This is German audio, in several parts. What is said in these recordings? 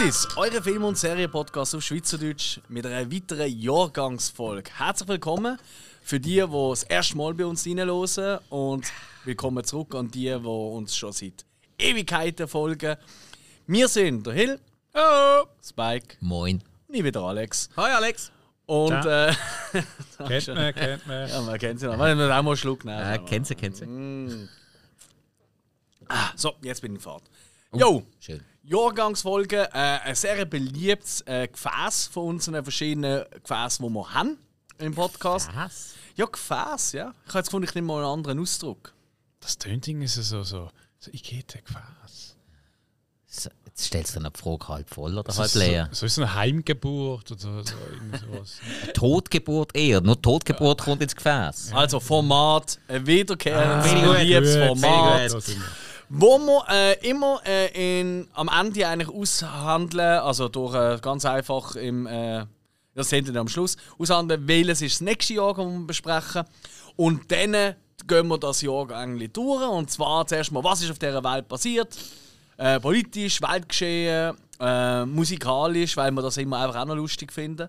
Cinesis, eure Film- und Serienpodcast auf Schweizerdeutsch mit einer weiteren Jahrgangsfolge. Herzlich willkommen für die, die das erste Mal bei uns reinhören und willkommen zurück an die, die uns schon seit Ewigkeiten folgen. Wir sind der Hill, Hallo! Spike Moin. und ich bin der Alex. Hi Alex! Und äh, Kennt man, kennt man. ja, man kennt sie noch. Wollen wir auch mal einen Schluck nehmen? Äh, kennt sie, kennt sie. So, jetzt bin ich in Fahrt. Jo, Schön. Jahrgangsfolge, äh, ein sehr beliebtes äh, Gefäß von unseren verschiedenen Gefäßen, die wir haben im Podcast. Was? Ja, Gefäß, ja. Ich habe jetzt gefunden, ich nehme mal einen anderen Ausdruck. Das Tönting ist so, so, so Ikea-Gefäß. So, Jetzt stellst du die Frage halb voll oder halb leer. So, so ist so eine Heimgeburt oder so, so sowas. Totgeburt eher. Nur Totgeburt kommt ins Gefäß. Also Format, ein wiederkehrendes, gut. beliebtes Gut, Format, so. Wo wir äh, immer äh, in, am Ende eigentlich aushandeln, also durch äh, ganz einfach im, äh, das sehen wir am Schluss, aushandeln, welches ist das nächste Jahr, das wir besprechen. Und dann gehen wir das Jahr eigentlich durch. Und zwar zuerst mal, was ist auf dieser Welt passiert. Äh, politisch, Weltgeschehen, äh, musikalisch, weil wir das immer einfach auch noch lustig finden.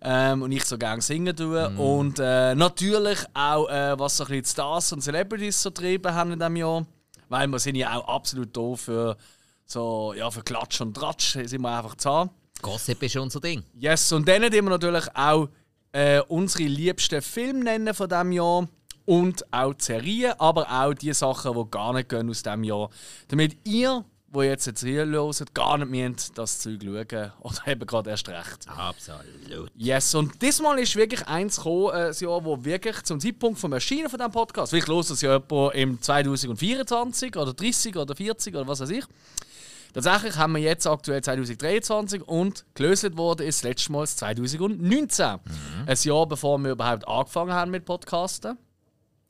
Ähm, und ich so gerne singen tue. Und äh, natürlich auch, was so ein bisschen die Stars und Celebrities so getrieben haben in diesem Jahr. Weil wir sind ja auch absolut da für so, ja, für Klatsch und Tratsch, sind wir einfach zahn. Gossip ist unser Ding. Yes, und dann wir natürlich auch äh, unsere liebsten Filme nennen von diesem Jahr. Und auch die Serien, aber auch die Sachen, die gar nicht gehen aus diesem Jahr. Damit ihr, wo jetzt jetzt hört, gar nicht müsst das Zeug schauen. Oder eben gerade erst recht. Absolut. Yes, und diesmal ist wirklich eins gekommen, äh, das Jahr, wo wirklich zum Zeitpunkt vom Erscheinen von diesem Podcast, vielleicht los das ja jemand im 2024 oder 30 oder 40 oder was weiß ich. Tatsächlich haben wir jetzt aktuell 2023 und gelöst wurde ist letztmals 2019. Ein Jahr bevor wir überhaupt angefangen haben mit Podcasten.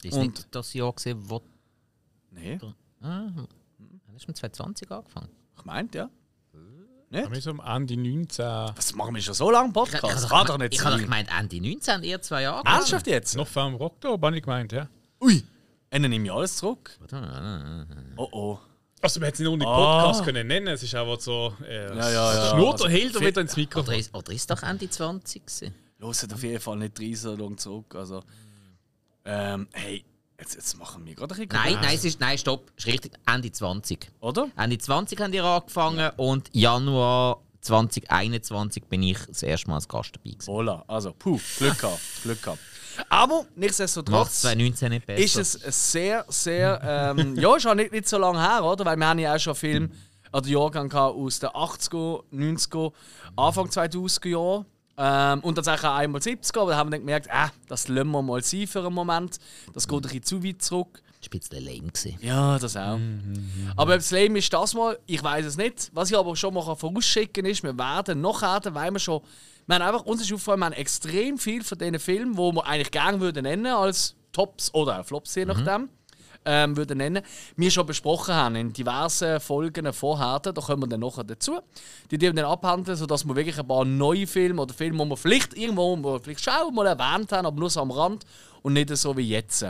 Ist Und- nicht das Jahr gesehen, wo. Nee, Ah, hast du mit 2020 angefangen? ich meinte ja. Haben wir so am Ende 19. Was machen wir schon so lange Podcast? Kann doch nicht ich habe doch sein. gemeint, Ende 19, ihr zwei Jahre. Ernsthaft jetzt? Noch vor dem Rockdorf, habe ich gemeint, ja. Ui, dann nehme ich alles zurück. Oh oh. Also, man hätte es nicht ohne Ah. Podcast können nennen Es ist einfach so. Äh, Ja, ja, ja. Schnurrt Also, der Hilder wieder ins Mikrofon. Oder ist, oder ist doch Ende 20 gewesen? Hört auf jeden Fall nicht drei so lang zurück. Also, ähm, hey, jetzt, jetzt machen wir gerade ein Nein, nein, es ist, nein, stopp, ist richtig. Ende 20. Oder? Ende 20 haben die angefangen und Januar 2021 bin ich das erste Mal als Gast dabei. gewesen. Voilà, also, puh, Glück gehabt, Glück gehabt. Aber nichtsdestotrotz 2019 nicht besser. ist es sehr, sehr, ähm, ja, ist auch nicht, nicht so lange her, oder? Weil wir haben ja auch schon Filme, oder Jahrgang aus den 80er, 90er, Anfang 2000er Jahren. Ähm, und tatsächlich auch einmal 70er, aber da haben wir dann gemerkt, äh, das lassen wir mal sein für einen Moment. Das geht ein bisschen zu weit zurück. Das war ein bisschen lame. Gewesen. Ja, das auch. Aber das Leben ist das mal, ich weiß es nicht. Was ich aber schon mal vorausschicken kann, ist, wir werden nachher, weil wir schon, wir haben einfach, uns ist aufgefallen, wir haben extrem viel von diesen Filmen, die wir eigentlich gerne würden nennen als Tops oder Flops, je nachdem, ähm, würden nennen, wir schon besprochen haben in diversen Folgen vorher, da kommen wir dann nachher dazu. Die wir dann abhandeln, sodass wir wirklich ein paar neue Filme oder Filme, die wir vielleicht irgendwo wo wir vielleicht schon mal erwähnt haben, aber nur so am Rand und nicht so wie jetzt.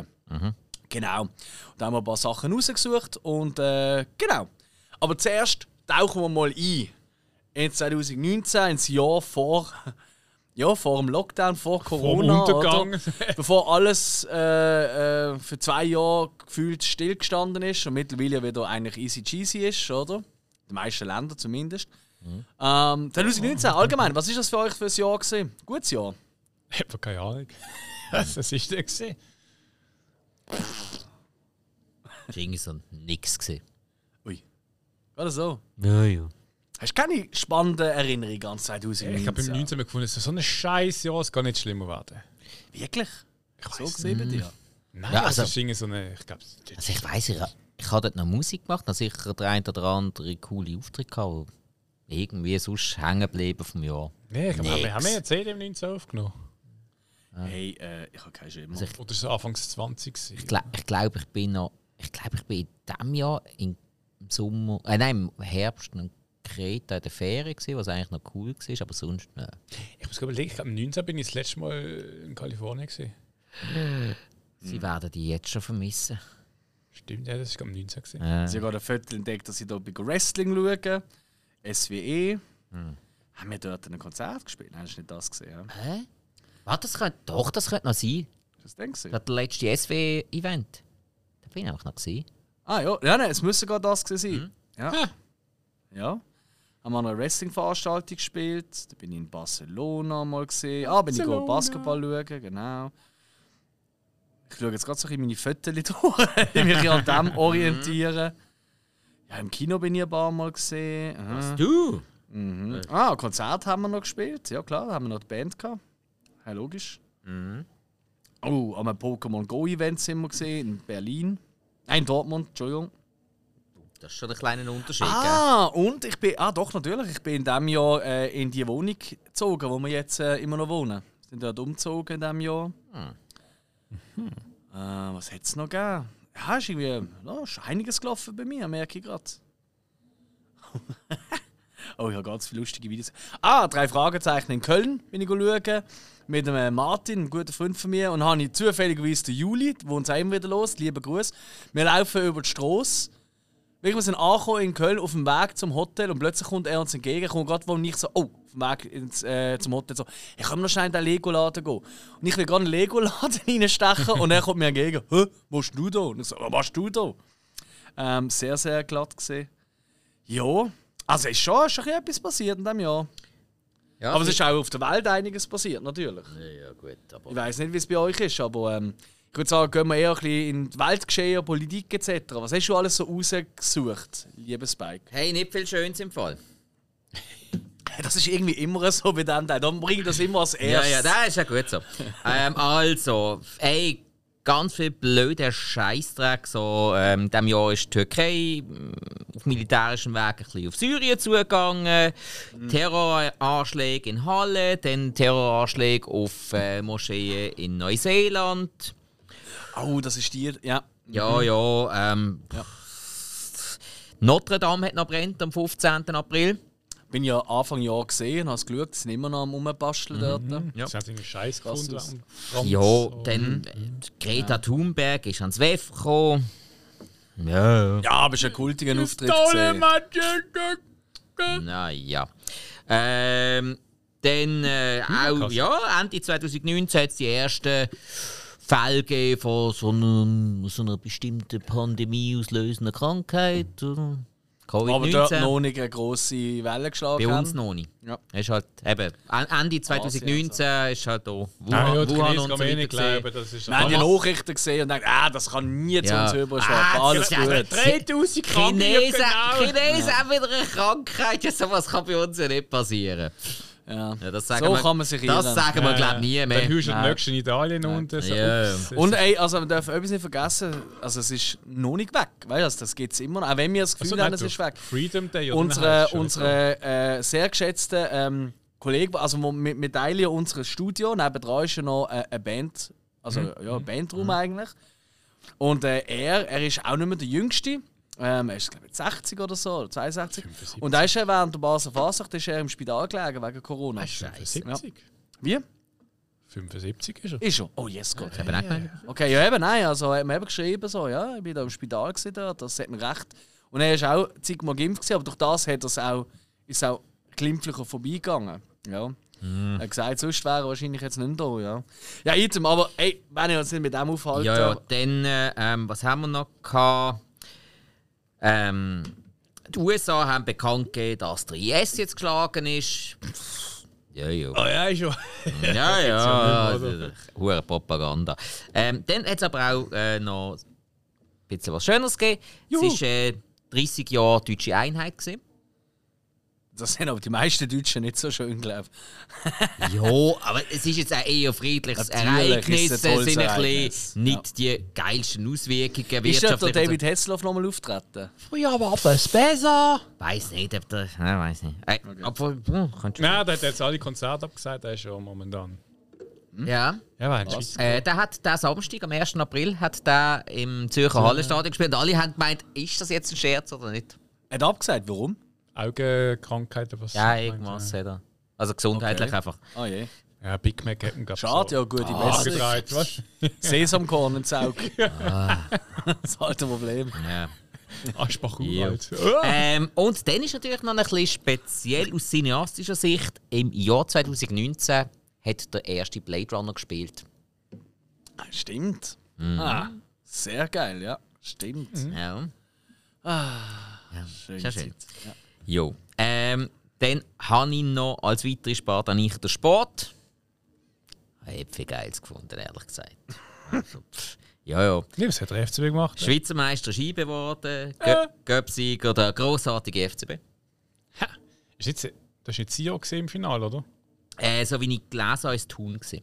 Genau. Und da haben wir ein paar Sachen rausgesucht und äh, genau. Aber zuerst tauchen wir mal ein. In 2019, ins Jahr vor, ja, vor dem Lockdown, vor Corona. Untergang. Oder? Bevor alles äh, äh, für zwei Jahre gefühlt stillgestanden ist und mittlerweile wieder eigentlich easy cheesy ist, oder? In den meisten Ländern zumindest. Ähm, 2019, allgemein, was ist das für euch für ein Jahr gewesen? Gutes Jahr. Ich habe keine Ahnung. Was ist das gesehen? Das war irgendwie so nix. Gewesen. Ui. Oder so. Ja, ja. Hast du keine spannenden Erinnerungen an 2019? Ich habe im 19 mal gefunden, es ist so ein scheiß Jahr, es kann nicht schlimmer werden. Wirklich? Ich So gesehen bei dir? Nein, Ja, also, also- es ist irgendwie so eine. Ich glaube, Also ich weiss, ich, ich habe dort noch Musik gemacht, noch sicher der ein oder andere coole Auftritt gehabt, aber irgendwie sonst hängen geblieben vom Jahr. nee, ich glaube, Nix. wir haben ja CD im 19 aufgenommen. Hey, äh, ich habe keinen Schimmer. Also ich, Oder es Anfangs 20 gewesen? ich glaube, ich, glaub, ich bin noch, ich glaube, ich bin in diesem Jahr im Sommer, äh, nein, im Herbst in Kreta in der Ferien gewesen, was eigentlich noch cool war, aber sonst äh, Ich muss überlegen, ich glaube, im 19 bin ich das letzte Mal in Kalifornien gewesen. sie werden die jetzt schon vermissen. Stimmt, ja, das war am 19 gewesen. Äh, Ich habe gerade ein Viertel entdeckt, dass ich hier bei Wrestling schaue. SWE. Haben wir dort ein Konzert gespielt? Nein, hast du nicht das gesehen? Ja? Hä? Warte, das könnte, doch, das könnte noch sein. Das denkst du? Das der letzte SW-Event. Da bin ich einfach noch gesehen. Ah ja, ja nein, es müsste gerade das gewesen sein. Ja. ja. Haben wir an einer Wrestling-Veranstaltung gespielt. Da bin ich in Barcelona mal gesehen. Ah, bin ich go Basketball schauen, genau. Ich schaue jetzt gerade so ein bisschen meine Fotos durch, die mich an dem orientieren. Ja, im Kino bin ich ein paar Mal gesehen. Aha. Du? Mhm. Ah, ein Konzert haben wir noch gespielt. Ja klar, da haben wir noch die Band gehabt. Ja, logisch. Oh, am Pokémon Go Event sind wir gesehen in Berlin. Nein, in Dortmund, Entschuldigung. Das ist schon ein kleiner Unterschied, gell? Ah, und ich bin, ah doch, natürlich, ich bin in diesem Jahr äh, in die Wohnung gezogen, wo wir jetzt äh, immer noch wohnen. Sind dort umgezogen in diesem Jahr. Äh, was hat es noch gegeben? Ja, ist irgendwie, ja, ist einiges gelaufen bei mir, merke ich gerade. oh, ich habe ganz viele lustige Videos. Ah, drei Fragezeichen in Köln bin ich schauen. Mit äh, Martin, einem guten Freund von mir. Und habe ich zufälligerweise den Juli, der wohnt auch immer wieder los. Lieber Gruß. Wir laufen über die Straße. Wir sind angekommen in Köln auf dem Weg zum Hotel und plötzlich kommt er uns entgegen, kommt gerade, wo ich so, oh, auf dem Weg ins, äh, zum Hotel, so, ich kann noch schnell in den Lego-Laden gehen. Und ich will gerade in den Lego-Laden reinstechen und er kommt mir entgegen, hä, wo bist du da? Und ich so, was machst du da? Ähm, sehr, sehr glatt gesehen. Ja, also ist schon, ist schon ein bisschen etwas passiert in diesem Jahr. Ja, Aber es ist auch auf der Welt einiges passiert, natürlich. Ja, ja, gut, aber... Ich weiß nicht, wie es bei euch ist, aber ähm, ich würde sagen, gehen wir eher ein bisschen in die Weltgeschehen, Politik etc. Was hast du alles so rausgesucht, lieber Spike? Hey, nicht viel Schönes im Fall. Das ist irgendwie immer so bei dem Teil. Dann bringt das immer als Ja, erstes. ja, das ist ja gut so. ähm, also, ey, ganz viel blöder Scheißdreck. So, ähm, in diesem Jahr ist die Türkei mm, auf militärischem Weg ein bisschen auf Syrien zugegangen. Terroranschläge in Halle, dann Terroranschläge auf äh, Moscheen in Neuseeland. Oh, das ist dir. Ja. Ja, ja, ähm, Notre Dame hat noch brennt am 15. April. Bin ja Anfang Jahr gesehen, habe es geschaut, sind immer noch am Rumbasteln dort. Ja. Das hat irgendwie Scheiß Krass gefunden. Ja, So. dann äh, Greta Thunberg ist ans WEF gekommen. Ja. Ja, aber es ist ein kultiger Auftritt. Naja. Ähm, dann äh, auch, krass. ja, Ende 2019 hat es die ersten Fälle gegeben von so einer, so einer bestimmten Pandemie auslösenden Krankheit. oder? Aber dort Covid-19. noch nicht eine grosse Welle geschlagen. Bei uns noch nicht. Ja. Ist halt, eben, an- Ende 2019 ist halt da Wuhan, Ah, ja, die Wuhan und so weiter nicht gesehen. glauben. Das ist Wir haben die Nachrichten gesehen und denken, ah, das kann nie zu Ja. uns überschwappen. Ah, Alles das- gut. 3000 Kranke, Chinesen, genau. Chinesen haben wieder eine Krankheit. Ja, sowas kann bei uns ja nicht passieren. Ja. Ja, das sagen So wir, kann man sich Das irren. sagen wir, glaube ich, nie Dann mehr. hörst du den Nein. nächsten Italien unten. So, Ja. ups, Und ey, also wir dürfen etwas nicht vergessen, also es ist noch nicht weg, weißt du, also das gibt es immer noch, auch wenn wir das Gefühl Also, haben, nein, es ist weg. Freedom Day oder Unsere, unsere äh, sehr geschätzte ähm, Kollege, also wir, wir teilen ja unser Studio, nebenan ist ja noch äh, eine Band, also Mhm. ja, ein Bandraum eigentlich. Und äh, er, er ist auch nicht mehr der Jüngste, ähm, er ist glaube ich 60 oder so, oder 62. 75. Und da ist er während der Basel Fasnacht ist er im Spital gelegen wegen Corona. Scheiße. 75. Wie? 75 ist er. Ist er? Oh yes, Gott. Eben auch gemeint. Okay, ja eben, nein, also er hat mir eben geschrieben, so, ja, ich bin da im Spital gewesen, dort, das hat mir recht. Und er war auch zigmal geimpft, gewesen, aber durch das hat er's auch, ist er auch glimpflicher vorbeigegangen. Ja. Er hat gesagt, sonst wäre er wahrscheinlich jetzt nicht da, ja. Ja, item, aber ey, wenn ich uns nicht mit dem aufhalten... Ja, ja, dann, äh, ähm, was haben wir noch gehabt? Ähm, die USA haben bekannt gegeben, dass der IS jetzt geschlagen ist. Ja, ja. Ah ja, ist schon. Ja, ja, ja hure Propaganda. Ähm, dann hat es aber auch äh, noch ein bisschen was Schöneres gegeben. Es war äh, 30 Jahre deutsche Einheit. Gewesen. Das sind aber die meisten Deutschen nicht so schön, glaube ich. ja, aber es ist jetzt ein eher friedliches Natürlich Ereignis. ist Es es ein sind ein Ereignis. bisschen nicht die geilsten Auswirkungen Ist dort der. David Hasselhoff nochmal auftreten? Ja, aber was besser. Weiß nicht, ob der. Nein, weiß nicht. Äh, Obwohl, hm, Nein, der hat jetzt alle Konzerte abgesagt, der ist schon momentan. Ja. Ja, Scheiß. Äh, der hat der Samstag, am 1. April, hat der im Zürcher Hallenstadion gespielt. Und alle haben gemeint, ist das jetzt ein Scherz oder nicht? Er hat abgesagt, warum? Augenkrankheiten, was Ja, irgendwas hat er. Also gesundheitlich Okay. einfach. Ah je. Ja, Big Mac hätten gerade Schade, ja, so gute Ah, Besserung. was? Sesamkorn ins Auge. das alte Problem. Ja. Ja. uralt. ähm, und dann ist natürlich noch ein bisschen speziell aus cineastischer Sicht. Im Jahr 2019 hat der erste Blade Runner gespielt. Ah, Stimmt. Ah, sehr geil, ja. Stimmt. Ja. Schön. Sehr schön. Ja. Jo. Ähm, dann habe ich noch als weitere Sport ich den Sport. Ich habe viel Geiles gefunden, ehrlich gesagt. Also, pff, ja, ja. Ja, was hat der FCB gemacht? Schweizer Meister Scheibe geworden, Gö- Göpsieger, der grossartige FCB. Ist jetzt, das war jetzt Sio gesehen im Finale, oder? Äh, so wie ich gelesen habe, war es Thun. gewesen.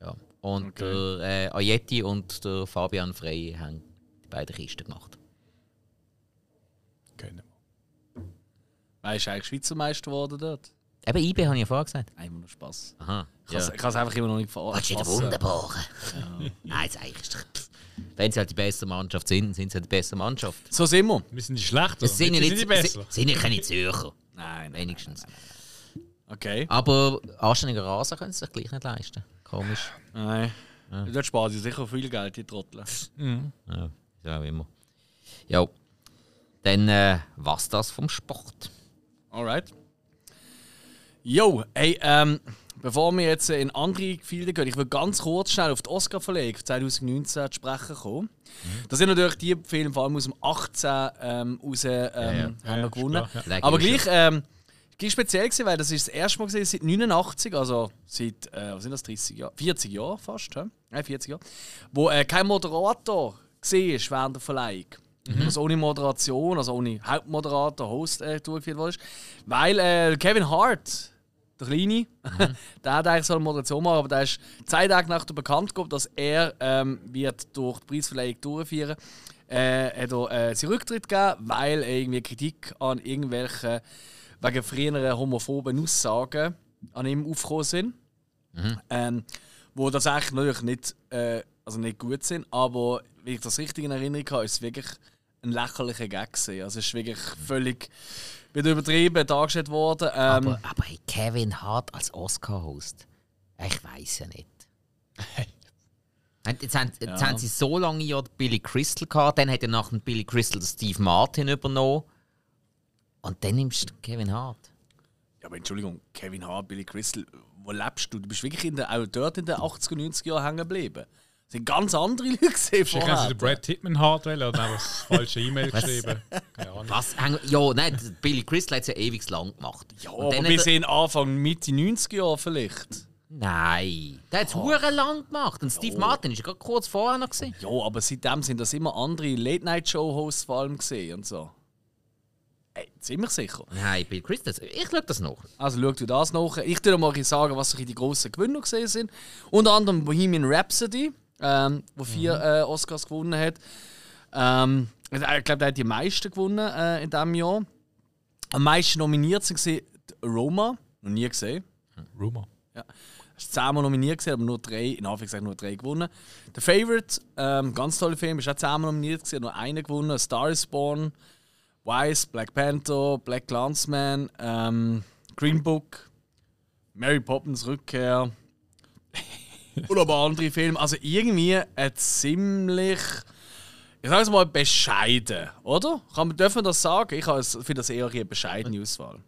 Ja. Und der äh, Ajetti und der Fabian Frey haben die beiden Kisten gemacht. Kennen wir. Wer ist eigentlich Schweizer Meister geworden dort? Eben, IB habe ich ja vorher gesagt. Einfach nur Spaß. Aha. Ich kann Ja. es einfach immer noch nicht ver- Das ist wieder fassen. wunderbar. Nein, das eigentlich ist pff. Wenn sie halt die beste Mannschaft sind, sind sie halt die beste Mannschaft. So sind wir. Wir sind die schlechter. Sind ja nicht, die besser. sind, sind ja keine Zürcher, Nein, nein. wenigstens. Okay. Aber anständiger Rasen können sie sich gleich nicht leisten. Komisch. Nein. Dort sparen sie sicher viel Geld, die Trottel. Ja, ja wie immer. Ja. Dann äh, was das vom Sport. Alright. Jo, hey, ähm, bevor wir jetzt in andere Gefilde gehen, ich will ganz kurz schnell auf die Oscar-Verleihung 2019 zu sprechen kommen. Das sind natürlich die Filme, vor allem aus dem 18 ähm, raus, ähm, ja. haben wir Ja, gewonnen. klar, ja. Aber gleich, ähm, gleich speziell gewesen, weil das ist das erste Mal gewesen, seit 89, also seit, äh, was sind das, 30 Jahre? 40 Jahre fast, hä? Nein, 40 Jahre. Wo äh, kein Moderator war während der Verleihung. Also ohne Moderation, also ohne Hauptmoderator, Host äh, durchgeführt wurde. Weil äh, Kevin Hart, der Kleine, der hat eigentlich so eine Moderation machen, aber der ist zwei Tage nach der bekannt gegeben, dass er ähm, wird durch die Preisverleihung durchführen äh, hat er äh, seinen Rücktritt gegeben, weil irgendwie Kritik an irgendwelchen wegen früheren homophoben Aussagen an ihm aufgekommen sind. Ähm, wo das eigentlich natürlich nicht, äh, also nicht gut sind, aber wenn ich das richtig in Erinnerung habe, ist es wirklich ein lächerlicher Gag gewesen. Also es ist wirklich völlig wieder übertrieben dargestellt worden. Ähm, Aber, aber hey, Kevin Hart als Oscar-Host. Ich weiß ja nicht. Jetzt, haben, jetzt haben sie so lange ja Billy Crystal gehabt, dann hat er nach dem Billy Crystal Steve Martin übernommen. Und dann nimmst du Kevin Hart. ja, aber Entschuldigung, Kevin Hart, Billy Crystal, wo lebst du? Du bist wirklich in der, auch dort in den 80er und 90er Jahren hängen geblieben. Das sind ganz andere Leute gesehen Vielleicht haben sie den. Brad Titman hart oder einfach das falsche E-Mail Was? geschrieben. Keine Ahnung. Was? Ja, nein, Billy Crystal hat es ja ewig lang gemacht. Ja, Und aber er- in Anfang, Mitte 90er Jahre vielleicht. Nein, der hat es oh. lang gemacht. Und Steve Martin ist ja gerade kurz vorher noch. Gewesen. Ja, aber seitdem sind das immer andere Late-Night-Show-Hosts vor allem gesehen und so. Ey, ziemlich sicher. Nein, Billy Crystal, ich schaue das noch. Also schau du das nach. Ich würde mal sagen, was die grossen Gewinner gesehen sind. Unter anderem Bohemian Rhapsody, ähm, wo vier äh, Oscars gewonnen hat. Ähm, ich glaube, der hat die meisten gewonnen äh, in diesem Jahr. Am meisten nominiert sie Roma, noch nie gesehen. Rumor. Ja. Ist zehnmal nominiert gewesen, aber nur drei, in Anführungszeichen nur drei gewonnen. The Favorite, ähm, ganz toller Film, ist auch zehnmal nominiert gewesen, nur einen gewonnen. A Star is Born, Wise, Black Panther, Black Clansman, ähm, Green Book, Mary Poppins Rückkehr und aber andere Filme. Also irgendwie ein ziemlich, ich sage es mal bescheiden, oder? Kann man, dürfen wir das sagen? Ich finde das eher eine bescheidene Auswahl.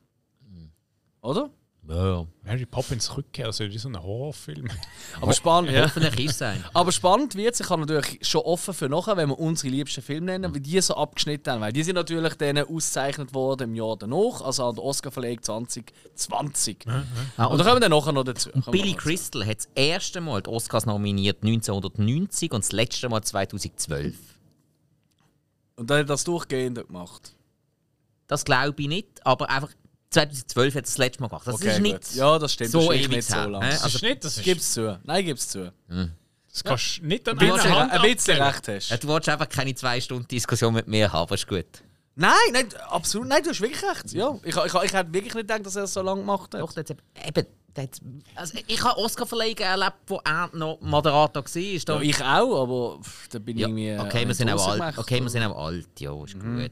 Oder? Ja, Mary Poppins Rückkehr, also wie so ein Horrorfilm. Aber spannend, ja. hoffentlich ist es ein. Aber spannend wird es, ich kann natürlich schon offen für nachher, wenn wir unsere liebsten Filme nennen, wie die so abgeschnitten haben. Weil die sind natürlich dann ausgezeichnet worden im Jahr danach, also an der Oscar-Verleihung 2020. Ah, Und da kommen wir dann nachher noch dazu. Billy. Crystal hat das erste Mal die Oscars nominiert 1990 und das letzte Mal 2012. Und dann hat er das durchgehend gemacht. Das glaube ich nicht, aber einfach 2012 hat er das letzte Mal gemacht. Das ist nicht gut. Ja, das stimmt. so das ist ewig nicht so lang. hä? Das Also, ist nicht, das ist, Gib's zu. Nein, gib's zu. das kannst du nicht an Ein einer bisschen, Hand ein bisschen recht hast. ja, du wolltest einfach keine zwei Stunden Diskussion mit mir haben, ist gut. Nein, nein, absolut. Nein, du hast wirklich recht. Ja, ich, ich, ich hätte wirklich nicht gedacht, dass er es so lange gemacht hat. Doch, das hat, eben, das hat, also ich habe Oscar-Verleihungen erlebt, wo er noch Moderator war. Ja, Da, ich auch, aber pff, da bin ich Ja, irgendwie. äh, okay, wir sind auch alt. Okay, wir sind auch alt, ja, ist gut.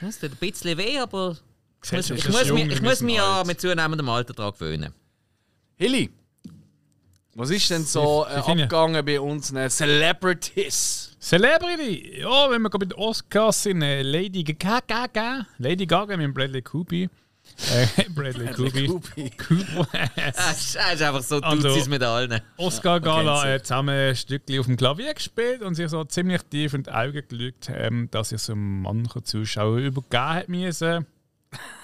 Es tut ein bisschen weh, aber ich muss, ich muss, mich, ich muss mich ja mit zunehmendem Alter daran gewöhnen. Hilly, Was ist denn so äh, ich abgegangen bei unseren Celebrities? Celebrity! Ja, wenn wir gerade bei den Oscars sind, äh, Lady Gaga, Lady Gaga mit Bradley Cooper. Äh, Bradley Cooper. Cooper. Das ist einfach so, Also- tut es mit allen. Oscar-Gala Okay, äh, zusammen ein Stückchen auf dem Klavier gespielt und sich so ziemlich tief in die Augen gelegt, ähm, dass sich so mancher Zuschauer übergeben hat müssen.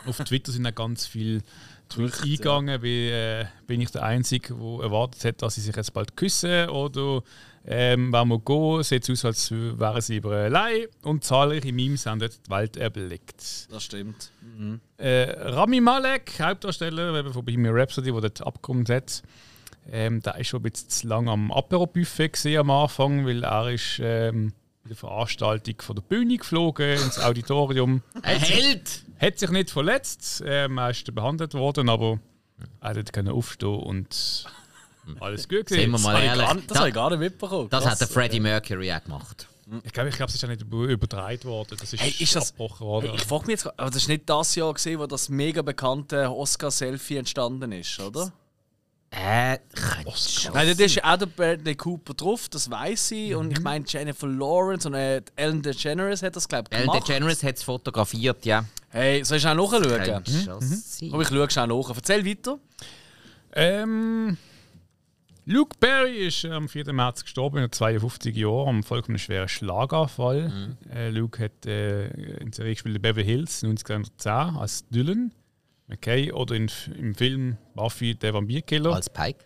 Auf Twitter sind auch ganz viele Tweets eingegangen, wie äh, bin ich der Einzige, der erwartet hat, dass sie sich jetzt bald küssen oder ähm, wenn wir gehen, sieht es aus, als wären sie über allein und zahlreiche Memes haben dort die Welt erblickt. Das stimmt. Äh, Rami Malek, Hauptdarsteller eben von Bohemian Rhapsody, der dort abgekommen hat, ähm, der ist schon ein bisschen zu lange am Apero-Buffet am Anfang, weil er ist ähm, der Veranstaltung von der Bühne geflogen ins Auditorium. Ein Held! Hat sich nicht verletzt, ähm, er ist behandelt worden, aber er hat können aufstehen und alles gut Sind wir gewesen. mal Das ehrlich. habe ich, das da- habe ich gar nicht mitbekommen. Das Krass. hat der Freddie Mercury auch gemacht. Ich glaube, ich glaub, es ist ja nicht über- übertragen worden. Das ist, Hey, ist das- abgebrochen worden. Hey, ich frage mich jetzt, aber das ist nicht das Jahr gesehen, wo das mega bekannte Oscar-Selfie entstanden ist, oder? Äh. Nein, da ist ja auch der Bradley Cooper drauf, das weiß ich. Und Mhm. ich meine, Jennifer Lawrence und äh, Ellen DeGeneres hat das, glaube ich, Ellen gemacht. DeGeneres hat es fotografiert, ja. Hey, soll ich auch nachschauen? Schon sein. Komm, ich schaue schnell nach. Erzähl weiter. Ähm, Luke Perry ist am 4. März gestorben, in 52 Jahren, am Folge von einem schweren Schlaganfall. Äh, Luke hat äh, in der Serie gespielt in Beverly Hills 1910 als Dylan McKay oder in, im Film Buffy der Vampirkiller. Als Pike.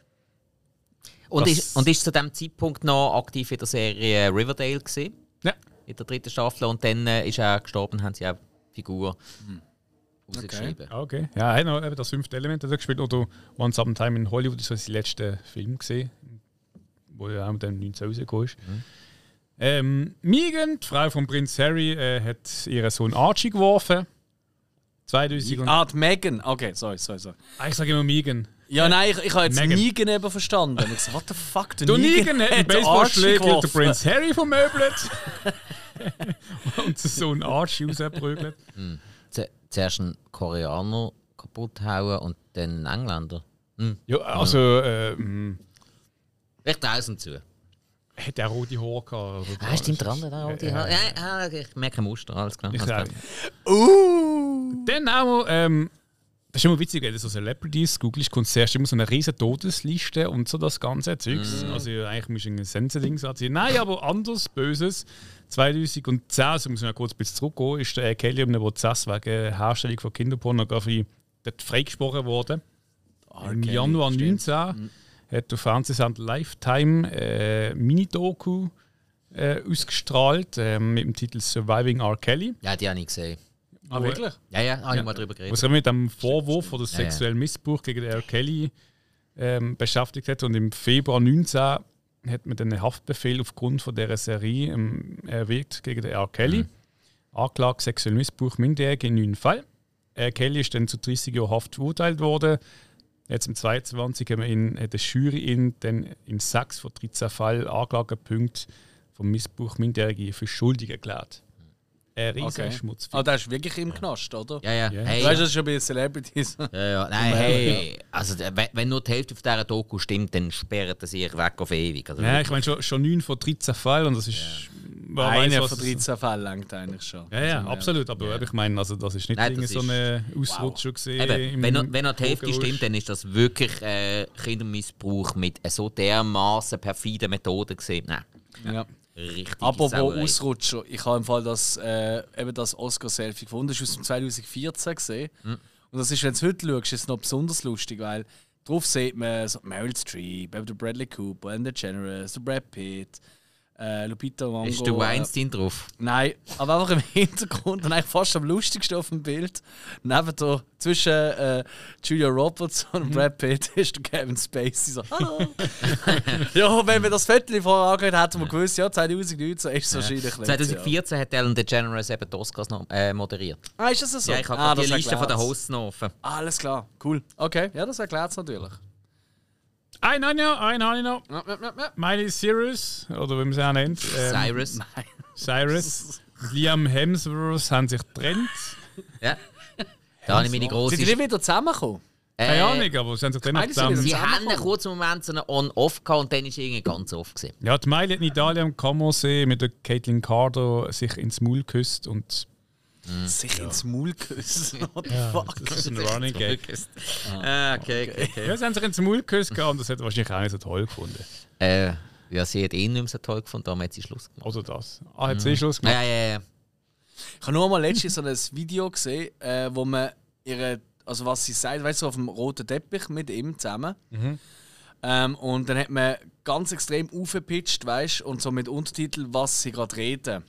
Und Das- ist, und ist zu dem Zeitpunkt noch aktiv in der Serie Riverdale gesehen, ja. in der dritten Staffel. Und dann äh, ist er gestorben, haben sie auch die Figur rausgeschrieben. Ah, Okay. Ja, er hat noch eben das fünfte Element hat er gespielt. Oder Once Upon a Time in Hollywood ist so sein letzter Film gesehen, wo ja auch dann 19 rausgekommen ist. Ähm, Megan, die Frau von Prinz Harry, äh, hat ihren Sohn Archie geworfen. 2000 und, Ah, die Megan. Okay, sorry, sorry, sorry. ah, ich sage immer Megan. Ja, nein, ich, ich habe jetzt Megan. Negan eben verstanden. Ich so, what the fuck, der Du Negan hat einen Baseballschläger der. Prinz Harry vermöbelt. und den Sohn Archie rausgeprügelt. Zu- Zuerst einen Koreaner kaputt hauen und dann einen Engländer. Ja, also, ähm, Ich traue es ihm zu. Hat er rote Haare gehabt? oder Ah, stimmt, der andere da. Die ja, ja, ich merke ein Muster, alles klar. Ich Alles klar. Uh! Dann auch ähm, das ist immer witzig, wenn du so Celebrities googelst, kommt zuerst immer so eine riesen Todesliste und so das ganze Zeugs. Also eigentlich musst du ein Senseding sagen. Nein, aber anders, Böses. 2010, also muss ich noch kurz ein bisschen zurückgehen, ist der. Kelly um einen Prozess wegen Herstellung von Kinderpornografie dort freigesprochen worden. Im Kelly, Januar stimmt. 19 hat der Fernsehsender Lifetime äh, Mini-Doku äh, ausgestrahlt äh, mit dem Titel Surviving R. Kelly. Ja, die habe ich gesehen. Ah, wirklich? Ja, ja, habe ich mal drüber geredet. was sich mit dem Vorwurf oder Ja, ja. sexuellen Missbrauch gegen R. Kelly ähm, beschäftigt hat. Und im Februar 19 hat man dann einen Haftbefehl aufgrund von dieser Serie ähm, erwirkt gegen R. Kelly. Mhm. Anklage sexuellen Missbrauch Minderjährige in neun Fall. R. Kelly ist dann zu 30 Jahren Haft verurteilt worden. Jetzt im 22 haben wir hat die Jury ihn dann in sechs von 13 Fällen Anklagepunkte vom Missbrauch Minderjährige für schuldig erklärt. Ein riesen Okay. Schmutz. Ah, der ist wirklich im Knast, oder? Ja, ja. Ja. Hey, Du weißt, das ist schon bei Celebrities. ja, ja. Nein, hey. Also, der- wenn- nur die Hälfte auf dieser Doku stimmt, dann sperren sie sich weg auf ewig. Also, Ja, ich meine schon, schon 9 von 13 Fällen und das ist. Ja. Einer was von es- 13 Fällen langt eigentlich schon. Ja, ja, Also, absolut. Aber ich meine, also, das ist nicht Nein, irgendwie das so eine Ausrutscher gesehen. Eben, wenn, er, wenn er die Hälfte stimmt, dann ist das wirklich äh, Kindermissbrauch mit so dermaßen perfiden Methoden gesehen. Nein, Ja. richtig. Apropos Sauerei. Ausrutscher, ich habe im Fall das, äh, eben das Oscar-Selfie gefunden, das ist aus dem 2014 gesehen. Hm. Und das ist, wenn du es heute schaust, ist es noch besonders lustig, weil drauf sieht man so Meryl Streep, eben der Bradley Cooper, Ellen DeGeneres, der Brad Pitt, äh, Lupita Nyong'o. Ist der äh, Weinstein drauf? Nein, aber einfach im Hintergrund und eigentlich fast am lustigsten auf dem Bild. Neben der, zwischen äh, Julia Roberts und Brad Pitt ist der Kevin Spacey so. Hallo. ja, wenn wir das Viertel vorher angeschaut hätten, wir gewusst, ja, 2019 ist es wahrscheinlich nicht. 2014 hat Ellen DeGeneres eben die Oscars noch, äh, moderiert. Ja. Ah, ist das so? Ja, ich habe ah, die Liste von den erklärt's. Hosts noch offen. Ah, alles klar, cool. Okay, ja, das erklärt es natürlich. Ein habe ich noch, einen habe ich noch. Ja, ja, ja, ja. Miley Cyrus, oder wie man sie auch nennt. ähm, Cyrus. Cyrus. Liam Hemsworth haben sich getrennt. Ja. Da habe ich meine Sind die große. nicht wieder zusammengekommen? Keine Äh, Ahnung, aber sie haben sich dann sie zusammen... Sie haben einen kurzen Moment so einen On-Off gehabt und dann ist irgendwie ganz oft gesehen. Ja, die Miley hat in Italien am Kammersee mit der Caitlin Carter sich ins Maul geküsst und Sich ins Maul küssen. What the ja, fuck? das ist ein Running Gag. Ah, okay, okay, okay. Ja, sie haben sich ins Maul geküsst gehabt und das hat wahrscheinlich auch nicht so toll gefunden. Äh, ja, sie hat ihn nicht mehr so toll gefunden, darum hat sie Schluss gemacht. Oder das. Ah, hat sie Schluss gemacht? Ja, ja, ja. Ich habe nur mal letztens so ein Video gesehen, äh, wo man ihre, also was sie sagt, weißt du, auf dem roten Teppich mit ihm zusammen. Ähm, und dann hat man ganz extrem aufgepitcht, weißt und so mit Untertitel, was sie gerade reden.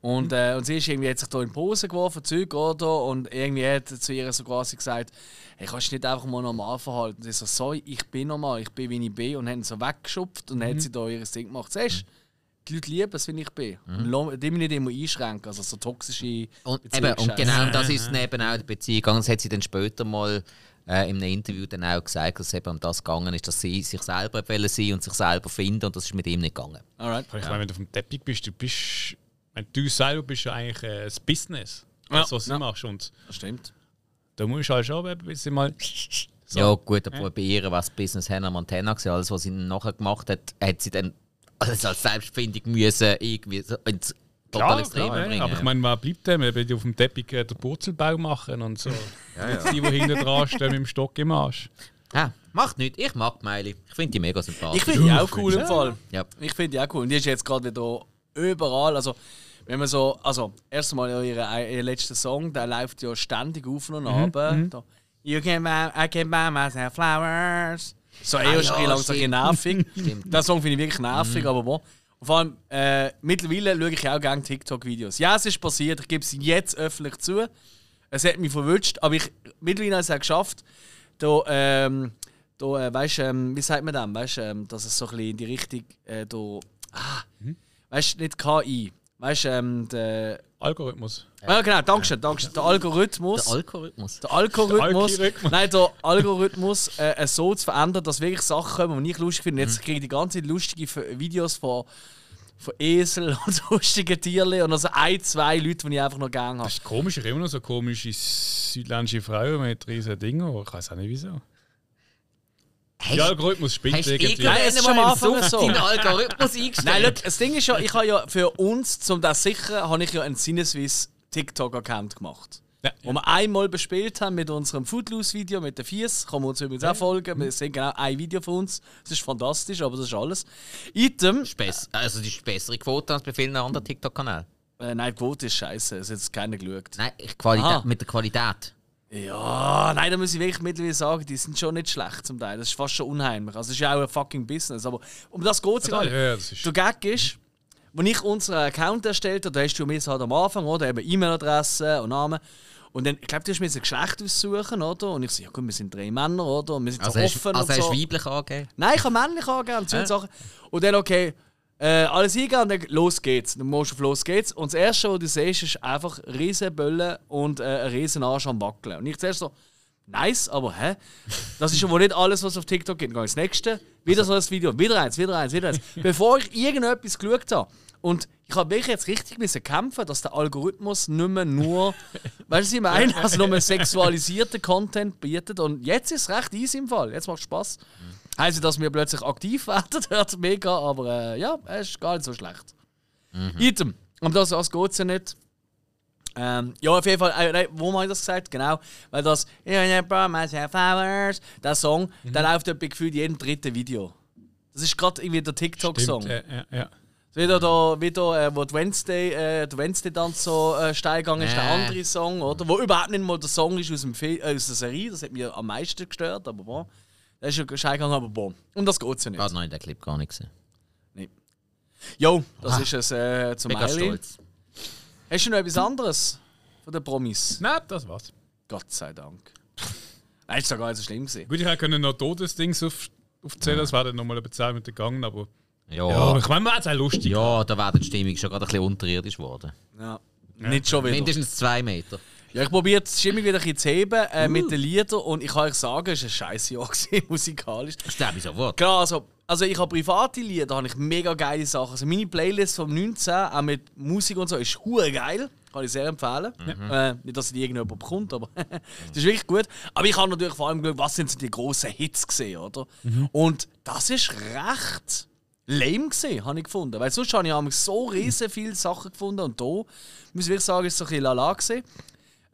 Und, äh, und sie ist irgendwie, hat sich da in die Pose geworfen, Zeug oder? Und irgendwie hat zu ihr so quasi gesagt: Hey, kannst du nicht einfach mal normal verhalten? Sie so, sorry, ich bin normal, ich bin wie ich bin. Und haben so weggeschupft und dann hat sie da ihr Ding gemacht. Siehst du, die Leute lieben es, wie ich bin. Und lass- die mich nicht immer einschränken, also so toxische Und, eben, und genau das ist eben auch der Beziehung gegangen. Das hat sie dann später mal äh, in einem Interview dann auch gesagt, dass es eben um das gegangen ist, dass sie sich selber wollen sein und sich selber finden und das ist mit ihm nicht gegangen. Alright. Ich meine, wenn du auf dem Teppich bist, du bist. Wenn du selber bist ja eigentlich äh, das Business. Ja, Das, was du ja. machst. Und Das stimmt. da musst du halt schon ein bisschen mal. So. Ja, gut, aber bei ihr war das Business Hannah Montana gewesen. Alles, was sie nachher gemacht hat, hat sie dann alles als selbstständig müssen irgendwie so ins total Extreme klar, ja. bringen. aber ich meine, was bleibt dem? Wenn die auf dem Teppich äh, den Purzelbau machen und so. Jetzt die, die hinten dran stehen mit dem Stock im Arsch. ah, macht nichts. Ich mag die Miley. Ich finde die mega sympathisch. Ich finde die Ja, auch cool im? Fall. Ja. Ich finde die auch cool. Und die ist jetzt gerade wieder überall. Also, wenn man so, also, erstmal ja ihr, ihr letzter Song, der läuft ja ständig auf und ab. Da, you can buy, I can buy myself flowers. So eher ja, schon ein langsam stimmt. nervig. Stimmt. Den Song finde ich wirklich nervig, aber wo. Und vor allem, äh, mittlerweile schaue ich auch gerne TikTok-Videos. Ja, es ist passiert, ich gebe es jetzt öffentlich zu. Es hat mich verwünscht, aber ich mittlerweile habe ich es auch geschafft, da, ähm, da äh, weißt, ähm, wie sagt man das? Weißt, ähm, dass es so ein bisschen in die Richtung, äh, da, ah, weißt, nicht KI, weißt, ähm, der, Algorithmus. ja genau, Dankeschön, Dankeschön, der Algorithmus. Der Algorithmus. Der Algorithmus, Der Algorithmus. nein, der Algorithmus äh, so zu verändern, dass wirklich Sachen kommen, die ich lustig finde. Jetzt kriege ich die ganze Zeit lustige Videos von, von Esel und lustigen Tieren und also ein, zwei Leute, die ich einfach noch gerne habe. Das ist komisch, ich habe immer noch so komische südländische Frauen mit riesen Dingen. Ich weiß auch nicht wieso. Hast, Der Algorithmus spinnt du irgendwie. Nein, es ist schon am Anfang so. deinen Algorithmus eingestellt? Nein, look, das Ding ist ja, ich habe ja für uns, zum das sichern, habe ich ja einen Sinneswiss TikTok-Account gemacht. Ja, Wo wir einmal bespielt haben mit unserem Footloose-Video mit den Fies. Kann man uns übrigens auch folgen. Wir sehen genau ein Video von uns. Das ist fantastisch, aber das ist alles. Item. Ist bess- Also, die ist bessere Quote als bei vielen anderen TikTok-Kanälen. Äh, nein, die Quote ist scheiße. Es hat jetzt keiner geschaut. Nein, ich- Qualität, Aha. mit der Qualität. Ja, nein, da muss ich wirklich mittlerweile sagen, die sind schon nicht schlecht zum Teil. Das ist fast schon unheimlich. Also, es ist ja auch ein fucking Business. Aber um das geht es Ja, gar ja, ist- Der Gag ist, als ich unseren Account erstellt habe, da hast du mir halt am Anfang, oder? Eben E-Mail-Adresse und Namen. Und dann, ich glaube, du hast mir ein Geschlecht aussuchen, oder? Und ich so, ja gut, wir sind drei Männer, oder? Und wir sind Also, so hast, offen also und hast so. du weiblich angegeben? Nein, ich kann männlich angeben und so Äh. Sachen. Und dann, okay, äh, alles eingeben und dann los geht's. Dann musst du auf los geht's. Und das Erste, was du siehst, ist einfach riesen Böllen und äh, ein riesen Arsch am Wackeln. Und ich zuerst so, nice, aber hä? Das ist ja wohl nicht alles, was auf TikTok geht. Dann gehe ich ins nächste, wieder so ein Video, wieder eins, wieder eins, wieder eins. Bevor ich irgendetwas geschaut habe. Und ich habe wirklich jetzt richtig müssen kämpfen, dass der Algorithmus nicht mehr nur, weißt du, was ich meine? Also nur mehr sexualisierten Content bietet. Und jetzt ist es recht easy im Fall. Jetzt macht es Spaß. Heißt dass wir plötzlich aktiv werden, hört mega, aber äh, ja, es ist gar nicht so schlecht. Item. Um das, das geht es ja nicht. Ähm, ja, auf jeden Fall, äh, wo habe ich das gesagt? Genau, weil das «You brought myself flowers», der Song, der läuft etwa gefühlt jedem dritten Video. Das ist gerade irgendwie der TikTok-Song. Stimmt, ja, ja, ja. Wieder da, wieder, äh, wo die Wednesday, äh, der Wednesday dann so äh, steil gegangen ist, der Äh. andere Song, oder? Wo überhaupt nicht mal der Song ist aus, dem Fil äh, aus der Serie, das hat mich am meisten gestört, aber boah. Der ist ja steil gegangen, aber boah. Um das geht es ja nicht. Ich habe noch in den Clip gar nicht gesehen. Jo, das ist es äh, zum Mega Miley. stolz. Hast du noch etwas anderes von den Promis? Nein, das war's. Gott sei Dank. Nein, ist doch gar nicht so schlimm gewesen. Gut, ich hätte noch Todesdings auf, aufzählen, das wäre dann nochmal eine mit gegangen, aber. Ja, Ja, ja, ich meine, man hat es auch lustig. da wäre die Stimmung schon gerade ein bisschen unterirdisch geworden. Ja. Nicht schon wieder. Mindestens zwei Meter. Ja, ich probiere die Stimmung wieder ein zu heben äh, mit den Liedern und ich kann euch sagen, es war ein scheiß Jahr gewesen, musikalisch. Das glaube ich sofort. Klar, also, also ich habe private Lieder, da habe ich mega geile Sachen. Also meine Playlist vom 19, auch mit Musik und so, ist hure geil. Kann ich sehr empfehlen. Äh, nicht, dass sie irgendjemand bekommt, aber das ist wirklich gut. Aber ich habe natürlich vor allem geschaut, was sind so die grossen Hits gesehen, oder? Und das ist recht lame gesehen, habe ich gefunden. Weil sonst habe ich so riesen viele Sachen gefunden und da muss ich wirklich sagen, ist so ein bisschen lala gesehen.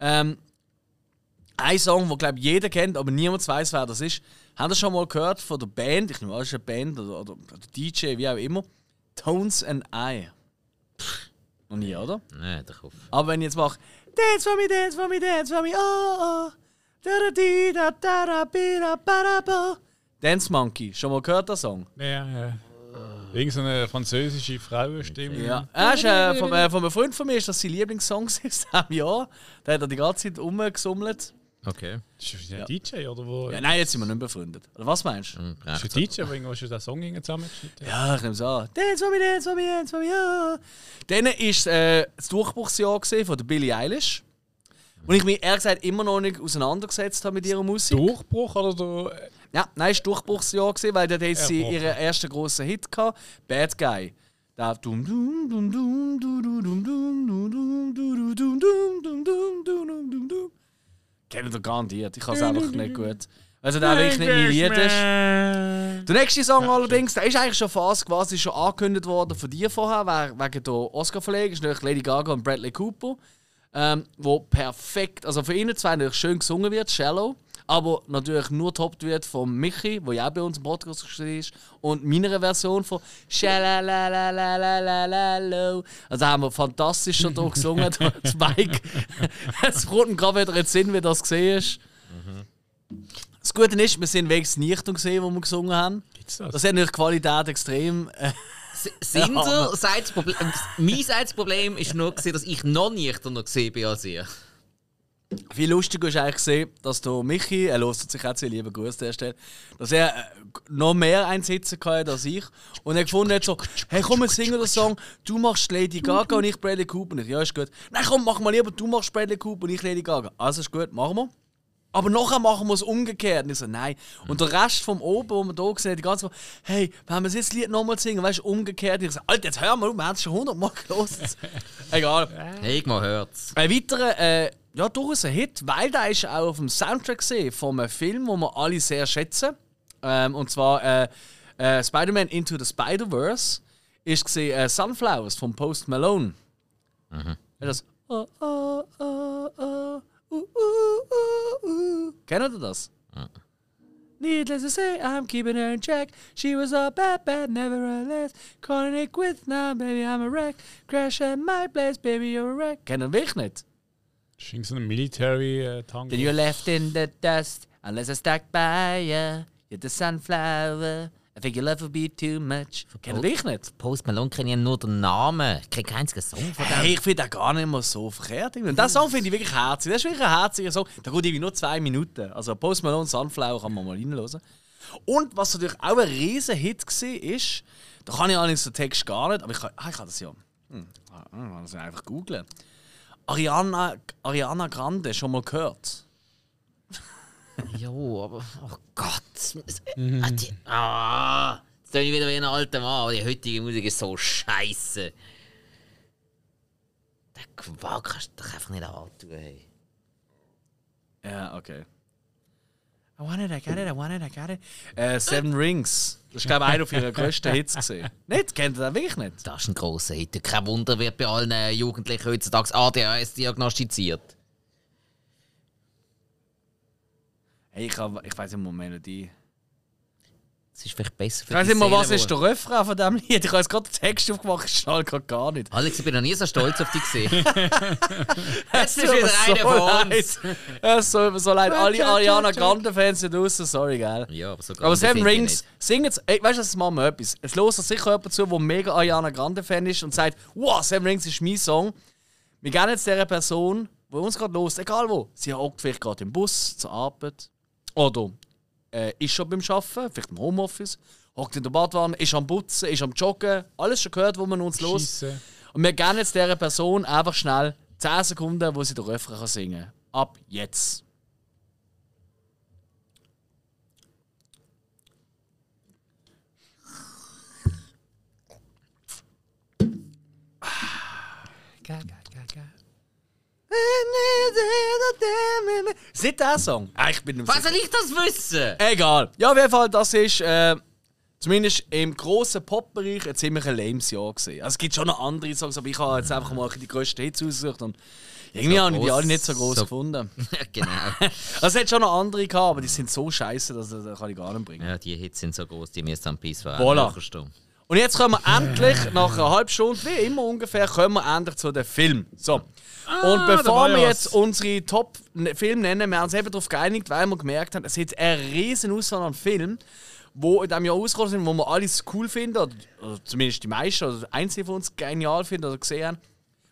Ähm, ein Song, den glaube jeder kennt, aber niemand weiß, wer das ist. Habt ihr schon mal gehört von der Band? Ich nehme an, es ist eine Band oder, oder, oder DJ, wie auch immer. Tones and I. Noch nie, oder? Nein, der Kopf. Aber wenn ich jetzt mache Dance for me, dance for me, dance for me, oh oh. Da da di da da da bi da ba da bo. Dance Monkey, schon mal gehört der Song? Ja, ja. Irgend so eine französische Frauenstimme. Ja. Er ist, äh, von, äh, von einem Freund von mir ist das sein Lieblingssong in diesem Jahr. Der hat er die ganze Zeit rumgesammelt. Okay. Ist das ein DJ oder wo? Ja, nein, jetzt sind wir nicht mehr befreundet. Oder was meinst du? Hm, Ist ein DJ, der irgendwo schon den Song irgendwie zusammengeschnitten? Ja, ich nehme es an. Dance for me, dance for me, dance for me, oh. Dann war äh, das Durchbruchsjahr von der Billie Eilish. Und ich mich ehrlich gesagt immer noch nicht auseinandergesetzt habe mit ihrer Musik. Durchbruch oder der. Ja, nein, es war Durchbruchsjahr, gewesen, weil dort hat sie ihren ersten grossen Hit gehabt, Bad Guy. Da dum dum dum dum dum dum dum dum dum dum dum dum dum dum dum dum dum dum Kennt ihr garantiert, ich kann es einfach nicht gut. Also der wirklich nicht mein Lied ist. Der nächste Song allerdings, der ist eigentlich schon fast quasi schon angekündigt worden von dir vorher, we- wegen der Oscar-Verleihung, ist nämlich Lady Gaga und Bradley Cooper, ähm, wo perfekt, also für ihnen zwei natürlich schön gesungen wird, Shallow, aber natürlich nur getoppt wird von Michi, der ja auch bei uns im Podcast ist, und meiner Version von Schalalalalalalo. Also haben wir fantastisch schon hier gesungen, das Mike. es kommt ihm gerade wieder in den Sinn, wie das gesehen ist. Das Gute ist, wir sind wegen nicht gesehen, wo wir gesungen haben. Das? das hat natürlich Qualität extrem. Äh, sind ja, ihr? Problem, mein Problem ist nur, dass ich noch nüchterner gesehen bin als ihr viel lustiger ist eigentlich gesehen, dass der Michi, er hört sich auch sehr lieber Gruß an der Stelle, dass er äh, noch mehr einsitzen kann als ich. Und er gefunden hat so, hey komm, wir singen den Song, du machst Lady Gaga und ich Bradley Cooper. Und ich, ja, ist gut. Nein, komm, mach mal lieber, du machst Bradley Cooper und ich Lady Gaga. Also ist gut, machen wir. Aber nachher machen wir es umgekehrt. Und ich so, nein. Und der Rest vom Oben, wo man da gesehen die ganze Zeit, hey, wenn wir das Lied nochmal singen, weißt du, umgekehrt. Ich so, Alter, jetzt hör mal auf, wir haben es schon hundertmal gelesen. Egal. Hey, mal hört's. Ein weiterer, äh, ja, durchaus ein Hit, weil der ist auch auf dem Soundtrack gesehen von einem Film, den wir alle sehr schätzen. Ähm, und zwar äh, äh, Spider-Man Into the Spider-Verse ist gesehen äh, Sunflowers von Post Malone. Ja, Das oh, oh, oh, oh, uh, uh, uh, uh. Kennt ihr das? Needless to say, I'm keeping her in check. She was a bad, bad, nevertheless. Calling it quits now, baby, I'm a wreck. Crash at my place, baby, you're a wreck. Kennen wir nicht? Das ist irgend so ein Military-Tango. Then you're left in the dust, unless I stuck by ya. You're the sunflower. I think your love would be too much. Wir wirklich nicht? Post Malone kenne ich nur den Namen. Ich kenne keinen einzigen Song von dem. Hey, ich finde den gar nicht mal so verkehrt. Und diesen Song finde ich wirklich herzig. Das ist wirklich ein herziger Song. Der geht irgendwie nur zwei Minuten. Also Post Malone Sunflower kann man mal reinhören. Und was natürlich auch ein riesen Hit war, ist, da kann ich allerdings den Text gar nicht, aber ich kann, ah, ich kann das ja. Hm, ah, ah, das einfach googeln. Ariana, Ariana Grande, schon mal gehört? Jo, aber. Oh Gott. Ah, die- Ah, jetzt bin ich wieder wie ein alter Mann. aber Die heutige Musik ist so scheiße. Der Quark kannst du doch einfach nicht antun. Hey. Ja, okay. I want it, I got it, I want it, I got it. Äh, Seven Rings. Das ist, glaube ich, einer ihrer grössten Hits. Gewesen. Nicht? Kennt ihr den wirklich nicht? Das ist ein grosser Hit. Kein Wunder, wird bei allen Jugendlichen heutzutage ADHS diagnostiziert. Hey, ich, hab- ich weiß immer die Melodie. Es ist vielleicht besser für Ich weiß die immer, was ist der Refrain von diesem Lied. Ich habe jetzt gerade den Text aufgemacht, ich schnall gerade gar nicht. Alex, ich bin noch nie so stolz auf dich gesehen. Jetzt ist wieder einer von uns. Ja, so, so leid. Alle Ariana Grande-Fans sind draußen, sorry, gell? ja, aber so Aber Seven Rings, nicht. singen jetzt. Ey, weißt du, das machen wir etwas. Es hört sich sicher jemand zu, der mega Ariana Grande-Fan ist und sagt: Wow, Seven Rings ist mein Song. Wir geben jetzt dieser Person, die uns gerade los, egal wo, sie hockt vielleicht gerade im Bus zur Arbeit oder äh, ist schon beim Arbeiten, vielleicht im Homeoffice, hockt in der Badwanne, ist am Putzen, ist am Joggen, alles schon gehört, wo man uns los. Schiessen. Und wir geben jetzt dieser Person einfach schnell 10 Sekunden, wo sie den Refrain kann singen kann. Ab jetzt. Ga, ga, ga, ga. Ist nicht der Song? Ah, ich bin Was soll ich das wissen? Egal. Ja, auf jeden Fall, das ist äh, zumindest im grossen Pop-Bereich ein ziemlich ein lames Jahr gesehen. Also es gibt schon noch andere Songs, aber ich habe jetzt einfach mal die grössten Hits ausgesucht und irgendwie So habe ich die alle nicht so groß so- gefunden. genau. Also es hat schon noch andere gehabt, aber die sind so scheiße, dass das kann ich gar nicht bringen. Ja, die Hits sind so groß, die müssen am Peace war. Voilà. Und jetzt kommen wir endlich, nach einer halben Stunde, wie immer ungefähr, kommen wir endlich zu dem Film. So. Und da bevor wir jetzt unsere Top-Filme nennen, wir haben uns eben darauf geeinigt, weil wir gemerkt haben, es hat eine riesen Auswahl an Filmen, die in diesem Jahr rausgekommen sind, wo wir alles cool finden, oder, oder zumindest die meisten, oder einzelne von uns genial finden oder gesehen haben.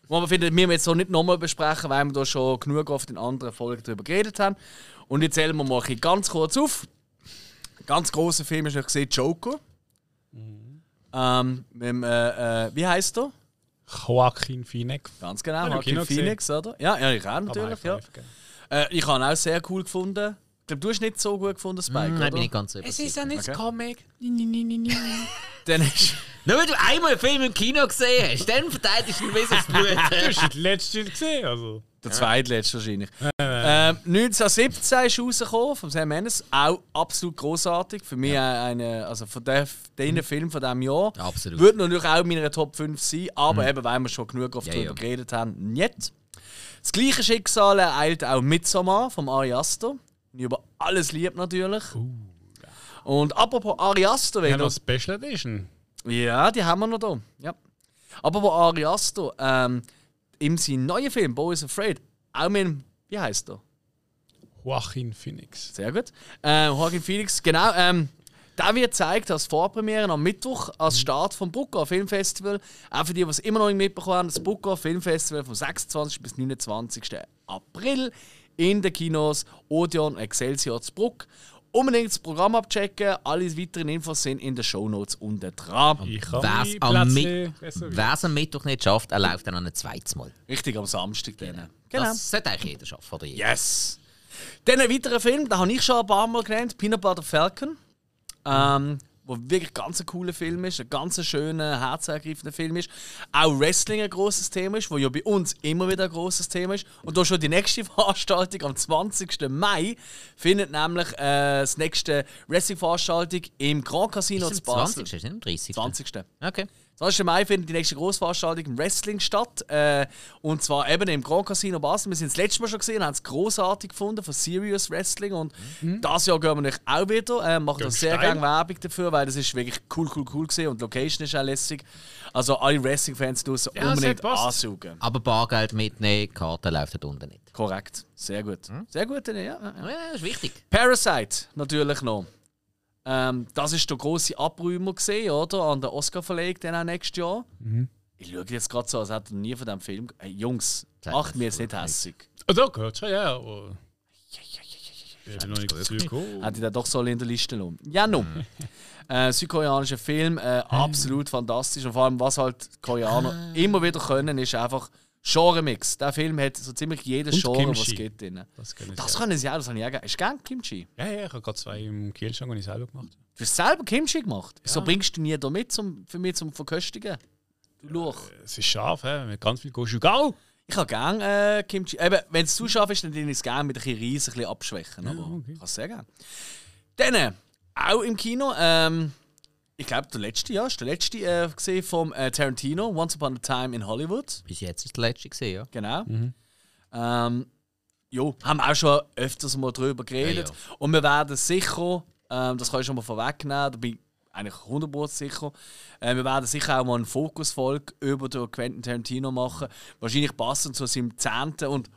Wo wir finden, wir jetzt so nicht nochmal besprechen, weil wir da schon genug oft in anderen Folgen darüber geredet haben. Und jetzt zählen wir mal ganz kurz auf. Ein ganz grosser Film ist noch gesehen, Joker. Ähm, mit dem, äh, äh, wie heißt er? Joaquin Phoenix. Ganz genau, im Joaquin Kino gesehen. Phoenix, oder? Ja, ja ich auch natürlich. Ja. Äh, ich habe ihn auch sehr cool gefunden. Ich glaube, du hast nicht so gut gefunden, Spike, Nein, oder? bin ich ganz so Es ist ja nicht Okay. Comic. Dann ist, Nur weil du einmal einen Film im Kino gesehen hast, dann verteidigst du ihn wie das Blut. Du hast die letzte gesehen, also. der zweitletzte wahrscheinlich. Ähm, 1917 ist rausgekommen, von Sam Mendes. Auch absolut großartig. Für mich eine, also von den, den Film von diesem Jahr. Absolut. Würde natürlich auch in meiner Top 5 sein, aber eben, weil wir schon genug oft Ja, darüber ja. geredet haben, nicht. Das gleiche Schicksal ereilt auch Midsommar vom Ari Aster. Ich über alles lieb natürlich. Und apropos Ari Aster, Ja, wenn noch du Special Edition. Ja, die haben wir noch da. Ja. Aber wo Ari Aster ähm, in seinem neuen Film Boy is Afraid auch mit dem, wie heißt er? Joaquin Phoenix. Sehr gut. Äh, Joaquin Phoenix, genau. Ähm, der wird gezeigt als Vorpremiere am Mittwoch, als Start vom Booker Filmfestival. Auch für die, die es immer noch nicht mitbekommen haben, das Booker Filmfestival vom 26. bis 29. April in den Kinos Odeon Excelsior zu Bruck. Unbedingt das Programm abchecken. Alle weiteren Infos sind in den Shownotes unten dran. Ich kann Wer es am, Mittwoch nicht schafft, er läuft dann noch ein zweites Mal. Richtig, am Samstag dann. Genau. Das sollte eigentlich jeder schaffen, oder jeder. Yes! Dann ein weiterer Film, den habe ich schon ein paar Mal genannt: Peanut Butter Falcon. Ähm, wo wirklich ganz ein cooler Film ist, ein ganz schöner, herzergreifender Film ist. Auch Wrestling ein großes Thema ist, wo ja bei uns immer wieder ein großes Thema ist. Und da schon die nächste Veranstaltung am 20. Mai findet nämlich äh, das nächste Wrestling-Veranstaltung im Grand Casino zu Basel. 20. Ist nicht am 30. 20. Okay. 20. Mai findet die nächste Großveranstaltung im Wrestling statt. Äh, und zwar eben im Grand Casino Basel. Wir sind das letzte Mal schon gesehen, haben es großartig gefunden von Serious Wrestling. Und das Jahr gehen wir natürlich auch wieder. Äh, machen da sehr gerne Werbung dafür, weil das ist wirklich cool, cool, cool gesehen und die Location ist auch lässig. Also alle Wrestling-Fans draussen Ja, es unbedingt ansaugen. Aber Bargeld mitnehmen, Karte läuft dort unten nicht. Korrekt. Sehr gut. Sehr gut, ja. ja, ja. Ja, das ist wichtig. Parasite natürlich noch. Ähm, das ist der große Abräumer gesehen, oder? An der Oscar-Verleihung dann auch nächstes Jahr. Ich schaue jetzt gerade so, als hätte er nie von diesem Film. Hey, Jungs, Sag macht mir jetzt nicht hässig. Oh, da gehört schon, ja. Oh. Ich bin noch nicht. Hätte ich den doch so in der Liste lassen. Ja, nun. äh, südkoreanischer Film, äh, absolut fantastisch. Und vor allem, was halt Koreaner immer wieder können, ist einfach Genre-Mix. Der Film hat so ziemlich jedes Und Genre, was es Kimchi. gibt. Drin. Das können Das sie können sie auch, das habe ich auch gerne. Hast du gerne Kimchi? ja. ja, ja, ich habe gerade zwei im Kielschrank, die ich selber gemacht. Du hast selber Kimchi gemacht? Wieso bringst du nie da mit zum, für mich zum Verköstigen? Du Luch. Es ist scharf, he? mit ganz viel Gochugao. Ich habe gerne äh, Kimchi. Eben, wenn es zu scharf ist, dann würde ich es gerne mit ein bisschen Reis ein bisschen abschwächen. Aber okay. ich kann es sehr gerne. Dann, äh, auch im Kino, ähm, ich glaube, der letzte, ja, ist der letzte äh, gesehen vom äh, Tarantino, Once Upon a Time in Hollywood. Bis jetzt ist der letzte gesehen, ja. Genau. Ähm, jo, haben wir auch schon öfters mal drüber geredet. Ja, ja. Und wir werden sicher, ähm, das kann ich schon mal vorwegnehmen, da bin ich eigentlich 100% sicher, äh, wir werden sicher auch mal eine Fokusfolge über den Quentin Tarantino machen. Wahrscheinlich passend zu seinem 10. und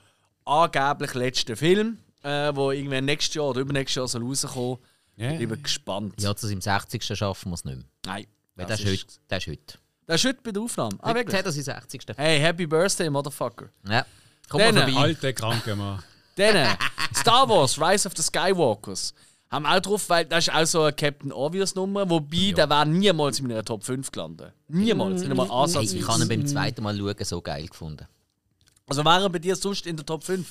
angeblich letzten Film, äh, wo irgendwann nächstes Jahr oder übernächstes Jahr soll rauskommen. Ja, Ich bin gespannt. Ja, zu seinem 60. schaffen wir es nicht mehr. Nein. Weil das, ist heute. Das ist heute. Das ist heute bei der Aufnahme. Ah, Heute wirklich? hat er seinen 60. Hey, Happy Birthday, Motherfucker. Ja. Komm mal Dann, vorbei. Alte kranke Mann. Dann Star Wars, Rise of the Skywalkers. Haben wir auch drauf, weil das ist auch so eine Captain Obvious Nummer, wobei der wäre niemals in meiner Top 5 gelandet. Niemals, nicht mal Hey, ansatzweise. ich habe ihn beim zweiten Mal schauen so geil gefunden. Also wäre er bei dir sonst in der Top 5?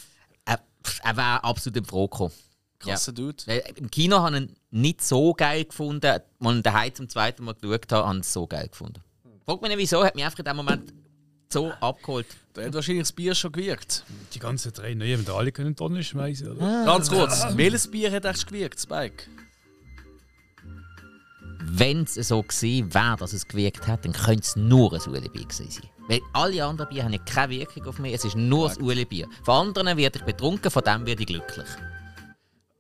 Er, er wäre absolut im Froh gekommen. Krasser Dude. Weil Im Kino habe ich ihn nicht so geil gefunden. Als ich daheim zum zweiten Mal geschaut habe, habe ich ihn so geil gefunden. Frag mich nicht, wieso, hat mich einfach in dem Moment so abgeholt. Da hat wahrscheinlich das Bier schon gewirkt. Die ganzen drei neuen, die alle können Tonnen schmeißen, oder? Ganz kurz, welches Bier hat echt gewirkt, Spike? Wenn es so gewesen wäre, dass es gewirkt hat, dann könnte es nur ein Ueli-Bier gewesen sein. Weil alle anderen Bier haben ja keine Wirkung auf mich, es ist nur das Ueli-Bier. Von anderen werde ich betrunken, von dem werde ich glücklich.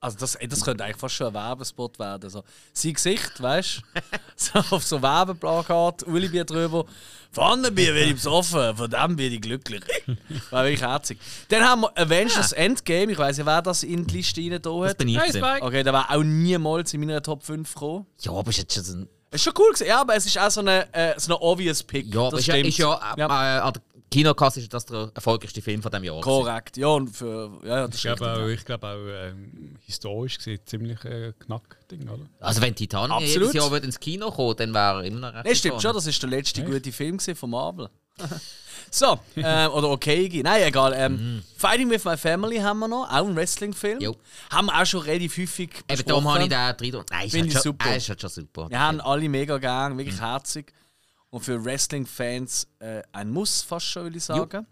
Also das, ey, das könnte eigentlich fast schon ein Werbespot werden. So, sein Gesicht, weißt du? so auf so Werbeplakat, Ueli-Bier drüber. Von anderen Bier werde ich besoffen, von dem werde ich glücklich. War wirklich herzig. Dann haben wir Avengers Endgame. Ich weiß nicht, wer das in die Liste rein da Das hat. bin ich. Hey! Okay, der war auch niemals in meiner Top 5 gekommen. Ja, aber ist jetzt schon so ein. Ist schon cool gewesen, ja, aber es ist auch so eine, äh, so eine obvious Pick. Ja, das ist ja, stimmt. ist ja, äh, Ja. Äh, Kinokasse ist das der erfolgreichste Film von diesem Jahr. Korrekt, ja, und für. Ja, ja, das Ich ist glaube auch, ich glaube auch ähm, historisch gesehen ziemlich äh, Knackding, oder? Also wenn Titanic Absolut. jedes Jahr ins Kino kommen, dann wäre er immer noch recht. Nein, stimmt schon, das ist der letzte gute Film von Marvel. so, ähm, oder okay, nein, egal. Ähm, Fighting with My Family haben wir noch, auch ein Wrestling-Film. Haben wir auch schon relativ häufig Eben darum habe ich besprochen. den drin. Nein, ist Finde halt schon, super. äh, ist halt schon super. Wir haben alle mega gern, wirklich herzig. Und für Wrestling-Fans äh, ein Muss, fast schon, will ich sagen.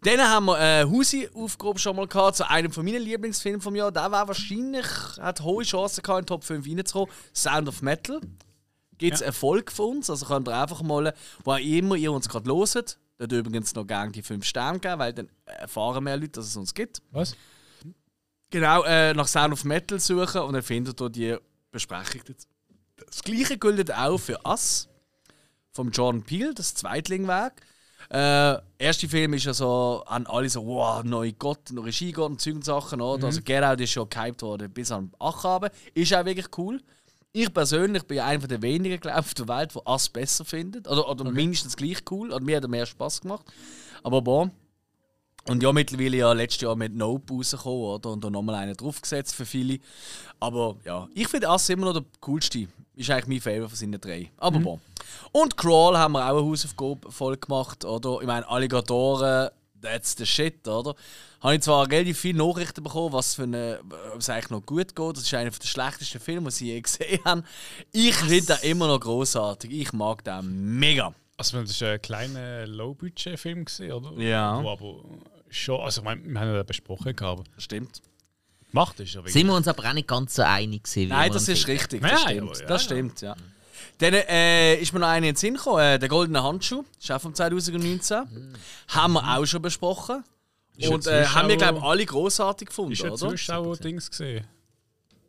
Dann haben wir äh, Husi aufgehoben schon mal gehabt, zu einem von meinen Lieblingsfilmen vom Jahr. Der war wahrscheinlich, hat hohe Chancen gehabt, in den Top 5 reinzukommen. Sound of Metal. Gibt es Erfolg von uns? Also könnt ihr einfach mal, wo auch immer ihr uns gerade loset, dort übrigens noch gerne die 5 Sterne geben, weil dann erfahren mehr Leute, dass es uns gibt. Was? Genau, äh, nach Sound of Metal suchen und dann findet ihr die Besprechung. dazu. Das gleiche gilt auch für Us vom Jordan Peele, das Zweitlingwerk. Äh, erste Film ist ja so, an alle so, wow, neue Gott, noch Regiegott und Zeug und Sachen, oder? Also Get Out ist schon gehypt worden bis an Achabe. Ist auch wirklich cool. Ich persönlich bin einer der wenigen, glaube auf der Welt, der Us besser findet. Oder, oder mindestens gleich cool. Oder mir hat er mehr Spaß gemacht. Aber bon. Und ja, mittlerweile ja letztes Jahr mit Nope rausgekommen, oder? Und da nochmal einen draufgesetzt für viele. Aber ja, ich finde Ass immer noch der coolste. Ist eigentlich mein Favorit von seinen drei. Aber bon. Und Crawl haben wir auch eine Hausaufgabe voll gemacht, oder? Ich meine, Alligatoren, that's the shit, oder? Habe ich zwar relativ viele Nachrichten bekommen, was für eine, ob es eigentlich noch gut geht. Das ist einer der schlechtesten Filme, die ich je gesehen habe. Ich finde den immer noch großartig. Ich mag den mega. Also, das war ein kleiner Low-Budget-Film, oder? Ja. Wo aber schon, also, ich meine, wir haben ja besprochen, gehabt, aber stimmt. Gemacht ist ja wirklich. Sind wir uns aber auch nicht ganz so einig gewesen, wie Nein, das ist richtig. Das ja, stimmt. ja, das stimmt, ja. Dann äh, ist mir noch einer in den Sinn gekommen, äh, der goldene Handschuh, ist auch vom 2019. Haben wir auch schon besprochen. Ist Und äh, haben wir, glaube ich, alle großartig gefunden, Ist oder? Zuschauer-Dings gesehen.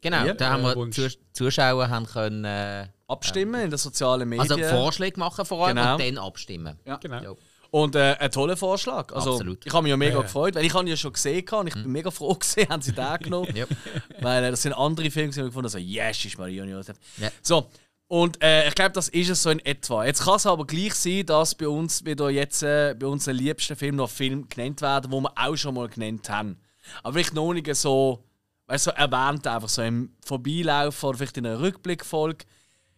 Genau, Ja. da haben wir Äh, Wunsch. Zus- Zuschauer haben können äh, Abstimmen in den sozialen Medien. also Vorschläge machen vor allem Genau. und dann abstimmen. Ja. Genau. Und äh, ein toller Vorschlag. Also, Absolut. Ich habe mich ja mega Ja. gefreut, weil ich habe ihn ja schon gesehen habe und ich bin mega froh gesehen, haben sie den genommen. Ja. Weil äh, das sind andere Filme, die ich gefunden habe, so, yes, ist Maria und Josef. So, und äh, ich glaube, das ist es so in etwa. Jetzt kann es aber gleich sein, dass bei uns wieder jetzt äh, bei unseren liebsten Filmen noch Filme genannt werden, wo wir auch schon mal genannt haben. Aber vielleicht noch nicht so, weißt so erwähnt, einfach so im Vorbeilaufen oder vielleicht in einer Rückblickfolge.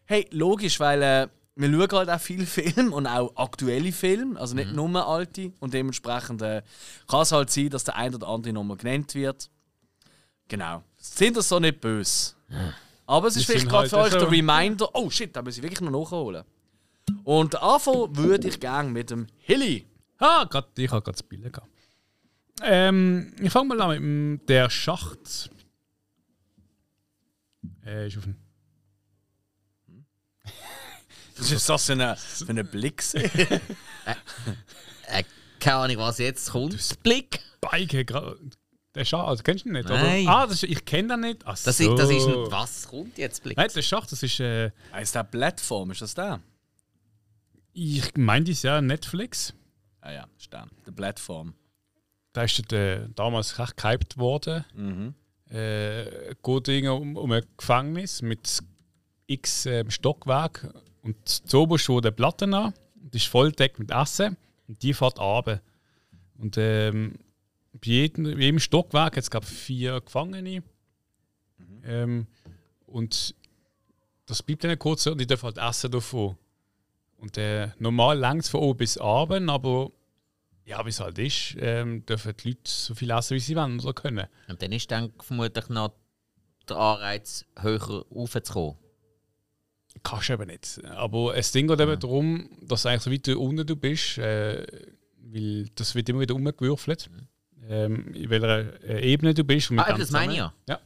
Hey, logisch, weil äh, wir schauen halt auch viele Filme und auch aktuelle Filme, also nicht nur alte. Und dementsprechend äh, kann es halt sein, dass der ein oder andere nochmal genannt wird. Genau. Sind das so nicht böse? Aber es ist Wir vielleicht gerade für halt euch der so- Reminder, oh shit, da muss ich wirklich noch nachholen. Und anfangen würde ich gerne mit dem Hilly. Ah, grad, ich habe gerade das Bild gehabt. Ähm, ich fange mal an mit dem Der Schacht. Äh, ist auf dem. Was ist das für ein für eine Blick? Äh, keine Ahnung, was jetzt kommt. Blick. Bike, gra- der Schacht, also kennst du ihn nicht? Nein. Oder? Ah, das ist, ich kenne den nicht. Ach Das, so. ist, das ist ein, was kommt jetzt Blick? Nein, der Schacht, das ist. Äh, ist der Plattform, ist das der? ich meine, das ja Netflix. Ah ja, ist der. Der Plattform. Da ist äh, damals recht gehypt worden. Mhm. Äh, geht um, um ein Gefängnis mit x äh, Stockwerk und so schon der Platten an und ist voll deckt mit Essen und die fährt runter. Und ähm, bei jedem, bei jedem Stockwerk hat es vier Gefangene. Ähm, und das bleibt dann kurz und die dürfen halt essen davon. Und äh, normal längt es von oben bis abend, aber ja, wie es halt ist, ähm, dürfen die Leute so viel essen, wie sie wollen oder können. Und dann ist dann vermutlich noch der Anreiz, höher raufzukommen. Kannst du eben nicht. Aber es Ding geht eben darum, dass eigentlich so weit du unten du bist, äh, weil das wird immer wieder umgewürfelt. Ähm, in welcher äh, Ebene du bist. Ah, das meine ich ja. Ja.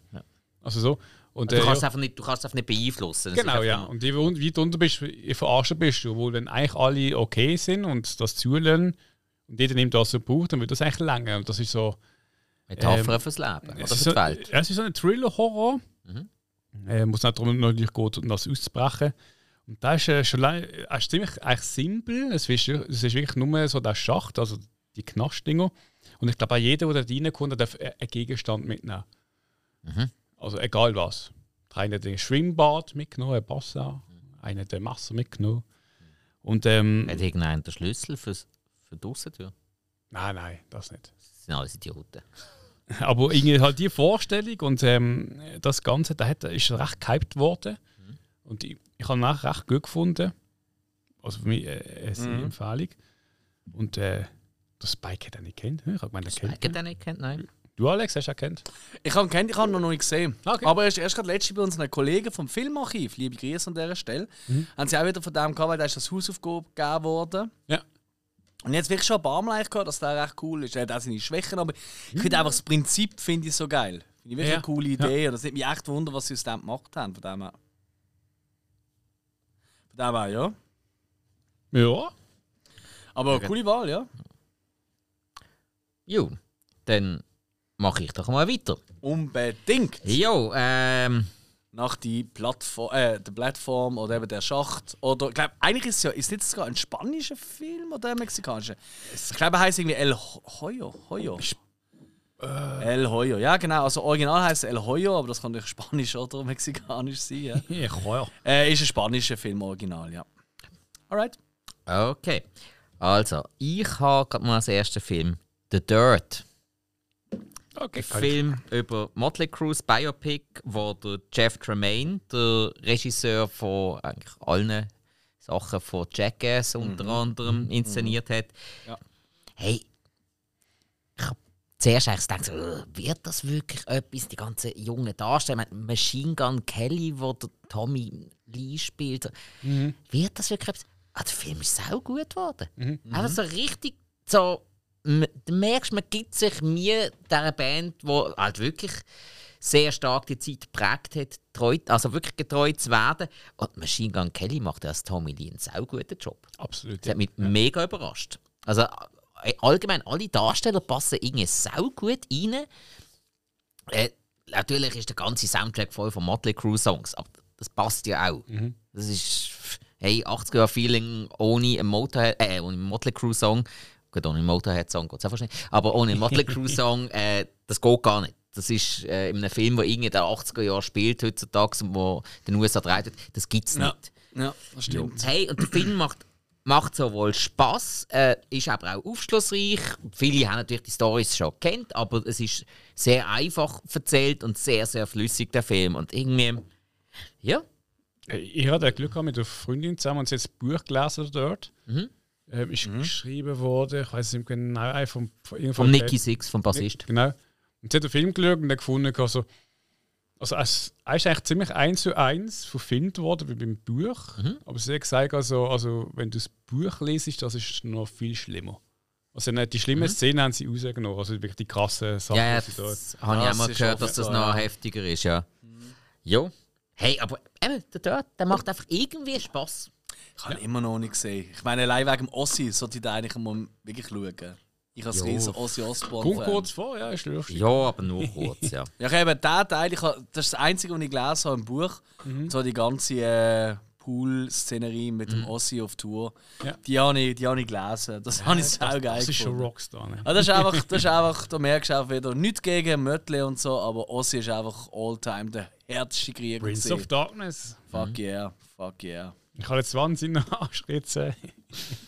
Also so. Und, Du äh, kannst, ja, einfach nicht, du kannst es einfach nicht beeinflussen. Das genau, ja. Und je weit weit unten bist, je verarscht bist du. Obwohl, wenn eigentlich alle okay sind und das zulassen und jeder nimmt, was er braucht, dann wird das eigentlich länger. Und das ist so. Metapher Ähm, fürs Leben oder Es für ist, die so, Welt. ja, es ist so ein Thriller-Horror. Mhm. Äh, muss nicht darum natürlich gehen, um das auszubrechen. Und da ist äh, schon lange, äh, ist ziemlich eigentlich simpel. Es ist, es ist wirklich nur so der Schacht, also die Knastdinger. Und ich glaube, auch jeder, der da reinkommt, darf äh, einen Gegenstand mitnehmen. Mhm. Also egal was. Der eine hat ein Schwimmbad mitgenommen, ein Bassin, einer hat ein Messer mitgenommen. Und ähm, Hat irgendeiner den Schlüssel fürs, für die Aussentür? nein, nein, das nicht. Das sind alles Idioten. Aber irgendwie halt die Vorstellung und ähm, das Ganze, da hat, ist recht gehypt worden. Und ich, ich habe nachher recht gut gefunden. Also für mich äh, eine Mhm. Empfehlung. Und äh, der Spike hat er nicht kennt. Ich habe gemeint, er kennt. Kennt ihr nicht? Kennt? Nein. Du, Alex, hast du ihn kennt? Ich habe ihn kennt, ich habe ihn noch nicht gesehen. Okay. Aber er ist erst gerade letztens bei unseren Kollegen vom Filmarchiv, liebe Grüße an dieser Stelle, haben sie auch wieder von dem gehabt, weil da ist das Hausaufgabe gegeben worden. Ja. Und jetzt wirklich schon ein paar Mal gehört, dass der recht cool ist. Er hat auch seine Schwächen, aber ich finde einfach das Prinzip finde ich so geil. Finde ich wirklich Ja. eine coole Idee. Und das nimmt mich echt wunder, was sie aus dem gemacht haben. Von dem her. Von dem her, ja. Ja. Aber coole Wahl, ja. Jo, dann mache ich doch mal weiter. Unbedingt. Jo, ähm, Nach die Plattform, äh, der Plattform oder eben der Schacht. Oder ich glaube, eigentlich ist es ja, ist nicht sogar ein spanischer Film oder ein mexikanischer? Ich glaube, er heißt irgendwie El Hoyo. Hoyo. El Hoyo, ja genau. Also original heißt es El Hoyo, aber das kann natürlich spanisch oder mexikanisch sein. Ja. Ich ja. äh, ist ein spanischer Film original, ja. Alright. okay. Also, ich habe gerade mal als ersten Film The Dirt. Okay, Film über Motley Crue's Biopic, wo der Jeff Tremaine, der Regisseur von eigentlich allen Sachen von Jackass unter anderem inszeniert hat. Ja. Hey, ich habe zuerst eigentlich gedacht, so, äh, wird das wirklich etwas, die ganzen jungen Darsteller, Ich meine, Machine Gun Kelly, wo der Tommy Lee spielt, wird das wirklich etwas? Ah, der Film ist sau gut geworden. Einfach so richtig so. Du merkst, man gibt sich mir dieser Band, die halt wirklich sehr stark die Zeit geprägt hat, treu, also wirklich getreu zu werden. Und Machine Gun Kelly macht als Tommy Lee einen sehr guten Job. Absolut. Das hat mich mega überrascht. Also äh, allgemein, alle Darsteller passen irgendwie sau gut rein. Äh, natürlich ist der ganze Soundtrack voll von Motley Crue Songs, aber das passt ja auch. Das ist hey 80er Jahre Feeling ohne einen Motorhead, äh, ohne einen Motley Crue Song. Gut, ohne einen Motorhead Song geht es einfach nicht. Aber ohne Motley Crue Song, äh, das geht gar nicht. Das ist äh, in einem Film, der irgendwie in den 80er Jahren spielt heutzutage und wo den USA dreht, das gibt es Ja. nicht. Ja, das stimmt. Hey, und der Film macht, macht sowohl Spaß, äh, ist aber auch aufschlussreich. Viele haben natürlich die Stories schon kennt, aber es ist sehr einfach erzählt und sehr, sehr flüssig, der Film. Und irgendwie, ja, Ich hatte Glück gehabt mit einer Freundin zusammen und sie hat das Buch gelesen dort. Mhm. Ähm, ist geschrieben worden, ich weiß nicht genau, von, vom von Nicky Six, vom Bassist. Genau. Und sie hat den Film geschaut und dann gefunden, also, also es er ist eigentlich ziemlich eins zu eins verfilmt worden wie beim Buch. Mhm. Aber sie hat gesagt, also, also wenn du das Buch lesest, das ist noch viel schlimmer. Also nicht die schlimmen Szenen haben sie rausgenommen, also wirklich die krassen Sachen, Mhm. Ja, sie da... das habe ich Das auch mal gehört, dass das noch heftiger ist, ja. Jo. Hey, aber eben, der dort, der macht einfach irgendwie Spaß. Ich habe ihn immer noch nicht gesehen. Ich meine, allein wegen dem Ossi sollte ich da eigentlich mal wirklich schauen. Ich als riesen Ossi Osbourne. Kommt Fan. kurz vor, ja, ist lustig. Ja, aber nur kurz, ja. Ja, ich habe den Teil, ich habe, das ist das Einzige, was ich gelesen habe im Buch. So die ganze äh, Pool-Szenerie mit dem Ossi auf Tour. Ja. Die habe ich, die habe ich gelesen. Das habe ich sau geil Das ist schon. Rockstar. Ne? Ah, das, ist einfach, das ist einfach, da merkst du auch wieder, nichts gegen Mötle und so, aber Ossi ist einfach all-time der härteste Krieger. Prince of Darkness. Fuck yeah, fuck yeah. Ich habe jetzt wahnsinnig anschritzen.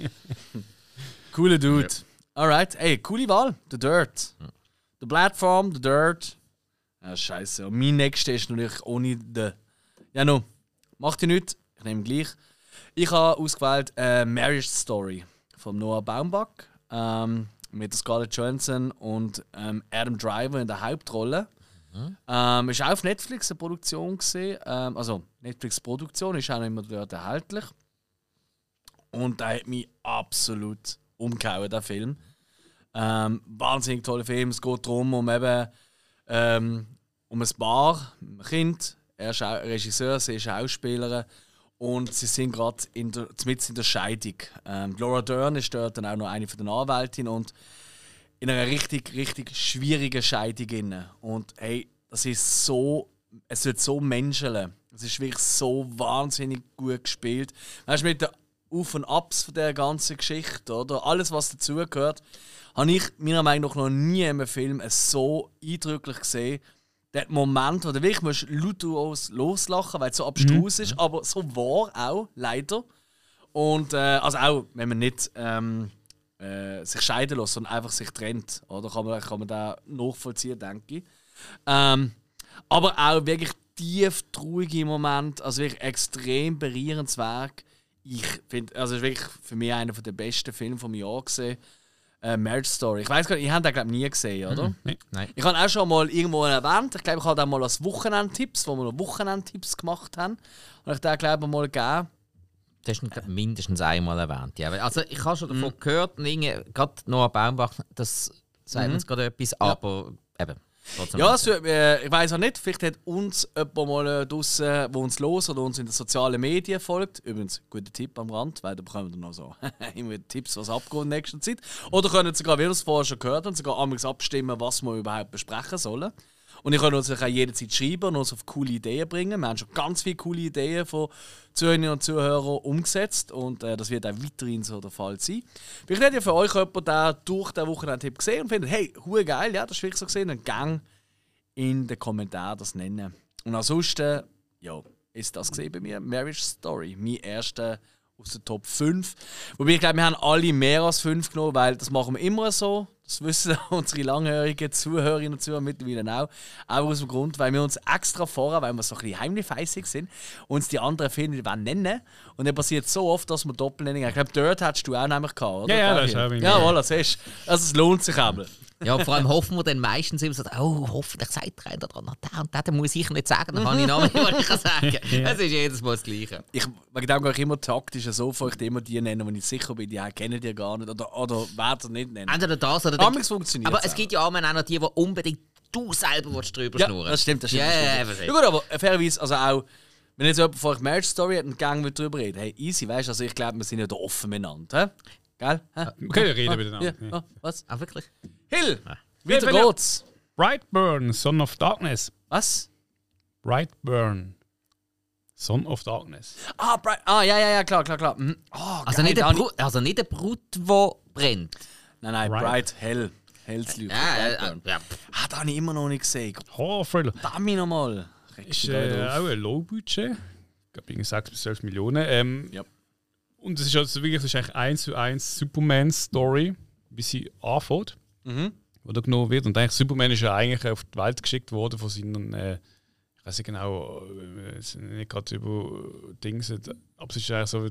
Cooler Dude. Alright, ey, coole Wahl. The Dirt. The Platform, The Dirt. Ja, scheiße. Und mein nächster ist natürlich ohne The. Ja, no. Macht ihr nichts. Ich nehme gleich. Ich habe ausgewählt äh, Marriage Story von Noah Ähm, mit Scarlett Johansson und ähm, Adam Driver in der Hauptrolle. Ähm, ist auch auf Netflix eine Produktion gesehen. Ähm, also Netflix-Produktion ist auch noch immer dort erhältlich. Und der hat mich absolut umgehauen, der Film. Ähm, wahnsinnig toller Film. Es geht darum, um eben ähm, um ein Paar, ein Kind. Er ist auch Regisseur, sie ist Schauspielerin. Und sie sind gerade in der, in der Scheidung. Ähm, Laura Dern ist dort dann auch noch eine von den Anwältinnen in einer richtig, richtig schwierigen Scheidung. Inne. Und hey, das ist so, es wird so menscheln. Es ist wirklich so wahnsinnig gut gespielt. Weißt du, mit den Auf- und Abs von der ganzen Geschichte, oder? Alles, was dazugehört, habe ich meiner Meinung nach noch nie in einem Film so eindrücklich gesehen. Der Moment, wo du wirklich musst laut aus- loslachen weil es so abstrus ist, aber so war auch, leider. Und äh, also auch, wenn man nicht ähm, äh, sich scheiden lässt, sondern einfach sich trennt, oder? Kann man, kann man da nachvollziehen, denke ich. Ähm, aber auch wirklich tief traurige Momente, also wirklich extrem berührendes Werk. Ich finde, also es ist wirklich für mich einer der besten Filme vom Jahr gesehen. Äh, Marriage Story. Ich weiß gar nicht, ihr habt den glaube ich nie gesehen, oder? Nee. Nein. Ich habe auch schon mal irgendwo erwähnt. Ich glaube, ich habe den mal als Wochenendtipps, wo wir noch Wochenendtipps gemacht haben, habe ich den glaube ich mal gegeben. Das hast du glaub, mindestens einmal erwähnt. Ja. Also ich habe schon davon gehört, und irgendwie- gerade Noah Baumbach, das sagt uns gerade etwas, aber eben. Trotzdem Ja, es, wird- äh, ich weiß auch nicht, vielleicht hat uns jemand mal äh, draussen, wo uns los oder uns in den sozialen Medien folgt. Übrigens, guter Tipp am Rand, weil da bekommen wir noch so immer Tipps, was abgeht in nächster Zeit. Oder können sogar, wie wir das vorher schon gehört haben, sogar abstimmen, was wir überhaupt besprechen sollen. Und ihr könnt uns auch jederzeit schreiben und uns auf coole Ideen bringen. Wir haben schon ganz viele coole Ideen von Zuhörerinnen und Zuhörern umgesetzt und äh, das wird auch weiterhin so der Fall sein. Vielleicht hat ja für euch jemand der durch den Wochenendtipp gesehen und findet, hey, hure geil, ja, das ist wirklich so gesehen, dann gang in den Kommentaren das nennen. Und ansonsten, ja, ist das gesehen bei mir, Marriage Story, mein erster aus der Top 5. Wobei ich glaube, wir haben alle mehr als 5 genommen, weil das machen wir immer so. Das wissen unsere langhörigen Zuhörerinnen und Zuhörer mittlerweile auch. Auch aus dem Grund, weil wir uns extra vorher, weil wir so ein bisschen heimlichfeissig sind, uns die anderen Filme nicht nennen Und dann passiert so oft, dass wir Doppelnennungen Ich glaube, Dirt hattest du auch nämlich gehabt, oder? Ja, ja, das habe ich. Ja, voilà, siehst du. Also es lohnt sich aber. Ja, vor allem hoffen wir dann meistens immer so, oh, hoffentlich sagt der eine oder andere, der und der, den muss ich nicht sagen, dann kann ich noch mehr, was ich kann sagen Es ist jedes Mal das Gleiche. Ich wegen dem gehe ich immer taktisch so vor, ich immer die nennen, wo ich sicher bin, die kennen die gar nicht oder, oder werden nicht nennen. Entweder das oder Amigs funktioniert Aber es gibt ja auch auch noch die, die unbedingt du selber willst drüber ja, schnurren das stimmt, das stimmt. Ja, das ja, stimmt. ja, ja, gut, aber fairerweise, also auch, wenn jetzt jemand vor euch Marriage Story hat und gang will drüber reden, hey, easy, weißt du, also ich glaube, wir sind ja da offen miteinander? Gell? Okay, wir reden Ah, miteinander. ja, ah, was? Ah, wirklich? Hill! Weiter wenn ihr- geht's. Brightburn, Son of Darkness. Was? Brightburn. Son of Darkness. Ah, Bright, ah, ja, ja, ja, klar, klar, klar. Mhm. Ah, Also geil, nicht, da ich- Brut, also nicht eine Brut, die brennt. Nein, nein, Bright. Bright, hell. Helles Licht. Ja, ja, ja. Ah, da habe ich immer noch nicht gesehen. Horror-Thriller. Verdammt nochmal. Ist äh, auch ein Low-Budget. Ich glaube, irgendwie 6 bis 12 Millionen. Ähm, Ja. Und es ist also wirklich es ist eigentlich 1 zu 1 Superman-Story, wie sie anfängt. Mhm. Oder genommen wird. Und eigentlich Superman ist ja eigentlich auf die Welt geschickt worden von seinen. Äh, ich weiß nicht genau, äh, nicht gerade über Dings, aber es ist eigentlich so,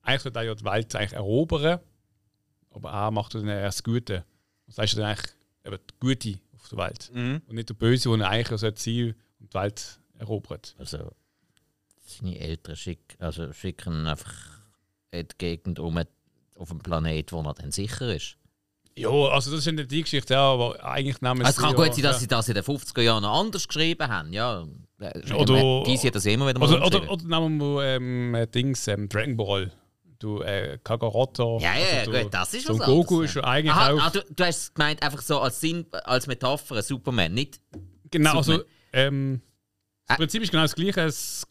eigentlich wird er ja die Welt eigentlich erobern, aber er macht dann erst das Gute. Das heißt dann eigentlich eben die Gute auf der Welt. Mhm. Und nicht der Böse, der er eigentlich sollte sein und die Welt erobert. Also, seine Eltern schick, also schicken einfach in die Gegend um auf einen Planet, wo er dann sicher ist. Ja, also das ist ja nicht die Geschichte, ja, aber eigentlich nehmen Also, es kann gut sein, dass sie das in den 50er Jahren noch anders geschrieben haben. Ja, Oder- die hat das immer wieder mal Oder, oder, oder nehmen wir ähm, äh, Dings, ähm, Dragon Ball. Du äh, Kakaroto. Ja, ja, also du- gut, das ist so was ein Goku anderes, ist ja. eigentlich Aha, auch. ah, du, du hast es gemeint, einfach so als Sinn, als Metapher, Superman, nicht? genau, also, Superman. ähm, das. Prinzip ist genau das gleiche. Es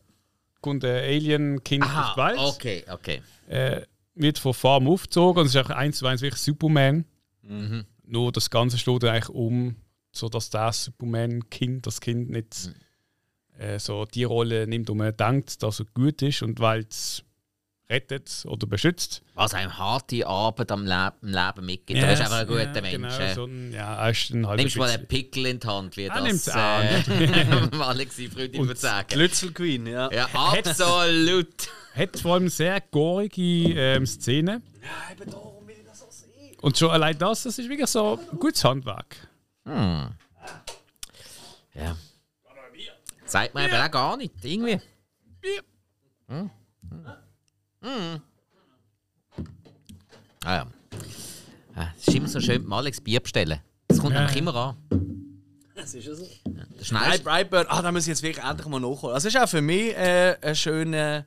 kommt ein Alien-Kind auf die Welt. okay, okay. Äh, wird von Farm aufgezogen und es ist auch eins zu eins wirklich Superman. Mhm. Nur das Ganze schlägt eigentlich um, sodass das Superman-Kind, das Kind nicht Mhm. äh, so die Rolle nimmt, wo man denkt, dass er gut ist und weil es rettet oder beschützt. Was einem harte Arbeit am Leben, im Leben mitgibt. du bist einfach ein guter ja, Mensch. Genau, äh. so ein, ja, ist halt Nimmst ein mal einen Pickel in die Hand, wie das nimmt's äh, Alexi Freundin Und würde sagen. Glützel Queen, ja. Ja, absolut. hat vor allem sehr gorige ähm, Szenen. Ja, eben darum will ich das auch sehen. Und schon allein das, das ist wirklich so ein gutes Handwerk. Hm. Ja. Sagt man eben auch gar nicht, irgendwie. Hm. Hm. Ah ja. Ah, Es ist immer so schön, mal Alex Bier bestellen. Das kommt Ja. nämlich immer an. Das ist ja so. Schnellste. Brightburn, ah, da muss ich jetzt wirklich endlich mal nachholen. Es ist auch für mich äh, eine schöne,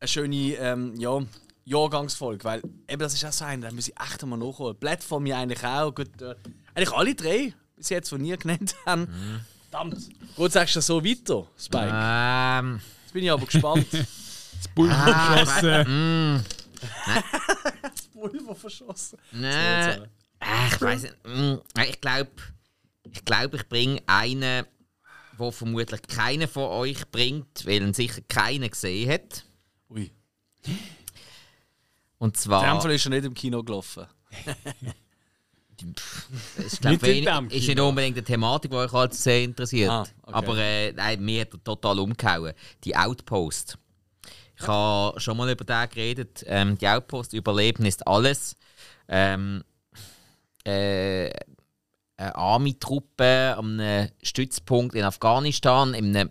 eine schöne ähm, ja, Jahrgangsfolge, weil eben das ist auch so ein, da muss ich echt mal nachholen. Blatt von mir eigentlich auch. Gut, äh, eigentlich alle drei, bis jetzt, die nie genannt haben. Mhm. Verdammt. Gut, sagst du so weiter, Spike. Ähm, Jetzt bin ich aber gespannt. Das Pulver Ah, geschossen. Pulver verschossen. ne, äh, ich weiß nicht. mm, Ich glaube, ich, glaub, ich bringe einen, wo vermutlich keiner von euch bringt, weil ihn sicher keiner gesehen hat. Ui. Und In dem zwar. Fall ist er nicht im Kino gelaufen. Es ist, glaub, in wenig, ist nicht unbedingt eine Thematik, die euch halt sehr interessiert. Ah, okay. Aber äh, nein, mir hat er total umgehauen. Die Outpost. Ich habe schon mal über den geredet. Ähm, die Outpost, Überleben ist alles. Ähm, äh, eine Army-Truppe an einem Stützpunkt in Afghanistan, in einem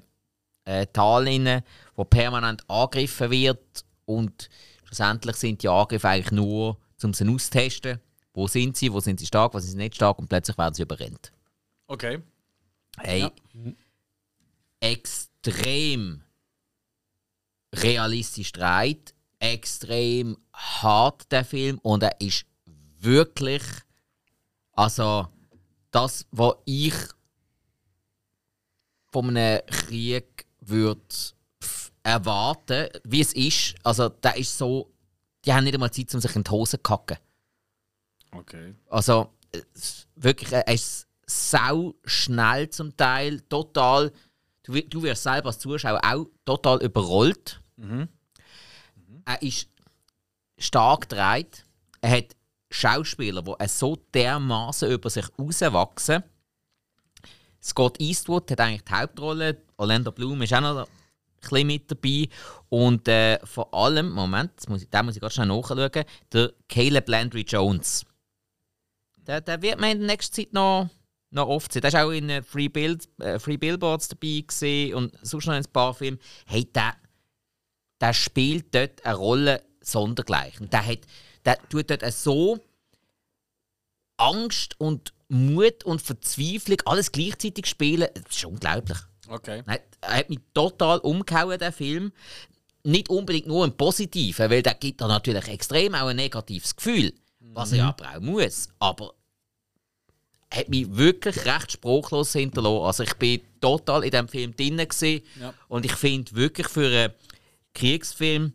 äh, Tal, inne, wo permanent angegriffen wird. Und schlussendlich sind die Angriffe eigentlich nur, um sie auszutesten. Wo sind sie, wo sind sie stark, wo sind sie nicht stark und plötzlich werden sie überrennt. Okay. Hey, Ja. extrem realistisch dreht, extrem hart der Film und er ist wirklich, also das, was ich von einem Krieg würde erwarten, wie es ist, also der ist so, die haben nicht einmal Zeit, um sich in die Hose zu kacken. Okay. Also wirklich, er ist sau schnell zum Teil, total. Du, du wirst selber als Zuschauer auch total überrollt. Er ist stark gedreht. Er hat Schauspieler, die so dermaßen über sich rauswachsen. Scott Eastwood hat eigentlich die Hauptrolle. Orlando Bloom ist auch noch bisschen mit dabei. Und äh, vor allem, Moment, muss ich, den muss ich ganz schnell nachschauen, der Caleb Landry Jones. Der, der wird man in der nächsten Zeit noch, noch oft sehen. Der war auch in äh, Free, Bild, äh, Free Billboards dabei und sonst noch in ein paar Filmen. Hey, der, der spielt dort eine Rolle sondergleichen. Der, hat, der tut dort so Angst und Mut und Verzweiflung alles gleichzeitig spielen. Das ist unglaublich. Okay. Er hat mich total umgehauen, der Film. Nicht unbedingt nur im Positiven, weil der gibt da natürlich extrem auch ein negatives Gefühl. Was er ja aber auch muss. Aber er hat mich wirklich recht spruchlos hinterlassen. Also ich bin total in diesem Film drin. Ja. und ich finde wirklich für einen Kriegsfilm,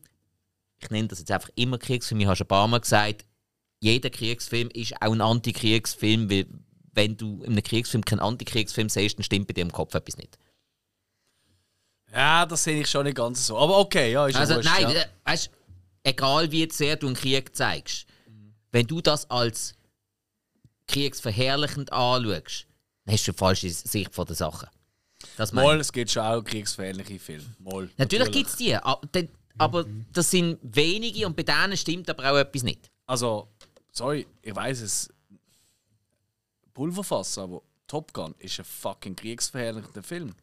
ich nenne das jetzt einfach immer Kriegsfilm, ich habe schon ein paar Mal gesagt, jeder Kriegsfilm ist auch ein Antikriegsfilm, weil wenn du in einem Kriegsfilm keinen Antikriegsfilm siehst, dann stimmt bei dir im Kopf etwas nicht. Ja, das sehe ich schon nicht ganz so. Aber okay, ja, ist Also wurscht, nein, ja. äh, weißt, egal wie sehr du einen Krieg zeigst, wenn du das als kriegsverherrlichend anschaust, dann hast du eine falsche Sicht von der Sache. Das. Mal, es gibt schon auch kriegsfähnliche Filme. Mal. Natürlich gibt es die, aber das sind wenige und bei denen stimmt aber auch etwas nicht. Also, sorry, ich weiß es. Pulverfass, aber Top Gun ist ein fucking kriegsverherrlichender Film.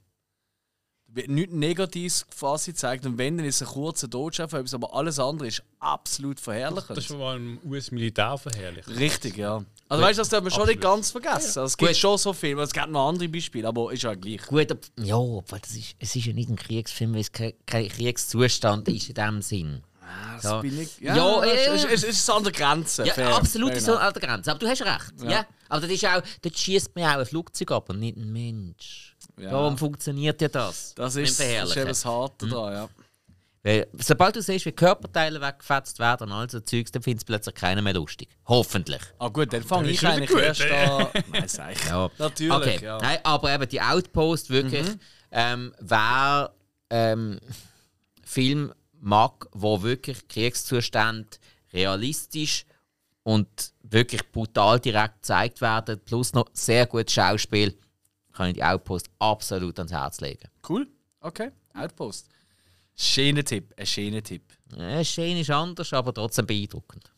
Nichts Negatives quasi gezeigt und wenn, dann ist es ein kurzer etwas, aber alles andere ist absolut verherrlichend. Das ist vor allem US-Militär verherrlicht. Richtig, ja. Also weißt du, das darf man schon nicht ganz vergessen. Also, es gibt Gut. schon so Filme, es gibt noch andere Beispiele, aber ist ja gleich. Gut, ob, ja, obwohl das ist, es ist ja nicht ein Kriegsfilm, weil es kein, kein Kriegszustand ist in dem Sinn. Das Ja. bin ich, Ja, ja, ja, es, ja. es, es, ist an der Grenze. Ja, fair, absolut fair ist so an der Grenze. Aber du hast recht. Ja. Aber das ist auch, dort schießt man ja auch ein Flugzeug ab und nicht ein Mensch. Ja. Warum funktioniert ja das? Das ist, das ist eben das Harte Mhm. da, ja. Weil, sobald du siehst, wie Körperteile weggefetzt werden und all so Zeugs, dann findest du plötzlich keiner mehr lustig. Hoffentlich. Ah gut, dann fange ich eigentlich gut, erst an. Nein, sag ich. Ja. Natürlich, okay. ja. Nein, aber eben die Outpost wirklich, ähm, wer ähm, Film mag, wo wirklich Kriegszustände realistisch und wirklich brutal direkt gezeigt werden, plus noch sehr gutes Schauspiel, kann ich die Outpost absolut ans Herz legen. Cool. Okay. Outpost. Schöner Tipp. Ein schöner Tipp. Ja, schön ist anders, aber trotzdem beeindruckend.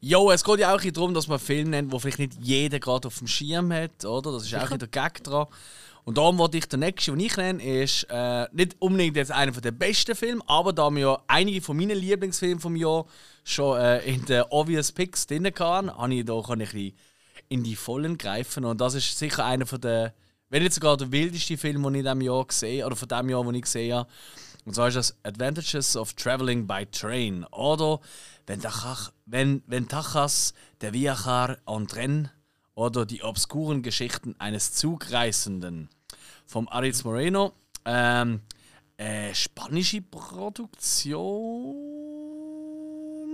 Jo, es geht ja auch darum, dass man einen Film nennt, wo vielleicht nicht jeder gerade auf dem Schirm hat, oder? Das ist auch ein der Gag dran. Und darum wollte ich der nächste, den ich nenne, ist äh, nicht unbedingt jetzt einer der besten Filme, aber da wir ja einige von meinen Lieblingsfilmen vom Jahr schon äh, in den Obvious Picks drin hatten, habe ich da ich ein bisschen in die Vollen greifen. Und das ist sicher einer von der, wenn nicht sogar der wildeste Film, den ich in diesem Jahr gesehen oder von dem Jahr, den ich gesehen habe. Und zwar ist das Advantages of Traveling by Train. Oder wenn, Tachach, wenn, wenn Tachas der Viajar en Tren oder die obskuren Geschichten eines Zugreisenden vom Aritz Moreno. Ähm, äh, spanische Produktion.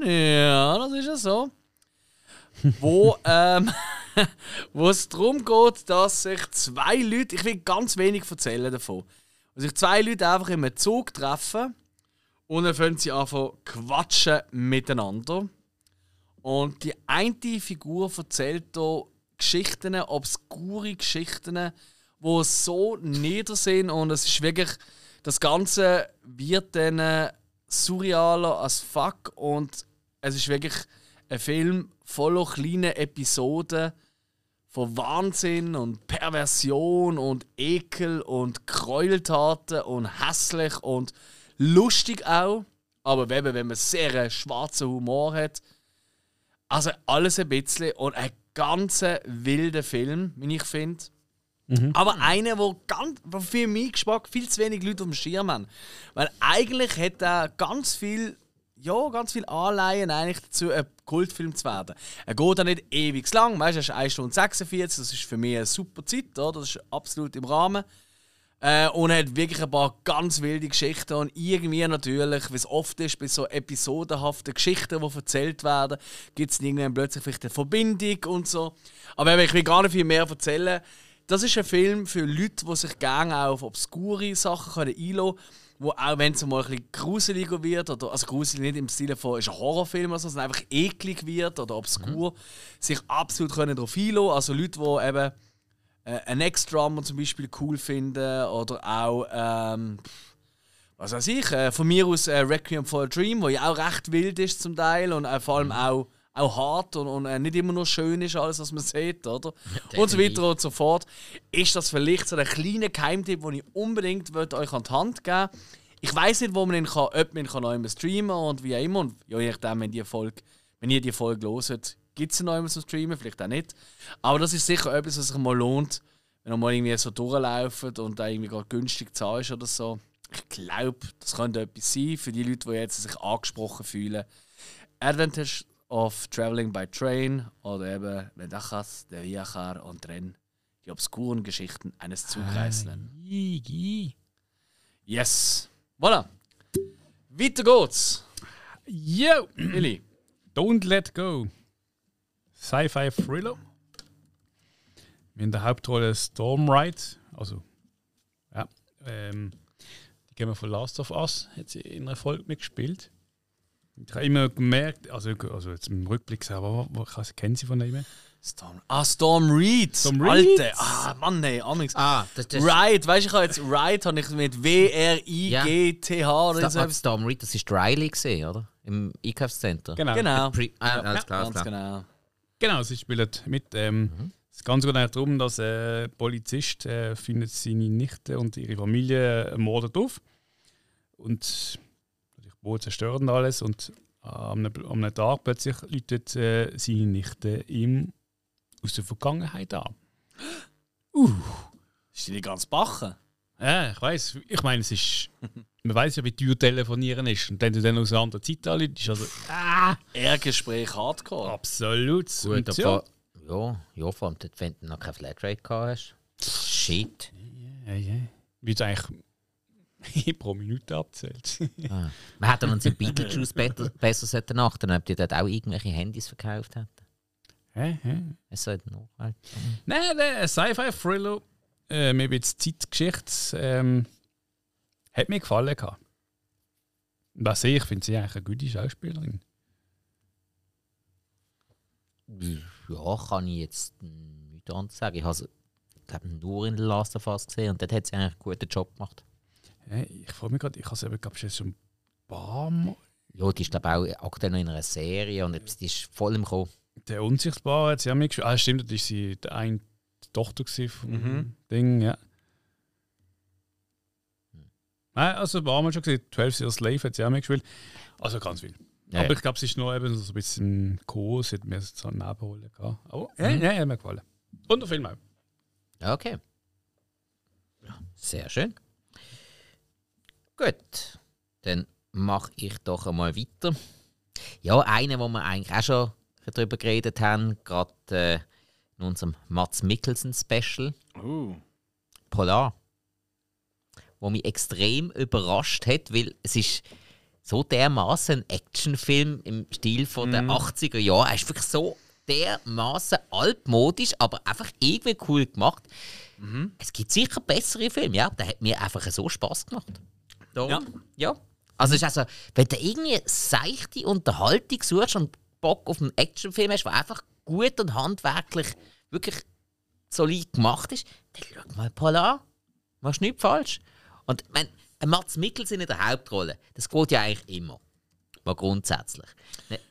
Ja, das ist ja so. wo ähm, wo es darum geht, dass sich zwei Leute, ich will ganz wenig erzählen davon, dass sich zwei Leute einfach in einem Zug treffen und dann fangen sie an quatschen miteinander. Und die eine Figur erzählt hier Geschichten, obskure Geschichten, die so nieder sind und es ist wirklich, das Ganze wird dann surrealer als fuck und es ist wirklich ein Film voller kleiner Episoden von Wahnsinn und Perversion und Ekel und Gräueltaten und hässlich und lustig auch. Aber eben, wenn man sehr einen schwarzen Humor hat. Also alles ein bisschen und ein ganz wilder Film, wie ich finde. Mhm. Aber einer, wo, ganz, wo für mich Geschmack viel zu wenig Leute auf dem Schirm haben. Weil eigentlich hat er ganz viel ja, ganz viel Anleihen eigentlich dazu, ein Kultfilm zu werden. Er geht auch nicht ewig lang, weißt du, er ist 1 Stunde 46, das ist für mich eine super Zeit, oder? das ist absolut im Rahmen. Äh, und er hat wirklich ein paar ganz wilde Geschichten und irgendwie natürlich, wie es oft ist, bei so episodenhaften Geschichten, die erzählt werden, gibt es irgendwann plötzlich vielleicht eine Verbindung und so. Aber ich will gar nicht viel mehr erzählen. Das ist ein Film für Leute, die sich gerne auf obskure Sachen einlassen können wo auch wenn es mal ein bisschen gruseliger wird, oder, also gruselig nicht im Sinne von ist ein Horrorfilm oder so, sondern einfach eklig wird oder obskur, mhm. sich absolut können darauf einlassen Also Leute, die eben äh, ein Next-Drummer zum Beispiel cool finden oder auch, ähm, was weiß ich, äh, von mir aus äh, Requiem for a Dream, wo ja auch recht wild ist zum Teil und äh, vor allem mhm. auch auch hart und, und äh, nicht immer nur schön ist, alles, was man sieht, oder? Ja, und so weiter und so fort. Ist das vielleicht so ein kleiner Geheimtipp, den ich unbedingt euch an die Hand geben Ich weiß nicht, wo man ihn kann, ob man ihn kann noch streamen und wie auch immer. Und ja, je nachdem, wenn, die Folge, wenn ihr die Folge loset, gibt es ihn noch zum Streamen, vielleicht auch nicht. Aber das ist sicher etwas, was sich mal lohnt, wenn ihr mal irgendwie so durchlaufen und da irgendwie gerade günstig zahlst oder so. Ich glaube, das könnte etwas sein für die Leute, die jetzt sich angesprochen fühlen. Advantage of Traveling by Train oder eben Vendachas, der Viajar und Tren, die obskuren Geschichten eines Zugreisenden. Yes. Voilà. Weiter geht's. Yo! Willi. Don't Let Go. Sci-Fi Thriller. In der Hauptrolle Stormride. Also, ja. Ähm, die gehen wir von Last of Us. Hat sie in einer Folge mitgespielt. Ich habe immer gemerkt, also, also jetzt im Rückblick, aber was kennen Sie von ihm? Storm, ah, Storm Reed. Storm Reed? Alter. Ah, Mann, nee, Amix. Ah, das, das Ride, weißt du, ich habe jetzt Ride habe ich mit W-R-I-G-T-H oder so. Storm Reed, das ist Riley gesehen, oder? Im Einkaufscenter. Genau. Genau. Pre ah, ja, alles klar, ganz genau. Genau, sie spielen mit. Ähm, mhm. Es geht ganz darum, dass ein äh, Polizist äh, findet seine Nichte und ihre Familie ermordet auf. Und Boden zerstört und alles. Und am einem, Tag plötzlich läutet äh, seine Nichte ihm aus der Vergangenheit an. Uh, ist die nicht ganz bachen? Ja, ich weiß. Ich meine, es ist. man weiß ja, wie teuer telefonieren ist. Und wenn du dann aus einer anderen Zeit anläutest, also. Ah! Ergespräch hardcore. Absolut. Gut, und aber. Ja, ja, vor allem, wenn du noch keine Flatrate gehabt hast. Shit. Ja, ja. Wie du eigentlich pro Minute abzählt. ah. Man hätte uns in Beetlejuice besser, besser achten ob die dort auch irgendwelche Handys verkauft hätten. Hä? Hä? Es sollte noch halt. Nein, der Sci-Fi-Thriller äh, mit jetzt Zeitgeschichte ähm, hat mir gefallen. Gehabt. Was ich, finde sie eigentlich eine gute Schauspielerin. Ja, kann ich jetzt nicht anderes sagen. Ich habe glaube nur in The Last of Us gesehen und dort hat sie eigentlich einen guten Job gemacht. Ich freue mich gerade, ich habe es eben, glaube ich, schon ein paar Mal ja, die ist glaube auch aktuell noch in einer Serie und die ist voll im Kommen. Der Unsichtbare hat sie auch mitgespielt. Ah, stimmt, das war sie die eine Tochter vom Mhm. Ding, ja. Nein, also ein paar Mal schon gesehen. 12 Years Slave hat sie auch mitgespielt. Also ganz viel. Ja, Aber ja. ich glaube, sie ist noch eben so ein bisschen Co. Sie hat mehr so eine Nebenrolle gehabt. Aber ja, ja, ja, mir gefallen. Und der Film auch. Okay. Sehr schön. Gut, dann mache ich doch einmal weiter. Ja, eine, wo wir eigentlich auch schon darüber geredet haben, gerade äh, in unserem Mats Mikkelsen Special, Uh. Polar, wo mich extrem überrascht hat, weil es ist so dermaßen ein Actionfilm im Stil von den 80er Jahren. Er ist wirklich so dermaßen altmodisch, aber einfach irgendwie cool gemacht. Es gibt sicher bessere Filme, ja. Der hat mir einfach so Spaß gemacht. Ja. ja. Also, ist also, wenn du irgendwie seichte Unterhaltung suchst und Bock auf einen Actionfilm hast, der einfach gut und handwerklich wirklich solid gemacht ist, dann schau mal Polar. Machst nichts falsch. Und ich Mats Mikkelsen in der Hauptrolle, das geht ja eigentlich immer. Mal grundsätzlich.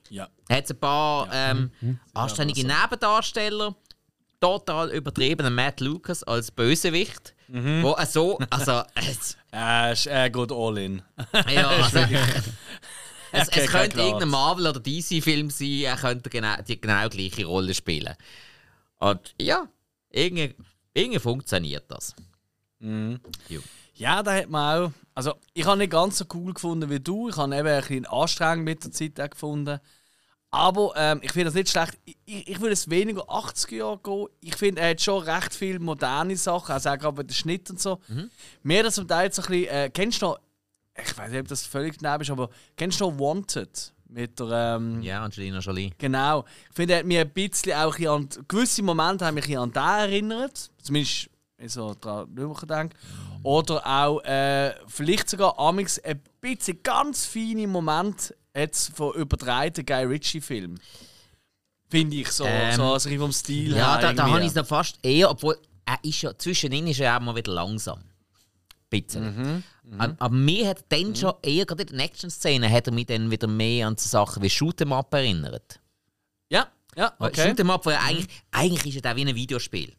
Ja. Er hat ein paar ähm, anständige Nebendarsteller, total übertriebenen Matt Lucas als Bösewicht, wo er so, also, es, Er, ist, er geht all in. ja, also, es, es könnte irgendein Marvel- oder DC-Film sein, er könnte genau, die genau gleiche Rolle spielen. Und ja, irgendwie, irgendwie funktioniert das. Jo. Ja, da hat man auch. Also, ich habe nicht ganz so cool gefunden wie du. Ich habe eben ein bisschen anstrengend mit der Zeit auch gefunden. Aber ähm, ich finde das nicht schlecht. Ich, ich, ich würde es weniger 80er Jahre gehen. Ich finde, er hat schon recht viele moderne Sachen, also auch gerade bei den Schnitt und so. Mehr das zum Teil so ein bisschen. Äh, kennst du noch. Ich weiß nicht, ob das völlig daneben ist, aber kennst du noch Wanted? Mit der. Ähm, Ja, Angelina Jolie. Genau. Ich finde, er hat mich ein bisschen auch ein bisschen an gewisse Momente haben mich ein an den erinnert. Zumindest wenn ich so daran denke. Oder auch äh, vielleicht sogar amix ein bisschen ganz feine Momente jetzt von übertreibten Guy Ritchie-Film. Finde ich so, Ähm, so also vom Stil Ja, her. da, da irgendwie. habe ich es noch fast eher, obwohl er ist ja, zwischendrin ist er auch mal wieder langsam. Bisschen. Aber, aber mir hat dann schon eher, gerade in den Action-Szenen, hat er mich dann wieder mehr an so Sachen wie Shoot'em Up erinnert. Ja, ja, Weil okay. Shoot'em Up, wo er eigentlich, eigentlich ist er auch wie ein Videospiel.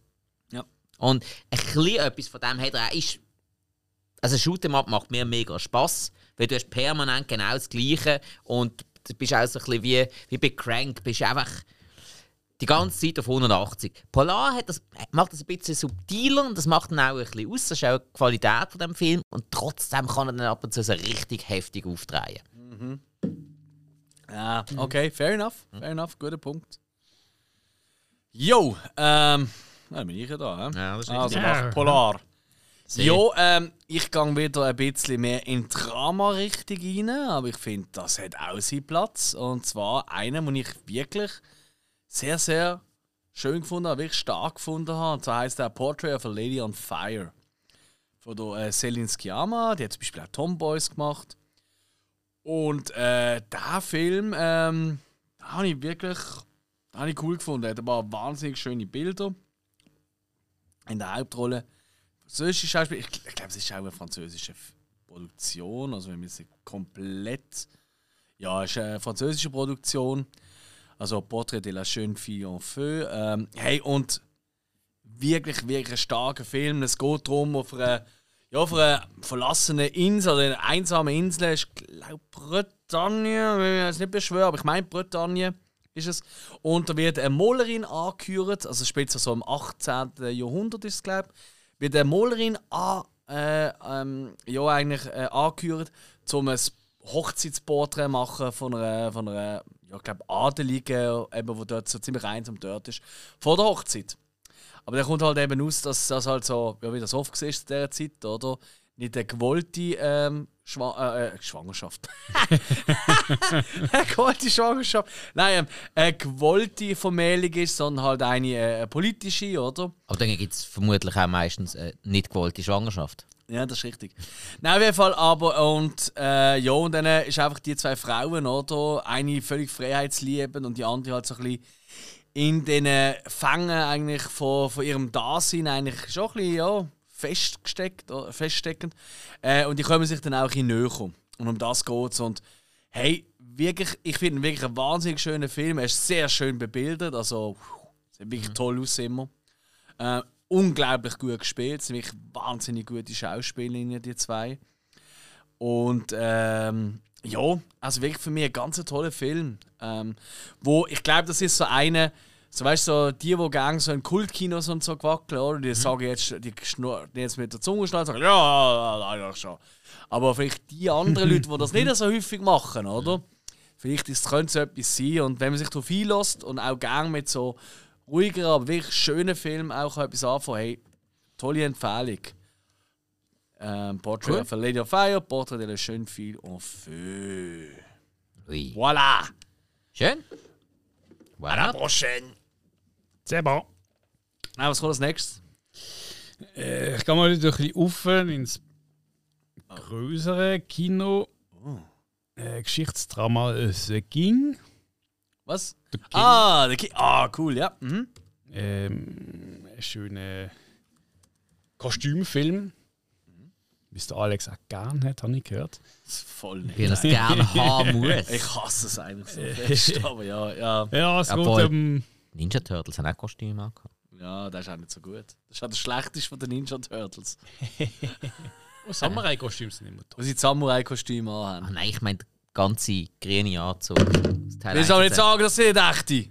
Ja. Und ein bisschen etwas von dem hat er auch. Ist, also Shoot'em Up macht mir mega Spass, weil du hast permanent genau das Gleiche und du bist auch so ein bisschen wie, wie bei Crank, bist einfach die ganze Zeit auf 180. Polar hat das, macht das ein bisschen subtiler und das macht dann auch ein bisschen aus. Das ist auch die Qualität von dem Film und trotzdem kann er dann ab und zu so richtig heftig aufdrehen. Ja, okay, fair enough. Fair enough, guter Punkt. Jo, ähm, dann bin ich ja da. He? Ja, das ist also richtig. nach Ja. Polar. Sehr. Jo, ähm, ich gehe wieder ein bisschen mehr in Drama-Richtung rein, aber ich finde, das hat auch seinen Platz. Und zwar einen, den ich wirklich sehr, sehr schön gefunden habe, wirklich stark gefunden habe. Und zwar heißt der Portrait of a Lady on Fire. Von der äh, Celine Sciamma, die hat zum Beispiel auch Tomboys gemacht. Und äh, der Film, ähm, habe ich wirklich den habe ich cool gefunden. Er hat ein paar wahnsinnig schöne Bilder in der Hauptrolle. Französische Schauspiel, ich, ich glaube, es ist auch eine französische Produktion, also wenn wir sie komplett. Ja, es ist eine französische Produktion. Also Portrait de la jeune fille en feu. Ähm, hey, und wirklich, wirklich ein starker Film. Es geht darum, auf einer, ja, auf verlassenen Insel, oder einer einsamen Insel, ich glaube Bretagne, ich es nicht beschwöre, aber ich meine Bretagne ist es. Und da wird eine Malerin angehört, also spielt so im 18. Jahrhundert ist es, glaube ich, wird eine Malerin an, äh, ähm, ja, eigentlich, äh, angehört, um ein Hochzeitsporträt machen von einer, von einer ja, ich glaube, Adeligen, eben, wo dort so ziemlich einsam dort ist, vor der Hochzeit. Aber der kommt halt eben aus, dass das halt so, ja, wie das oft war in dieser Zeit, oder? Nicht eine gewollte ähm, Schwa äh, äh, Schwangerschaft. eine gewollte Schwangerschaft. Nein, ähm, eine gewollte Vermählung ist, sondern halt eine äh, politische, oder? Aber dann gibt es vermutlich auch meistens äh, nicht gewollte Schwangerschaft. Ja, das ist richtig. Nein, auf jeden Fall aber, und äh, ja, und dann äh, ist einfach die zwei Frauen, oder? Eine völlig freiheitsliebend und die andere halt so ein bisschen in den Fängen eigentlich von, von ihrem Dasein eigentlich schon ein bisschen, ja, festgesteckt, feststeckend. Äh, und die kommen sich dann auch bisschen näher. Und um das geht es. Und hey, wirklich, ich finde ihn wirklich ein wahnsinnig schöner Film. Er ist sehr schön bebildert, also sieht wirklich toll aus immer. Äh, unglaublich gut gespielt, es sind wirklich wahnsinnig gute Schauspielerinnen, die zwei. Und ähm, ja, also wirklich für mich ein ganz toller Film. Ähm, wo ich glaube, das ist so eine, so weißt du, so, die, die gerne so in Kultkinos und so gewackeln, oder? Die sagen jetzt, die, schnur- die jetzt mit der Zunge schlagen, sagen, ja, ja, schon. Aber vielleicht die anderen Leute, die das nicht so häufig machen, oder? Vielleicht ist, könnte es etwas sein. Und wenn man sich darauf einlässt und auch gerne mit so ruhigeren, aber wirklich schönen Filmen auch etwas anfangen, hey, tolle Empfehlung. Ähm, Portrait Cool. of a Lady of Fire, Portrait de la Jeune Fille en Feu. Ui. Voilà! Schön. À la Voilà. prochaine! Sehr bon. Ah, was kommt als nächstes? Äh, ich gehe mal wieder ein bisschen auf ins größere Kino. Äh, Geschichtsdrama The King. Was? The King. Ah, der Ki ah, cool, ja. Mhm. Ähm, ein schöner Kostümfilm. Wie es der Alex auch gern hat, habe ich gehört. Das ist voll nicht. Wie er es gerne haben muss. Ich hasse es eigentlich so fest, aber ja, ja. Ja, es geht Jawohl. um. Ninja Turtles haben auch Kostüme angehabt. Ja, das ist auch nicht so gut. Das ist auch das Schlechteste von den Ninja Turtles. Oh, Samurai-Kostüme sind immer toll. Wo sie Samurai-Kostüme Ah anhaben. nein, ich meine ganze grüne Anzug. Das aber eins nicht sagen, dass sie nicht echte?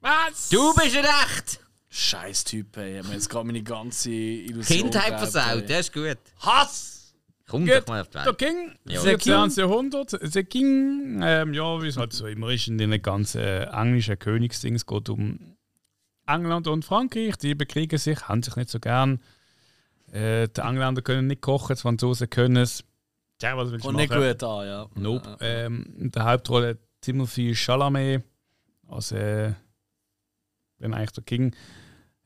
Was? Du bist ein echt! Scheiß Typ, ey. Ich habe mir jetzt gerade meine ganze Illusion Kindheit versaut, das ist gut. Hass! Komm Gut, doch mal auf die Der Welt. King, Ja. 14. Jahrhundert. The King, ähm, ja, wie es halt so immer ist in den ganzen äh, englischen Königsdingen. Es geht um England und Frankreich. Die bekriegen sich, haben sich nicht so gern. Äh, die Engländer können nicht kochen, die Franzosen können es. Tja, was willst du Und machen? nicht gut an, ja. Nope. Ähm, in der Hauptrolle Timothy Chalamet als äh, bin eigentlich der King.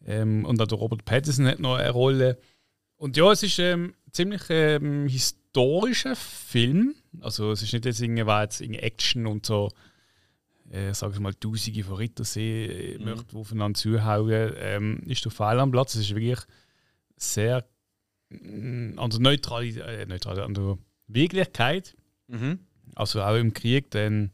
Ähm, und auch der Robert Pattinson hat noch eine Rolle. Und ja, es ist ähm, ziemlich ähm, historischer Film. Also es ist nicht jetzt irgendwie, jetzt irgendwie Action und so, äh, sag ich mal, Tausende von Ritter sehen, äh, möchte, die aufeinander zuhauen, ähm, ist der Fehl am Platz. Es ist wirklich sehr mm, an der Neutralität, äh, Neutralität, an der Wirklichkeit Mhm. also auch im Krieg, dann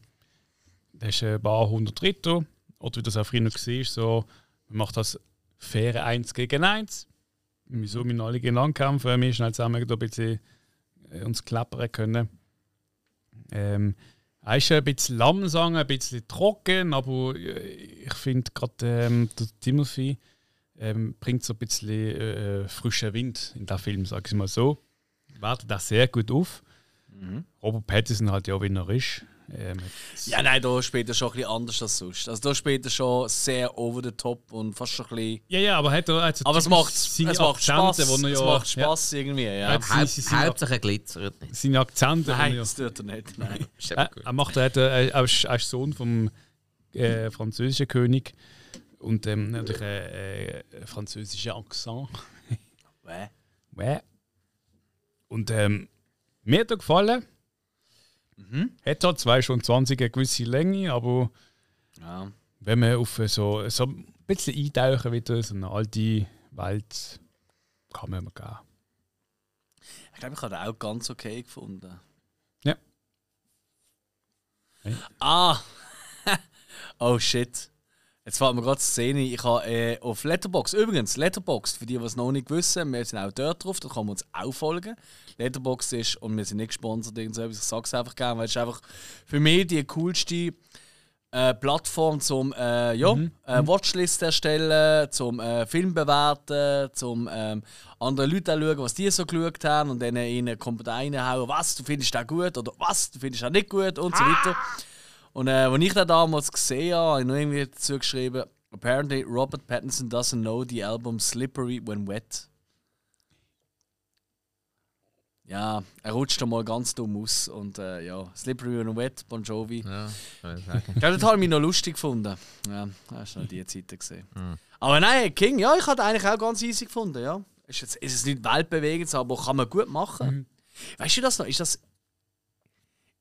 da hast du ein paar hundert Ritter. Oder wie das auch früher noch war, so, man macht das faire 1 gegen 1. Wieso wir alle gegeneinander kämpfen, wir schnell zusammen da ein bisschen äh, uns klappern können. Ähm, er ist ein bisschen langsam, ein bisschen trocken, aber äh, ich finde gerade ähm, der Timothy ähm, bringt so ein bisschen äh, frischen Wind in den Film, sag ich mal so. Wertet das sehr gut auf. Robert Pattinson halt ja, wie er ist. Hat- Ja, nein, da spielt er schon ein bisschen anders als sonst. Also da spielt er schon sehr over the top und fast schon ein bisschen... ja, ja, aber hat er hat so Aber es macht, es macht er Es ja, macht Spaß irgendwie, ja. Ja. Haupt, Sie- sie sind ja- Hauptsache glitzert nicht. Ja, seine Akzente. Nein, er, das tut er nicht. Nein. Er, er macht er, hat, er, er, ist, er ist Sohn vom äh, französischen König und ähm, natürlich ein äh, äh, französischer Akzent. Wäh. Ouais. Und ähm, mir hat er gefallen. Mhm. Hat halt zwei schon 20 eine gewisse Länge, aber Ja. wenn man auf so, so ein bisschen eintauchen wieder, so eine alte Welt, kann man gehen. Ich glaube, ich habe den auch ganz okay gefunden. Ja. Hey. Ah! oh shit. Jetzt fällt mir gerade die Szene. Ich habe äh, auf Letterbox übrigens, Letterbox für die, die es noch nicht wissen, wir sind auch dort drauf, da kann man uns auch folgen. Letterbox ist, und wir sind nicht gesponsert, ich sage es einfach gerne, weil es ist einfach für mich die coolste äh, Plattform zum äh, ja, äh, Watchlist erstellen, zum äh, Film bewerten, zum ähm, andere Leute auch schauen, was die so geschaut haben und dann ihnen kommt reinhauen, was, du findest das gut oder was, du findest das nicht gut und so weiter. Und äh, als ich das damals gesehen habe, habe ich noch irgendwie dazu geschrieben, apparently Robert Pattinson doesn't know the album Slippery When Wet. Ja, er rutscht da mal ganz dumm aus und äh, ja, Slippery When Wet, Bon Jovi. Ja, ich glaube, das habe ich mich noch lustig gefunden. Ja, hast du noch die Zeiten gesehen. Aber nein, King, ja, ich habe eigentlich auch ganz easy gefunden, ja. Ist, jetzt, ist es nicht weltbewegend, aber kann man gut machen. Weißt du das noch? Ist das.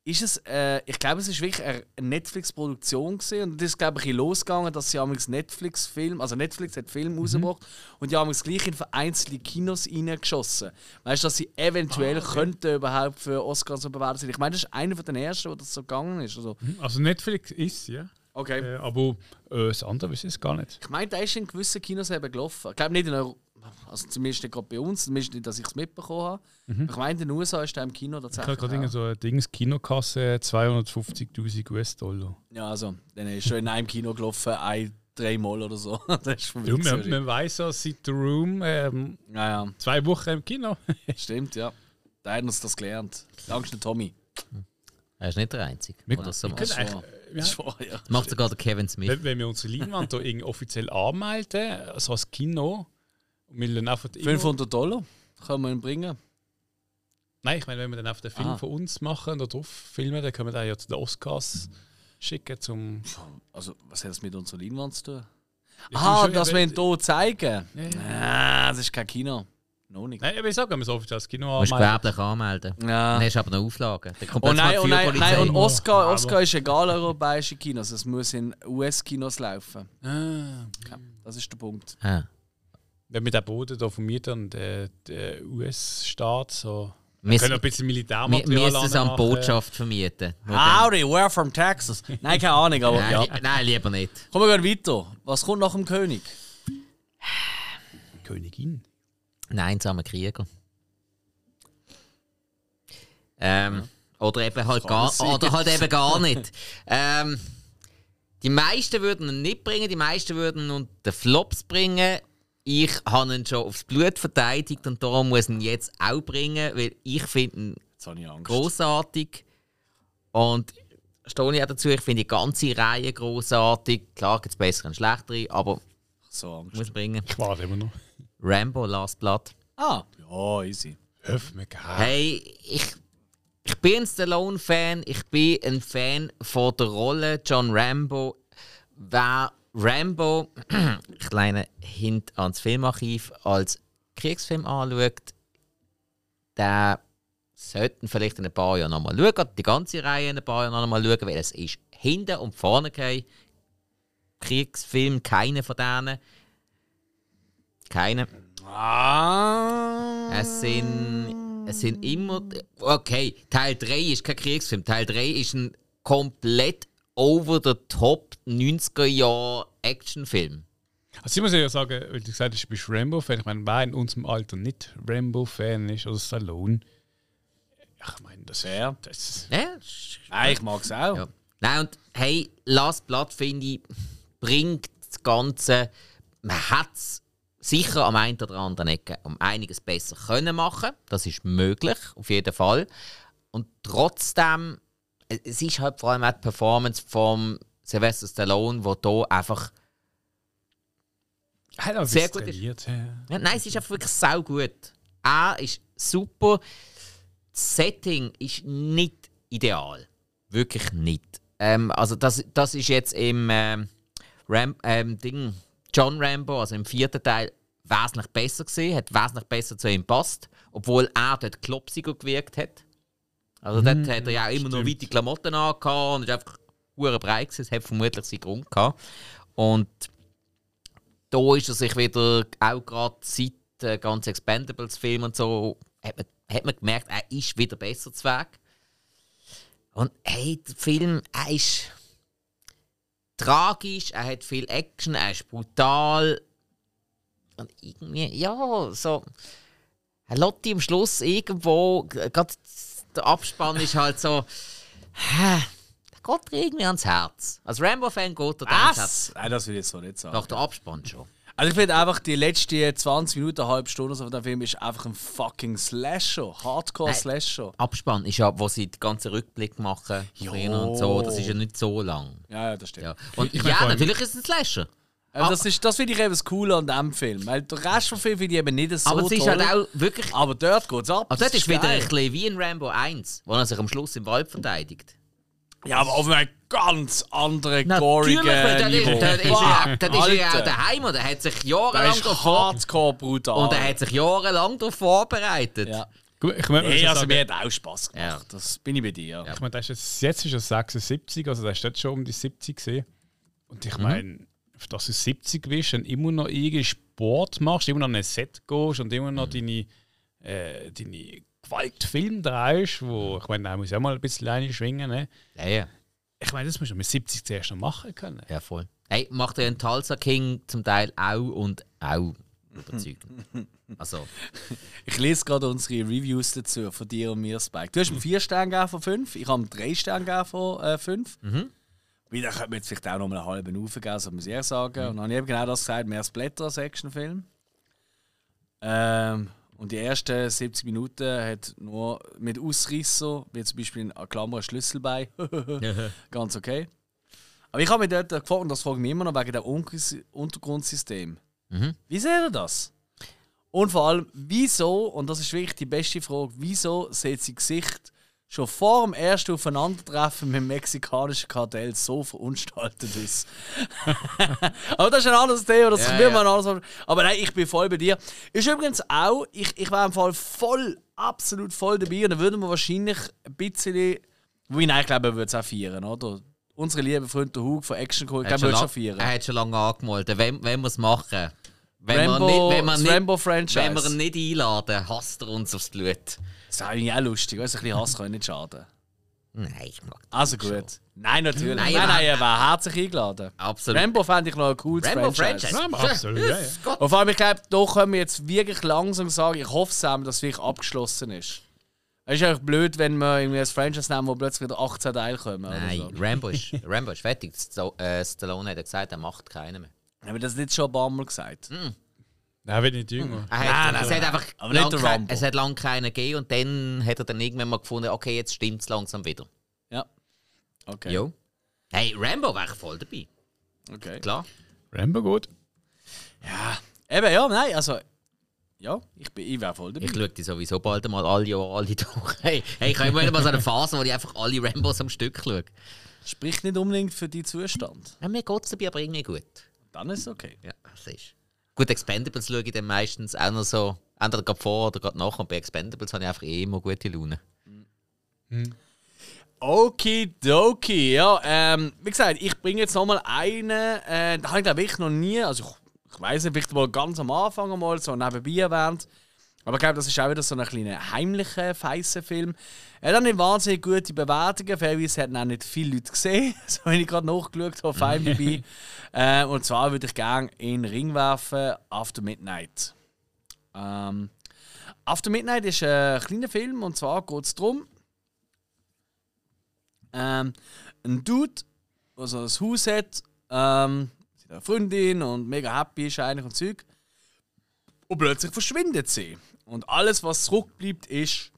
Ist es, äh, ich glaube, es ist wirklich eine Netflix-Produktion gewesen. und das ist glaube ich losgegangen, dass sie amigs Netflix-Film, also Netflix hat Film rausgebracht und die haben es gleich in vereinzelte Kinos reingeschossen. Weißt du, dass sie eventuell könnten überhaupt für Oscars so bewertet sein. Ich meine, das ist einer von den ersten, wo das so gegangen ist. Also, Also Netflix ist ja. okay. Äh, aber äh, das andere weiß ich es gar nicht. Ich meine, der ist in gewissen Kinos eben gelaufen. Ich glaube nicht in Europa. Also zumindest nicht gerade bei uns, zumindest nicht, dass ich es mitbekommen habe. Ich meine, in den USA ist der im Kino Ich habe tatsächlich. gerade so ein Dings Kinokasse 250.000 US-Dollar. Ja, also, dann ist schon in einem Kino gelaufen, ein, dreimal oder so. das ist schon Ja, man, man weiß ja, seit The Room ähm, Ja, ja, zwei Wochen im Kino. stimmt, ja. Da hat uns das gelernt. Danke, Tommy. Er ist nicht der Einzige. Wir- der das so wir macht. können echt- ja, Schon, ja. Macht sogar der Kevin Smith. wenn, wenn wir unsere Leinwand irgendwie offiziell anmelden, also als Kino, wir dann einfach immer- 500 Dollar können wir ihn bringen. Nein, ich meine, wenn wir dann einfach den Film Ah. von uns machen und da drauf filmen, dann können wir den ja zu den Oscars schicken zum. Also, was hat das mit unserer Leinwand zu tun? Ja, Aha, du schon dass wir ihn hier zeigen? Ja, ja. Ah, das ist kein Kino. Noch nicht. Nein, aber ich sage, wenn wir offiziell als Kino Du musst anmelden. gewerblich anmelden. Ja. Dann hast du aber noch Auflagen. Dann kommt Oh nein, oh nein, nein, und Oscar, Oscar ist egal europäische Kinos, es muss in US-Kinos laufen. Ah. Ja, das ist der Punkt. Ah. Wenn wir den Boden da von mir dann der, der US-Staat so. Wir Wir, können ein wir, bisschen wir Militärmaterial müssen es an. Botschaft vermieten. Howdy, we're from Texas. Nein, keine Ahnung, aber Nein, ja. nein, lieber nicht. Kommen wir weiter. Was kommt nach dem König? Königin. Ein einsamer Krieger. Ähm, Oder eben halt gar, sein. oder halt eben gar nicht. ähm, die meisten würden ihn nicht bringen, die meisten würden ihn unter den Flops bringen. Ich habe ihn schon aufs Blut verteidigt und darum muss ich ihn jetzt auch bringen, weil ich finde ihn ich großartig. Und stehe ich auch dazu, ich finde die ganze Reihe großartig. Klar gibt es bessere und schlechtere, aber So Angst. ich muss bringen. Ich warte immer noch. Rambo Last Blood. Ah, ja, easy. Öff mir. Hey, ich, ich bin ein Stallone-Fan. Ich bin ein Fan von der Rolle John Rambo. Wer Rambo, kleiner Hint ans Filmarchiv, als Kriegsfilm anschaut, der sollten vielleicht in ein paar Jahren nochmal schauen, die ganze Reihe in ein paar Jahren nochmal schauen, weil es ist hinten und vorne kein Kriegsfilm, keine von denen. Keine. Ah. Es sind, es sind immer. Okay, Teil 3 ist kein Kriegsfilm. Teil 3 ist ein komplett over the top 90er Jahre Actionfilm. Also ich muss ja sagen, weil du gesagt hast, du bist Rambo-Fan. Ich meine, wer in unserem Alter nicht Rambo-Fan ist, oder Stallone. Ich meine, das Wer? Das, Ja, ist- Nein, ich mag es auch. ja. Nein, und hey, Last Blood, finde ich, bringt das Ganze. Man hat es sicher am einen oder anderen Ecke um einiges besser können machen. Das ist möglich, auf jeden Fall. Und trotzdem, es ist halt vor allem auch die Performance von Sylvester Stallone, wo da einfach er Sehr gut ist-. Ja. Ja, nein, es ist einfach wirklich sau gut. Er ist super. Das Setting ist nicht ideal. Wirklich nicht. Ähm, also das, das ist jetzt im ähm, Ram, ähm, Ding John Rambo, also im vierten Teil, wesentlich besser gesehen, hat wesentlich besser zu ihm gepasst, obwohl er dort klopsiger gewirkt hat. Also dort hat er ja auch immer noch stimmt. weite Klamotten angehabt und ist einfach hure breit gewesen. Es hat vermutlich seinen Grund gehabt. Und da ist er sich wieder, auch gerade seit den ganzen Expendables-Film und so, hat man, hat man gemerkt, er ist wieder besser zu Weg. Und hey, der Film, er ist tragisch, er hat viel Action, er ist brutal. Und irgendwie, ja, so. Er lässt dich am Schluss irgendwo, gerade der Abspann ist halt so. hä, Der geht dir irgendwie ans Herz. Als Rambo-Fan geht er dir ans Herz. Nein, das will ich jetzt so nicht sagen. Nach der Abspann schon. Also ich finde einfach, die letzten 20 Minuten, eine halbe Stunde so von dem Film ist einfach ein fucking Slasher. Hardcore-Slasher. Abspann ist ja, wo sie den ganzen Rückblick machen. Jo. Und so. Das ist ja nicht so lang. Ja, ja, das stimmt. Ja. Und Ich mein, ja, natürlich ist es ein Slasher. Also das ist, das finde ich eben das Coole an diesem Film. Weil der Rest vom Film finde ich eben nicht so aber es ist toll. halt auch wirklich. aber dort geht es ab. Also das dort ist wieder ein bisschen wie in Rambo 1, wo er sich am Schluss im Wald verteidigt. Ja, aber auf einem ganz anderen, gorigen ist, Niveau. dort ist, er, dort ist ja auch daheim und er hat sich jahrelang ist darauf vor hardcore brutal. und er hat sich jahrelang darauf vorbereitet. Ja. Ich meine, Hey, also sagen, mir hat auch Spass gemacht. Ja. Das bin ich bei dir. ich meine, das ist jetzt, jetzt ist er 76, also der ist jetzt schon um die 70 gesehen. Und ich meine, dass du 70 bist und immer noch irgendwie Sport machst, immer noch an ein Set gehst und immer noch deine, äh, deine Gewaltfilme drehst, wo, ich meine, da muss ich auch mal ein bisschen alleine schwingen. Ne? Ja, ja. Ich meine, das musst du mit 70 zuerst noch machen können. Ja, voll. Hey, macht der Tulsa King zum Teil auch und auch überzeugend. Also, Ich lese gerade unsere Reviews dazu von dir und mir, Spike. Du hast ihm 4 Sterne gegeben von 5, ich habe 3 Sterne gegeben von 5. Mhm. Wieder könnte man jetzt vielleicht auch noch mal einen halben aufgeben, so muss ich ehrlich sagen. Und dann habe ich eben genau das gesagt, mehr Splatter als Actionfilm. Ähm, und die ersten 70 Minuten hat nur mit Ausrisser, wie zum Beispiel in Klammer ein Schlüssel bei, ganz okay. Aber ich habe mich dort gefragt, und das frage ich mich immer noch wegen dem Untergrundsystem. Mhm. Wie seht ihr das? Und vor allem, wieso, und das ist wirklich die beste Frage, wieso sieht sein Gesicht schon vor dem ersten Aufeinandertreffen mit dem mexikanischen Kartell so verunstaltet aus? aber das ist ein anderes Thema, das Ja, will ja. man anders. Aber nein, ich bin voll bei dir. Ist übrigens auch, ich, ich wäre im Fall voll, absolut voll dabei und dann würden wir wahrscheinlich ein bisschen, wo ich nein, glaube, er würde es auch feiern, oder? Unsere liebe Freund Hug von Action Call, ich glaube, er schon feiern. er hat schon lange angemeldet. Wenn, wenn wir es machen, wenn Rambo, wir nicht, wenn wir nicht, wenn wir ihn nicht einladen, hasst er uns aufs Blut. Das ist eigentlich auch lustig, weißt du, ein bisschen Hass kann nicht schaden. Nein, ich mag das Also schon. gut. Nein, natürlich. Nein, Nein, nein, er war herzlich eingeladen. Absolut. Rambo fände ich noch ein cooles Rambo Franchise. Franchise. Ja, absolut, ja, ja. Und vor allem, ich glaube, da können wir jetzt wirklich langsam sagen, ich hoffe Sam, dass es wirklich abgeschlossen ist. Es ist eigentlich blöd, wenn wir irgendwie ein Franchise nehmen, wo plötzlich wieder 18 Teile kommen. Oder Nein, so. Rambo ist, Rambo ist fertig. Äh, Stallone hat ja gesagt, er macht keinen mehr. Haben wir das nicht schon ein paar Mal gesagt? Nein, wenn nicht jünger. Er hat, Nein, es, nein, hat einfach aber nicht lang kein- es hat lange keinen gegeben und dann hat er dann irgendwann mal gefunden, okay, jetzt stimmt es langsam wieder. Ja. Okay. Jo. Hey, Rambo wäre ich voll dabei. okay. Klar. Rambo gut. Eben, ja, nein, also. Ja, ich, bin- ich wäre voll dabei. Ich schaue die sowieso bald mal alle Jahre alle durch. Hey, hey ich habe immer mal so eine Phase, wo ich einfach alle Rambos am Stück schaue. Spricht nicht unbedingt für deinen Zustand. Ja, mir geht es dabei aber irgendwie gut. Dann ist es okay. Ja, das ist. Gut, Expendables schaue ich dann meistens auch noch so, entweder gerade vor oder gerade nach. Und bei Expendables habe ich einfach eh immer gute Laune. Okidoki, ja. Ähm, wie gesagt, ich bringe jetzt nochmal einen, äh, da habe ich glaube ich noch nie, also ich, ich weiß nicht, vielleicht mal ganz am Anfang mal so nebenbei erwähnt. Aber ich glaube, das ist auch wieder so ein kleiner heimlicher, feisser Film. Er hat nicht wahnsinnig gute Bewertungen. Fairerweise hat auch nicht viele Leute gesehen, so wenn ich gerade nachgeschaut habe auf IMDb. äh, und zwar würde ich gerne in Ring werfen After Midnight. Ähm, After Midnight ist ein kleiner Film und zwar geht es darum, ähm, ein Dude, der so ein Haus hat, ähm, mit einer Freundin und mega happy ist eigentlich und Zeug. Und plötzlich verschwindet sie. Und alles, was zurückbleibt, ist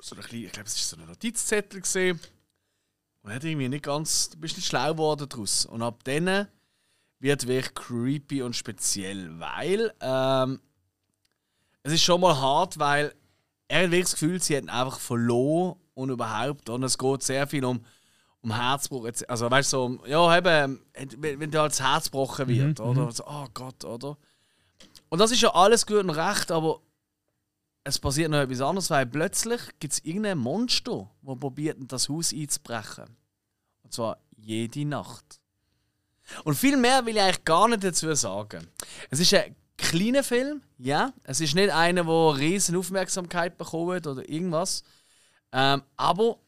so ein kleiner, ich glaube, es ist so ein Notizzettel gesehen. Und hat irgendwie nicht ganz, du bist nicht schlau geworden daraus. Und ab dann wird wirklich creepy und speziell, weil ähm, es ist schon mal hart, weil er hat wirklich das Gefühl, sie hat ihn einfach verloren und überhaupt. Und es geht sehr viel um, um Herzbruch. Also, weißt du, so, ja, eben, wenn, wenn dir halt das Herz gebrochen wird, oder? So, oh Gott, oder? Und das ist ja alles gut und recht, aber es passiert noch etwas anderes, weil plötzlich gibt es irgendein Monster, das probiert, das Haus einzubrechen. Und zwar jede Nacht. Und viel mehr will ich eigentlich gar nicht dazu sagen. Es ist ein kleiner Film, ja. Es ist nicht einer, der riesen Aufmerksamkeit bekommt oder irgendwas. Ähm, aber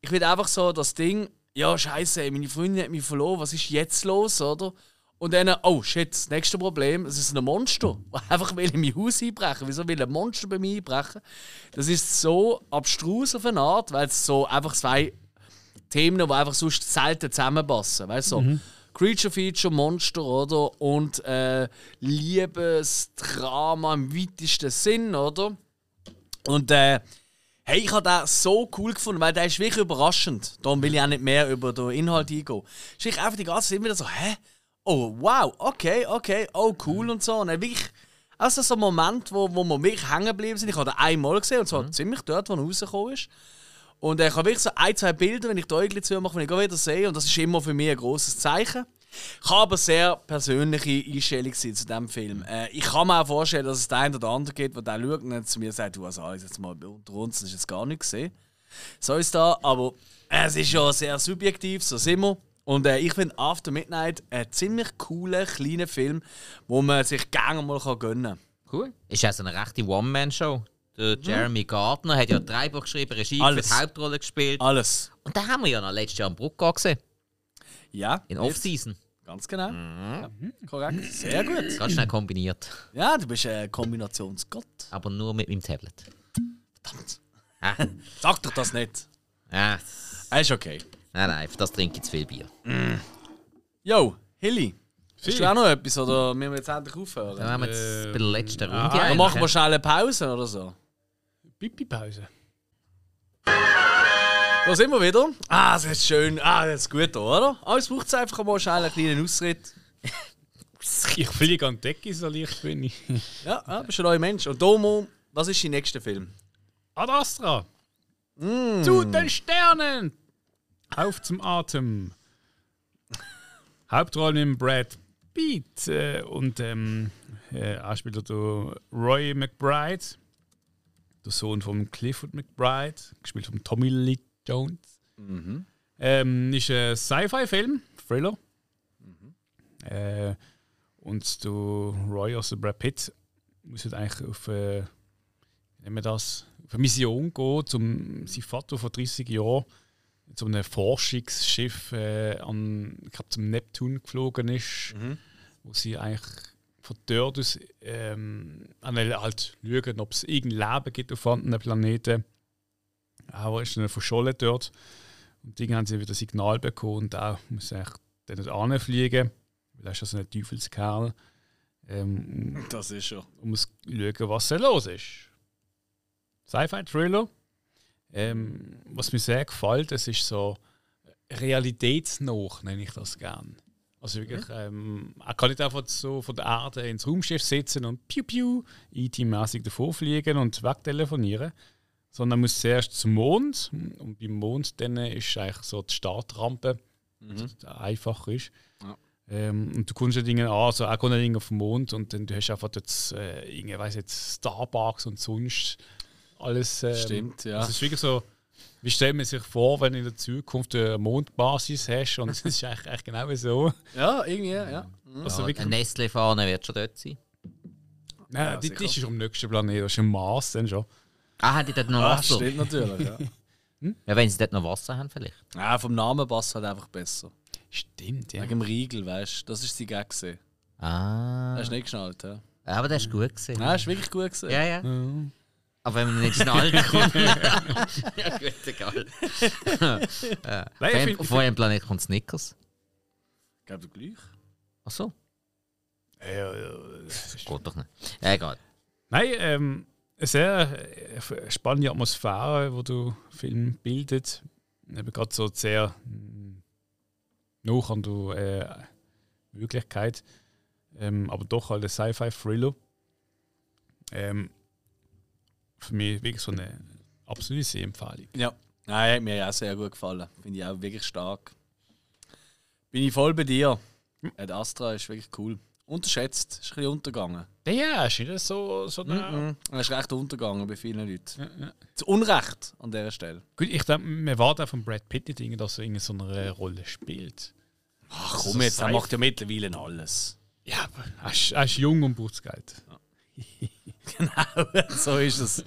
ich will einfach so das Ding, ja, scheiße, meine Freundin hat mich verloren, was ist jetzt los, oder? Und dann, oh shit, das nächste Problem, es ist ein Monster, das einfach will in mein Haus einbrechen. Wieso will ein Monster bei mir einbrechen? Das ist so abstrus auf eine Art, weil es so einfach zwei Themen, die einfach sonst selten zusammenpassen. Weißt du? So Creature Feature, Monster, oder? Und äh, Liebesdrama im weitesten Sinn, oder? Und äh, hey, ich habe den so cool gefunden, weil der ist wirklich überraschend. Darum will ich auch nicht mehr über den Inhalt eingehen. Es ist einfach die ganze Zeit wieder so, hä? Oh, wow, okay, okay, oh, cool und so. Und dann wirklich, also so ein Moment, wo, wo wir wirklich hängen geblieben sind. Ich habe den einmal gesehen, und zwar ziemlich dort, wo er rausgekommen ist. Und ich habe wirklich so ein, zwei Bilder, wenn ich die Augen zu mache, wenn ich wieder sehe. Und das ist immer für mich ein großes Zeichen. Kann aber sehr persönliche Einstellung zu diesem Film. Äh, ich kann mir auch vorstellen, dass es den einen oder anderen gibt, der dann schaut und zu mir sagt, du hast alles jetzt mal unter uns, das ist jetzt gar nicht gesehen. So ist da, aber es ist ja sehr subjektiv, so sind wir. Und äh, ich finde After Midnight einen ziemlich coolen, kleinen Film, wo man sich gerne mal gönnen kann. Cool. Ist ja so eine rechte One-Man-Show. Der Jeremy Gardner hat ja drei Buch geschrieben, Regie Alles. für die Hauptrolle gespielt. Alles. Und da haben wir ja noch letztes Jahr am Bruck gesehen. Ja. In. Off-Season. Ganz genau. Ja, korrekt. Sehr gut. Ganz schnell kombiniert. Ja, du bist ein Kombinationsgott. Aber nur mit meinem Tablet. Verdammt. Ah, Sag doch das nicht. ah, Ah, Ist okay. Nein, nein, für das trinke ich zu viel Bier. Yo, Hilly. Hast du auch noch etwas oder müssen wir jetzt endlich aufhören? Dann haben wir jetzt bei der letzten Runde. ah, Dann eigentlich. machen wir schnell eine Pause oder so. Pipi-Pause. Da sind wir wieder. Ah, das ist schön. Ah, das ist gut, oder? Ah, es braucht einfach mal schnell einen kleinen Ausritt. Ich fliege an die Decke, so leicht bin ich. Ja, ja bist ein neuer Mensch. Und Domo, was ist dein nächster Film? Ad Astra. Zu den Sternen. Auf zum Atem. Hauptrolle mit Brad Pitt äh, und ähm, äh, auch spielt er der Roy McBride, der Sohn von Clifford McBride, gespielt von Tommy Lee Jones. Ähm, ist ein Sci-Fi-Film, Thriller. Äh, und der Roy, also Brad Pitt, muss jetzt eigentlich auf, äh, das, auf eine Mission gehen, um sein Vater vor 30 Jahren zu einem Forschungsschiff äh, an, ich glaube, zum Neptun geflogen ist, wo sie eigentlich von dort aus ähm, halt schauen, ob es irgendein Leben gibt auf anderen Planeten. Aber ist dann verschollen dort. Und dann haben sie wieder Signal bekommen und auch muss eigentlich dann nicht fliegen, weil er ist ja so ein Teufelskerl. Ähm, Das ist er. um zu schauen, was da los ist. Sci-Fi-Thriller. Ähm, was mir sehr gefällt, es ist so realitätsnah, nenne ich das gern. Also wirklich, ähm, er kann nicht einfach so von der Erde ins Raumschiff sitzen und piu piu IT-mäßig davor fliegen und wegtelefonieren, sondern er muss zuerst zum Mond und beim Mond dann ist eigentlich so die Startrampe, die einfach ist. Ja. Ähm, und du kommst ja Dinge an, also auch Dinge auf den Mond und dann du hast einfach jetzt, äh, irgendwie, weiss jetzt Starbucks und sonst alles. Ähm, Stimmt, ja. Es ist wirklich so, wie stellt man sich vor, wenn du in der Zukunft eine Mondbasis hast und es ist eigentlich, eigentlich genau so. Ja, irgendwie, ja. Also Ja, wirklich, ein Nestle-Fahne wird schon dort sein. nein, Ja, die, die ist am nächsten Planet, das ist im Mars dann schon. Ah, haben die dort noch Ah, Wasser? stimmt natürlich, ja. Ja, wenn sie dort noch Wasser haben, vielleicht. ja. Vom Namen passt halt einfach besser. Stimmt, ja. Wegen dem Riegel, weißt du, das ist die Gag. gewesen. Ah. Hast du nicht geschnallt, ja? Aber das ist gut gesehen. Nein, ist wirklich gut gewesen. Ja, ja. Mhm. Aber wenn man nicht schnallt, kommt. ja, gut, egal. Nein, ich Von find- auf eurem Planet kommt Snickers. Ich glaube, gleich. Ach so, Ja, ja, geht doch nicht. Egal. Nein, ähm, eine sehr äh, spannende Atmosphäre, die der Film bildet. Eben gerade so sehr mh, noch an der äh, Möglichkeit. Ähm, aber doch halt ein Sci-Fi-Thriller. Ähm, für mich wirklich so eine absolute Sehempfehlung. Ja. Nein, hat mir auch sehr gut gefallen. Finde ich auch wirklich stark. Bin ich voll bei dir. Ja, der Astra ist wirklich cool. Unterschätzt, ist ein bisschen untergegangen. Ja, ist nicht so, so eine, Mhm. Er ist recht untergegangen bei vielen Leuten. Zu Unrecht an dieser Stelle. Gut, ich denke, man wartet auch von Brad Pitt nicht, irgendwie, dass er in so einer Rolle spielt. Ach komm jetzt, er macht ja mittlerweile alles. Ja, aber er ist, er ist jung und braucht das Geld. so ist es.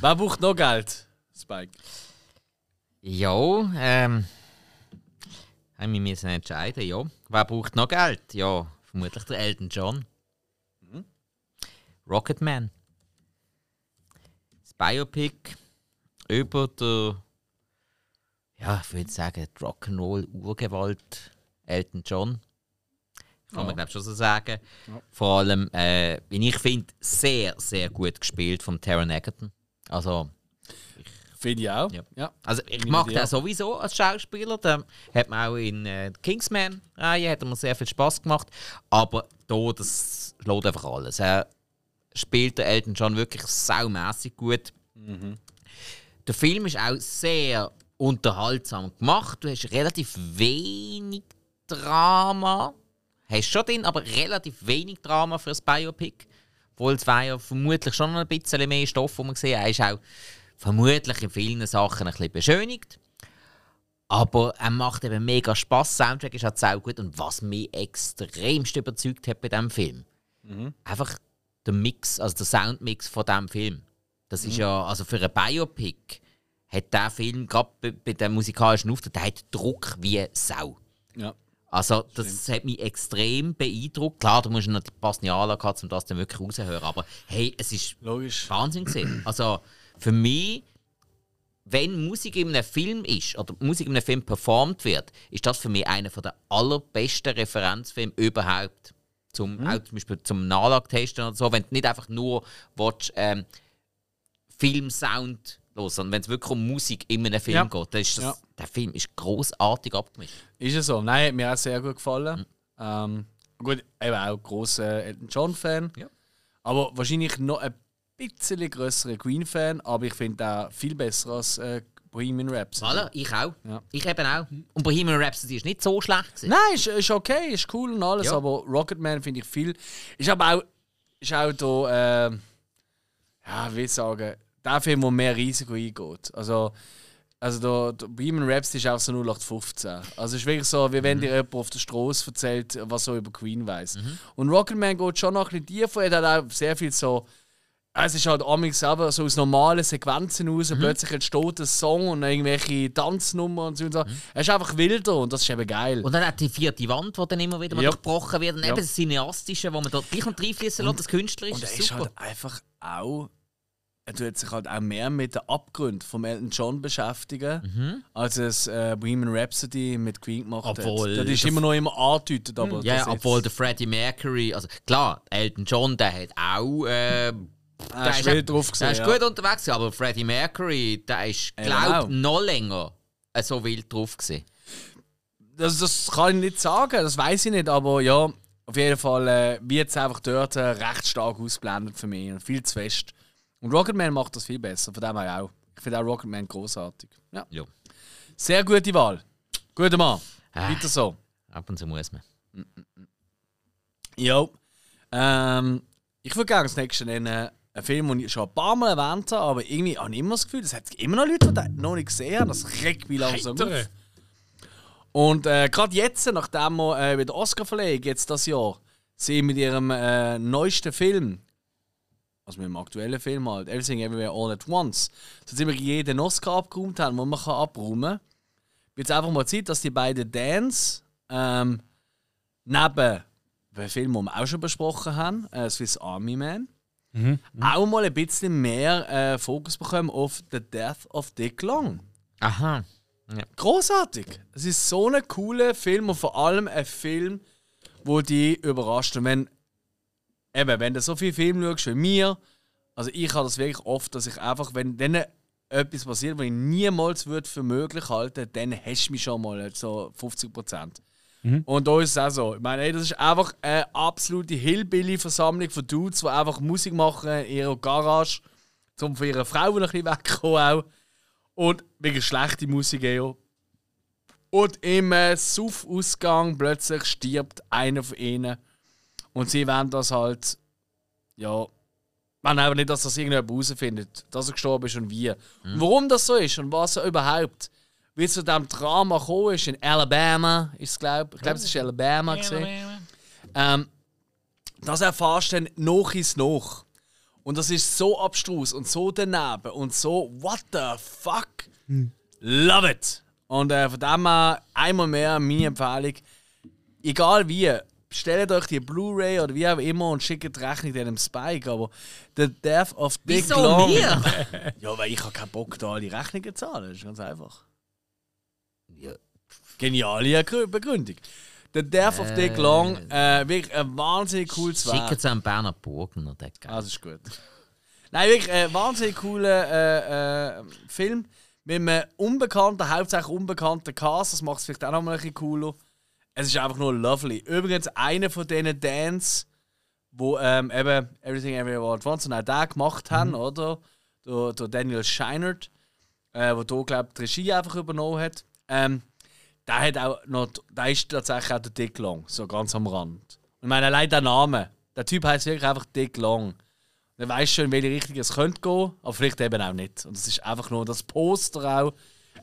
Wer braucht noch Geld? Spike. Ja, ähm. Haben wir müssen entscheiden, ja. Wer braucht noch Geld? Ja, vermutlich der Elton John. Rocketman. Das Biopic über der, ja, ich würde sagen, Rock'n'Roll-Urgewalt Elton John. Kann man, glaube schon so sagen. Vor allem, äh, wie ich finde, sehr, sehr gut gespielt von Taron Egerton. Also, Finde ich auch. Ja. Ja. also ich Bin mag den dir. sowieso als Schauspieler. Der hat mir auch in äh, der Kingsman-Reihe hat mir sehr viel Spaß gemacht. Aber hier, das lädt einfach alles. Er spielt den Elton John wirklich saumässig gut. Der Film ist auch sehr unterhaltsam gemacht. Du hast relativ wenig Drama hast schon drin, aber relativ wenig Drama für ein Biopic. Obwohl es war ja vermutlich schon noch ein bisschen mehr Stoff, wo man gesehen Er ist auch vermutlich in vielen Sachen ein bisschen beschönigt. Aber er macht eben mega Spaß. Soundtrack ist halt auch gut. Und was mich extremst überzeugt hat bei diesem Film, mhm. einfach der Mix, also der Soundmix von diesem Film. Das mhm. ist ja, also für ein Biopic hat der Film, gerade bei, bei dem musikalischen Auftritt, der hat Druck wie Sau. Ja. Also, das Stimmt. hat mich extrem beeindruckt. Klar, du musst noch die passende Anlage haben, um das dann wirklich rauszuhören. Aber hey, es ist Logisch. Wahnsinn gewesen. Also, für mich, wenn Musik in einem Film ist oder Musik in einem Film performt wird, ist das für mich einer der allerbesten Referenzfilme überhaupt. Zum, mhm. Auch zum Beispiel zum Nachlagtesten oder so. Wenn du nicht einfach nur willst, ähm, Filmsound los, sondern wenn es wirklich um Musik in einem Film ja. geht, dann ist das, ja. Der Film ist großartig abgemischt. Ist es so? Nein, hat mir auch sehr gut gefallen. Mhm. Ähm, gut, eben auch großer Elton John-Fan. Ja. Aber wahrscheinlich noch ein bisschen größerer Queen-Fan, aber ich finde auch viel besser als äh, Bohemian Rhapsody. Voilà, ich auch. Ja. Ich eben auch. Und Bohemian Rhapsody ist nicht so schlecht. Gewesen. Nein, ist, ist okay, ist cool und alles, ja. aber Rocketman finde ich viel. Ist aber auch, ist auch da, äh, ja, wie sagen, der Film, der mehr Risiko eingeht. Also, also der, der Bohemian Rhapsody ist auch so 0815. Also es ist wirklich so, wie wenn mhm. dir jemand auf der Straße erzählt, was er über Queen weiß. Mhm. Und Rocketman geht schon noch ein bisschen tiefer. Er hat auch sehr viel so es ist halt amigs selber so aus normalen Sequenzen raus. Mhm. Plötzlich entsteht ein Song und irgendwelche Tanznummern und so. Und so. Mhm. Es ist einfach wilder und das ist eben geil. Und dann hat die vierte Wand, die dann immer wieder mal ja. durchbrochen wird. Und ja. eben das Cineastische, wo man dort gleich noch reinfließen lässt, das Künstlerische. Und er ist super. halt einfach auch. Er tut sich halt auch mehr mit den Abgründen von Elton John beschäftigen, mhm. als es äh, Bohemian Rhapsody mit Queen gemacht obwohl hat. Das ist immer noch immer angedeutet. Aber ja, obwohl der Freddie Mercury, also klar, Elton John, der hat auch. Äh, der ist, ist drauf gesehen, der ist gut unterwegs, aber Freddie Mercury, der ist, glaube ich, noch länger so wild drauf gewesen. Das, das kann ich nicht sagen, das weiß ich nicht, aber ja, auf jeden Fall äh, wird es einfach dort äh, recht stark ausblendet für mich. Viel zu fest. Und Rocketman macht das viel besser, von dem her auch. Ich finde auch Rocketman großartig. Ja. ja. Sehr gute Wahl. Guter Mann. Äh, Weiter so. Ab und zu muss man. Ja. Ähm, ich würde gerne das nächste nennen ein Film, den ich schon ein paar Mal erwähnt habe, aber irgendwie habe ich immer das Gefühl, es hat immer noch Leute, die den noch nicht gesehen haben. Das regt mich langsam auf. Und äh, gerade jetzt, nachdem wir äh, wieder Oscar verlegen, jetzt das Jahr, sie mit ihrem äh, neuesten Film, also mit dem aktuellen Film halt, Everything Everywhere All at Once, so ziemlich jeden Oscar abgeräumt haben, den man kann abräumen kann, wird es einfach mal Zeit, dass die beiden Dance ähm, neben dem Film, den wir auch schon besprochen haben, äh, Swiss Army Man, mhm. auch mal ein bisschen mehr äh, Fokus bekommen auf The Death of Dick Long. Aha. Ja. Großartig. Es ist so ein cooler Film und vor allem ein Film, wo die überrascht. Und wenn, eben, wenn du so viele Filme schaust wie mir, also ich habe das wirklich oft, dass ich einfach, wenn dann etwas passiert, was ich niemals würde für möglich halten, dann hast du mich schon mal so 50 Prozent. Mhm. Und da ist es auch so. Ich meine, ey, das ist einfach eine absolute Hillbilly-Versammlung von Dudes, die einfach Musik machen in ihrer Garage, um von ihrer Frau ein bisschen wegzukommen. Auch. Und wegen schlechter Musik eher. Und im äh, Suff-Ausgang plötzlich stirbt einer von ihnen. Und sie wollen das halt, ja, man aber nicht, dass das irgendjemand herausfindet, dass er gestorben ist und wie. Mhm. Warum das so ist und was er überhaupt wie es zu diesem Drama gekommen ist, in Alabama, ist es, glaub, ich glaube, es war Alabama. Alabama. Ähm, das erfährst du dann noch ins Noch. Und das ist so abstrus und so daneben und so, what the fuck? Hm. Love it! Und äh, von dem her einmal mehr meine Empfehlung. Egal wie, bestellt euch die Blu-ray oder wie auch immer und schickt die Rechnung dem Spike. Aber The Death of Dick Wieso Long. Mir? ja, weil ich habe keinen Bock, da alle Rechnungen zu zahlen. Das ist ganz einfach. Ja. Geniale Begründung. Der Death of Dick Long, äh, wirklich ein wahnsinnig cooles Werk. Schickt es an Berner Burgen der Ah, das ist gut. Nein, wirklich ein wahnsinnig cooler äh, äh, Film. Mit einem unbekannten, hauptsächlich unbekannten Cast. Das macht es vielleicht auch noch mal ein bisschen cooler. Es ist einfach nur lovely. Übrigens, einer von diesen Dance, wo ähm, eben Everything Everywhere at Once und auch den gemacht haben, mhm. oder? Der, der Daniel Scheinert, äh, der hier, glaube ich, die Regie einfach übernommen hat. Ähm, der hat auch noch, der ist tatsächlich auch der Dick Long, so ganz am Rand. Ich meine, allein der Name, der Typ heißt wirklich einfach Dick Long. Er weiß schon, in welche Richtung es könnte gehen, aber vielleicht eben auch nicht. Und es ist einfach nur das Poster auch.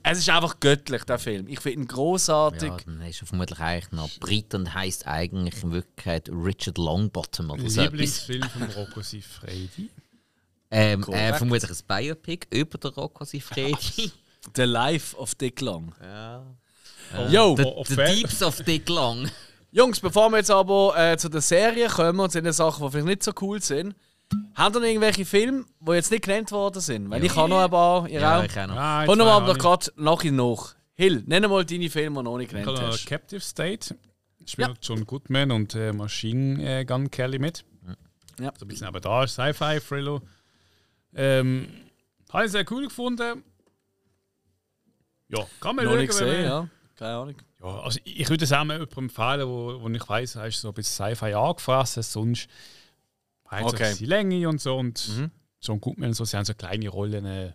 Es ist einfach göttlich, der Film. Ich finde ihn großartig. Ja, dann ist er vermutlich eigentlich noch Brit und heisst eigentlich in Wirklichkeit Richard Longbottom oder so. Lieblingsfilm von Rocco Siffredi. Ähm, äh, vermutlich ein Biopic über den Rocco Siffredi. The Life of Dick Long. ja. Yo! The, auf the Deeps of Dick Long. Jungs, bevor wir jetzt aber äh, zu der Serie kommen und zu den Sachen, die vielleicht nicht so cool sind, habt ihr noch irgendwelche Filme, die jetzt nicht genannt worden sind? Weil ich habe noch ein paar, ihr Ja, auch. ich auch noch. Ah, Kommen wir aber gerade nach und nach. Hill, nenne mal deine Filme, die du noch nicht Ich genannt noch hast. Captive State. Spielt Ja. John Goodman und äh, Machine äh, Gun Kelly mit. Ja. So ein bisschen aber da, Sci-Fi-Thriller. Ähm, habe ich sehr cool gefunden. Ja, kann man Noch schauen, nicht gesehen, man- ja. Keine Ahnung. Ja, also ich würde es auch mal jemandem empfehlen, wo, wo ich weiß, er ist so ein bisschen Sci-Fi angefasst, sonst hat Okay. okay. die Länge und so und Mhm. John Goodman und so, sie haben so kleine Rollen. Äh,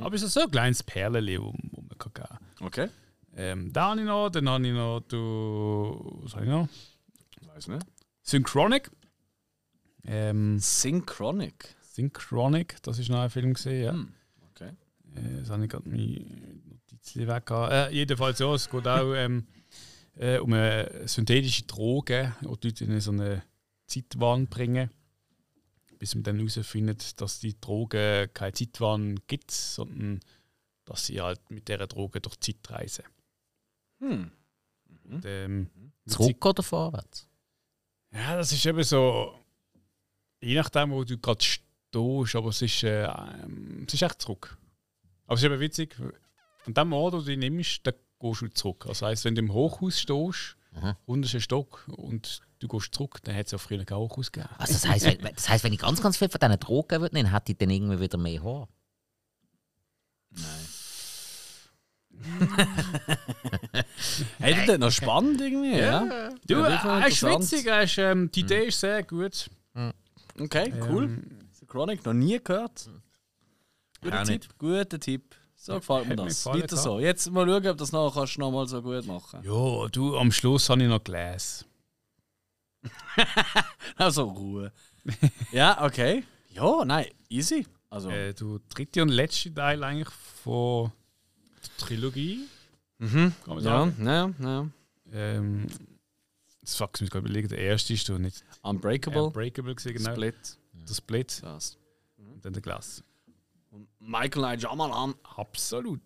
Aber es ist so ein kleines Perlen, wo, wo man kann geben Okay. ähm, Da habe ich noch, dann habe ich noch, du, was habe ich noch? Weiß nicht. Synchronic. Ähm, Synchronic. Synchronic, das ist noch ein Film gesehen, ja. Hm, okay. Äh, das habe ich gerade meine Notizen weg. Äh, jedenfalls, ja, es geht auch ähm, äh, um eine synthetische Droge, die Leute in so eine Zeitwahn bringen. Bis man dann herausfindet, dass die Droge keine Zeitwahn gibt, sondern dass sie halt mit dieser Droge durch die Zeit reisen. Hm. Und, ähm, Zurück oder vorwärts? Ja, das ist eben so, je nachdem, wo du gerade stehst, aber es ist, äh, ähm, es ist echt zurück. Aber es ist eben witzig, an dem Ort, wo du dich nimmst, da gehst du zurück. Das heisst, wenn du im Hochhaus stehst, Mhm. untersten Stock, und du gehst zurück, dann hat es ja früher kein Hochhaus gegeben. Also das heisst, wenn, das heisst, wenn ich ganz, ganz viel von diesen Drogen würde nehmen, hätte ich dann irgendwie wieder mehr Haar. Hey, das noch spannend irgendwie, ja? Du, Ja, das ist ist witzig, er ist, ähm, die Idee ist sehr gut. Okay, cool. Ähm, Synchronic, noch nie gehört. Guter Auch Tipp, nicht. guter Tipp. So gefällt mir das. Weiter so. Jetzt mal schauen, ob das noch kannst du noch mal so gut machen ja, du, am Schluss habe ich noch Glas. Also Ruhe. ja, okay. Ja, nein, easy. Also, Äh, du dritte und letzte Teil eigentlich von der Trilogie. mhm. Kann man ja, sagen. ja, ja. Ähm, das fuck, ich muss gerade überlegen, der erste ist doch nicht Unbreakable, Unbreakable gewesen, genau. Split. Der Split Das. und dann der Glas. Und Michael Knight Shyamalan. Absolut.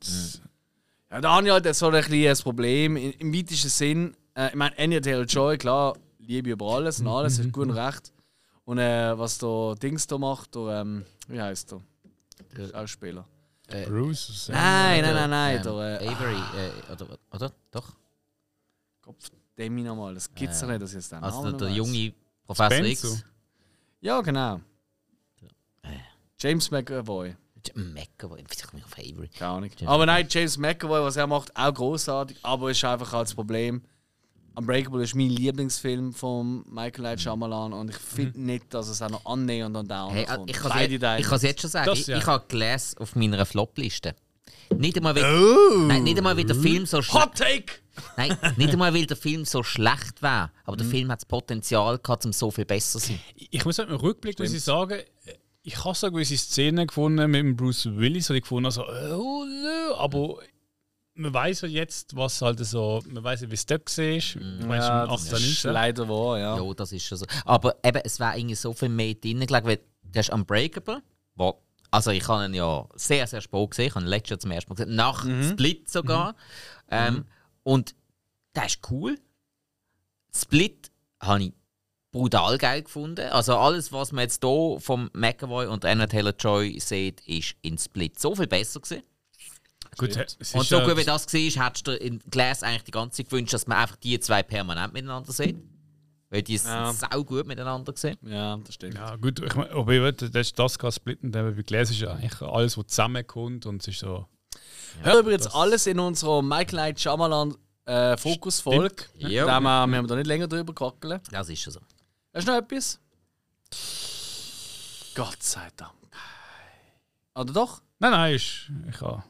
Ja, da habe ich halt so ein bisschen ein Problem. In, Im weitesten Sinn, äh, ich meine, Anya Taylor-Joy, klar, Liebe über alles und alles, ist gut und recht. Und äh, was da Dings da macht, der, ähm, wie heißt der? Der Schauspieler. Bruce. äh, Nein, nein, nein, nein. Ähm, Der, äh, Avery, äh, oder, oder? Doch. Kopf, Demi nochmal, das gibt's doch nicht, dass ich jetzt den Also der, der nicht junge Professor Spencer. X. Ja, genau. Äh. James McAvoy. McAvoy, wie sich mich auf Avery. Keine Ahnung. James Aber nein, James McAvoy, was er macht, auch großartig, aber ist einfach halt das Problem. Unbreakable ist mein Lieblingsfilm von Michael Knight Shyamalan und ich finde nicht, dass es auch noch annähernd an den Hey, äh, ich kommt. kann es jetzt, schon sagen. Das ich, ja. ich habe Glass auf meiner Flopliste. Nicht einmal, weil, Oh! nein, nicht einmal, weil der Film so schlecht Hot Take! Nein, nicht einmal, weil der Film so schlecht war. Aber Mhm. der Film hat das Potenzial gehabt, um so viel besser zu sein. Ich muss halt im Rückblick muss ich sagen, ich habe so gewisse Szenen gefunden mit dem Bruce Willis, und ich gefunden also, oh, nö, aber man weiß ja jetzt, was halt so, man weiß ja, wie es dort war. Mhm. Ja, Ja, das 18, ist 19. leider wahr, ja. Ja, das ist schon so. Aber eben, es wäre irgendwie so viel mehr drin gelegen, weil der ist Unbreakable, wo, also ich habe ihn ja sehr, sehr spät gesehen, ich habe ihn letztes Jahr zum ersten Mal gesehen, nach Split sogar. Ähm, Und der ist cool. Split habe ich brutal geil gefunden. Also alles, was man jetzt hier vom McAvoy und Anna Taylor-Joy sieht, ist in Split so viel besser gewesen. Gut, Und so ja- gut wie das war, hättest du dir in Glass eigentlich die ganze Zeit gewünscht, dass man einfach die zwei permanent miteinander sieht. Weil die Ja. sind sau gut miteinander sehen. Ja, das stimmt. Ja, gut, ich mein, aber ich würde, das, das kann splitten, aber bei Gläs ist ja eigentlich alles, was zusammenkommt und es ist so. Hör übrigens alles in unserer Michael Knight Shyamalan äh, Fokus-Folge. Ja. Wir, wir haben da nicht länger drüber gehackeln. Das ist schon so. Hast du noch etwas? Gott sei Dank. Oder doch? Nein, nein, ist, ich habe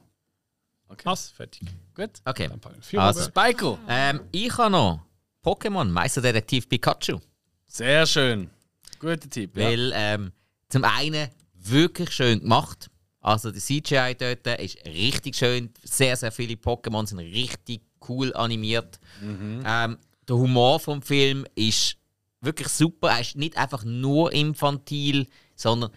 Okay. Was? Fertig. Gut. Okay. Also. Spiko. Ähm, ich habe noch Pokémon Meisterdetektiv Pikachu. Sehr schön. Guter Tipp. Ja. Weil ähm, zum einen wirklich schön gemacht. Also die CGI dort ist richtig schön. Sehr, sehr viele Pokémon sind richtig cool animiert. Ähm, der Humor vom Film ist wirklich super. Er ist nicht einfach nur infantil, sondern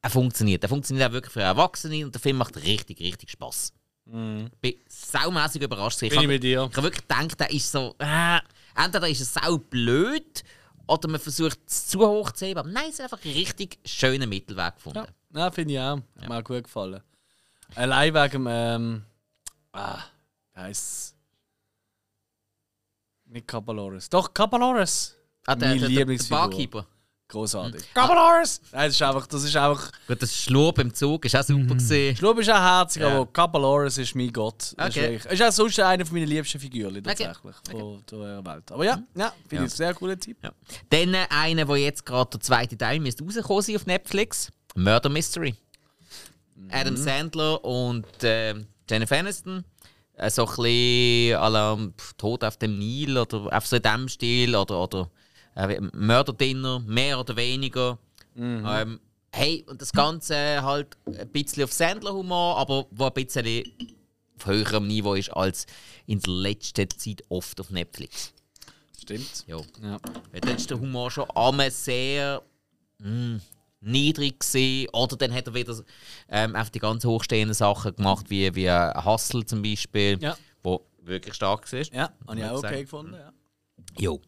er funktioniert. Er funktioniert auch wirklich für Erwachsene und der Film macht richtig, richtig Spaß. Ich bin saumässig überrascht. Ich Bin ich mit dir. ich habe wirklich gedacht, der ist so. Äh, entweder ist es sau blöd oder man versucht es zu hoch zu heben. Aber nein, es ist einfach ein richtig schöner Mittelweg gefunden. Ja, ja finde ich auch. Hat mir auch gut gefallen. Allein wegen ähm, ah, wie heisst's? Nicht Capalores. Doch, Capalores. Ah, der, Meine der, der, der. Barkeeper. Großartig. Capalores! Nein, das ist einfach, das ist einfach. Gut, das Schlurp im Zug ist auch super gesehen. Schlub ist auch herzig, aber Capalores ist mein Gott. Das Okay. Ist, wirklich- ist auch sonst einer meiner liebsten Figuren tatsächlich von der Welt. Aber ja, ja finde ich ein sehr cooler Typ. Ja. Dann äh, einer, der jetzt gerade der zweite Teil müsste rauskommen sein auf Netflix. Murder Mystery. Adam Sandler und äh, Jennifer Aniston. Äh, so ein bisschen à la, Tod auf dem Nil oder auf so in dem Stil oder, oder äh, Mörder-Dinner, mehr oder weniger. Ähm, hey, und das Ganze halt ein bisschen auf Sandler-Humor, aber wo ein bisschen auf höherem Niveau ist als in der letzten Zeit oft auf Netflix. Stimmt. Ja. Ja. Weil Dann ist der Humor schon einmal sehr mm, niedrig gesehen. Oder dann hat er wieder ähm, einfach die ganz hochstehenden Sachen gemacht, wie, wie Hustle zum Beispiel, Ja. wo wirklich stark ist. Ja, habe ich auch okay gefunden. Ja. Jo.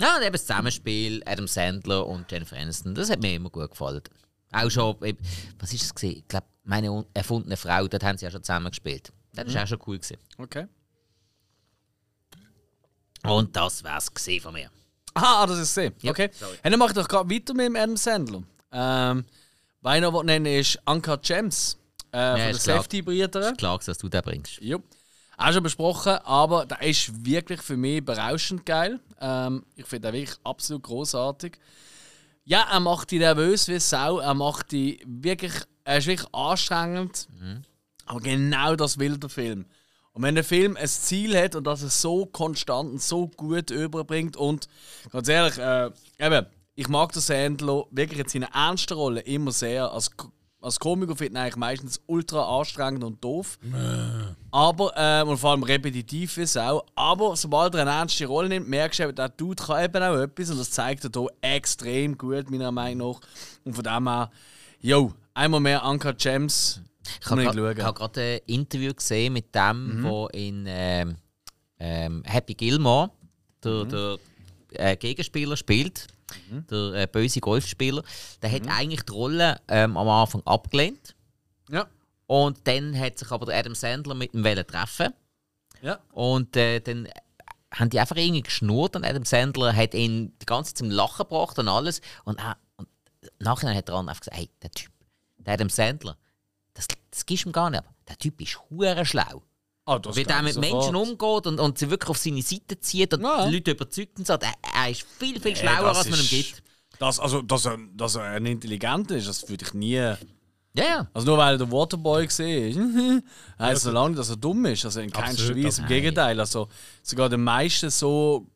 Ja, und eben das Zusammenspiel Adam Sandler und Jennifer Aniston, das hat mir immer gut gefallen. Auch schon, was ist es gesehen? Ich glaube, meine un- erfundene Frau, dort haben sie ja schon zusammen gespielt. Das war auch schon cool. Gewesen. Okay. Und das wär's gesehen von mir. Ah, das ist gesehen. Ja, Okay. sorry. Hey, dann mache ich doch gerade weiter mit dem Adam Sandler. Ähm, weil ich noch was nennen ist Uncut Gems. Äh, von der ist klar. Dass du den bringst. Jo. Auch schon besprochen, aber der ist wirklich für mich berauschend geil. Ähm, ich finde ihn wirklich absolut großartig. Ja, er macht dich nervös wie Sau. Er macht dich wirklich. Er ist wirklich anstrengend. Aber genau das will der Film. Und wenn der Film ein Ziel hat und das es so konstant und so gut überbringt und ganz ehrlich, äh, eben, ich mag den Sandler wirklich in seiner ernsten Rolle immer sehr. Als, als Komiker finde ich ihn eigentlich meistens ultra anstrengend und doof. Aber, ähm, und vor allem repetitiv ist auch. Aber sobald er eine ernste Rolle nimmt, merkst du, eben, der Dude kann eben auch etwas und das zeigt er hier extrem gut, meiner Meinung nach. Und von dem her, yo, einmal mehr Anka Gems. Ich Kann habe gerade ein Interview gesehen mit dem, wo in ähm, ähm, Happy Gilmore der, der äh, Gegenspieler spielt, der äh, böse Golfspieler. Der hat eigentlich die Rolle ähm, am Anfang abgelehnt. Ja. Und dann hat sich aber der Adam Sandler mit ihm wollen treffen. Ja. Und äh, dann haben die einfach irgendwie geschnurrt und Adam Sandler hat ihn die ganze Zeit zum Lachen gebracht und alles. Und, er, und nachher hat er dann einfach gesagt, hey, der Typ, der Adam Sandler, das, das gibst ihm gar nicht. Aber der Typ ist hure schlau. Ah, Wie der kann mit Menschen umgeht und, und sie wirklich auf seine Seite zieht und Ja. die Leute überzeugt und sagt, er, er ist viel, viel schlauer, das als man ihm gibt. Das, also, dass er, dass er ein Intelligenter ist, das würde ich nie. Ja, ja. Also nur weil er der Waterboy gesehen ist, heißt so lange, dass er dumm ist. Also in keinster Weise. Im. Gegenteil. Also sogar den meisten so,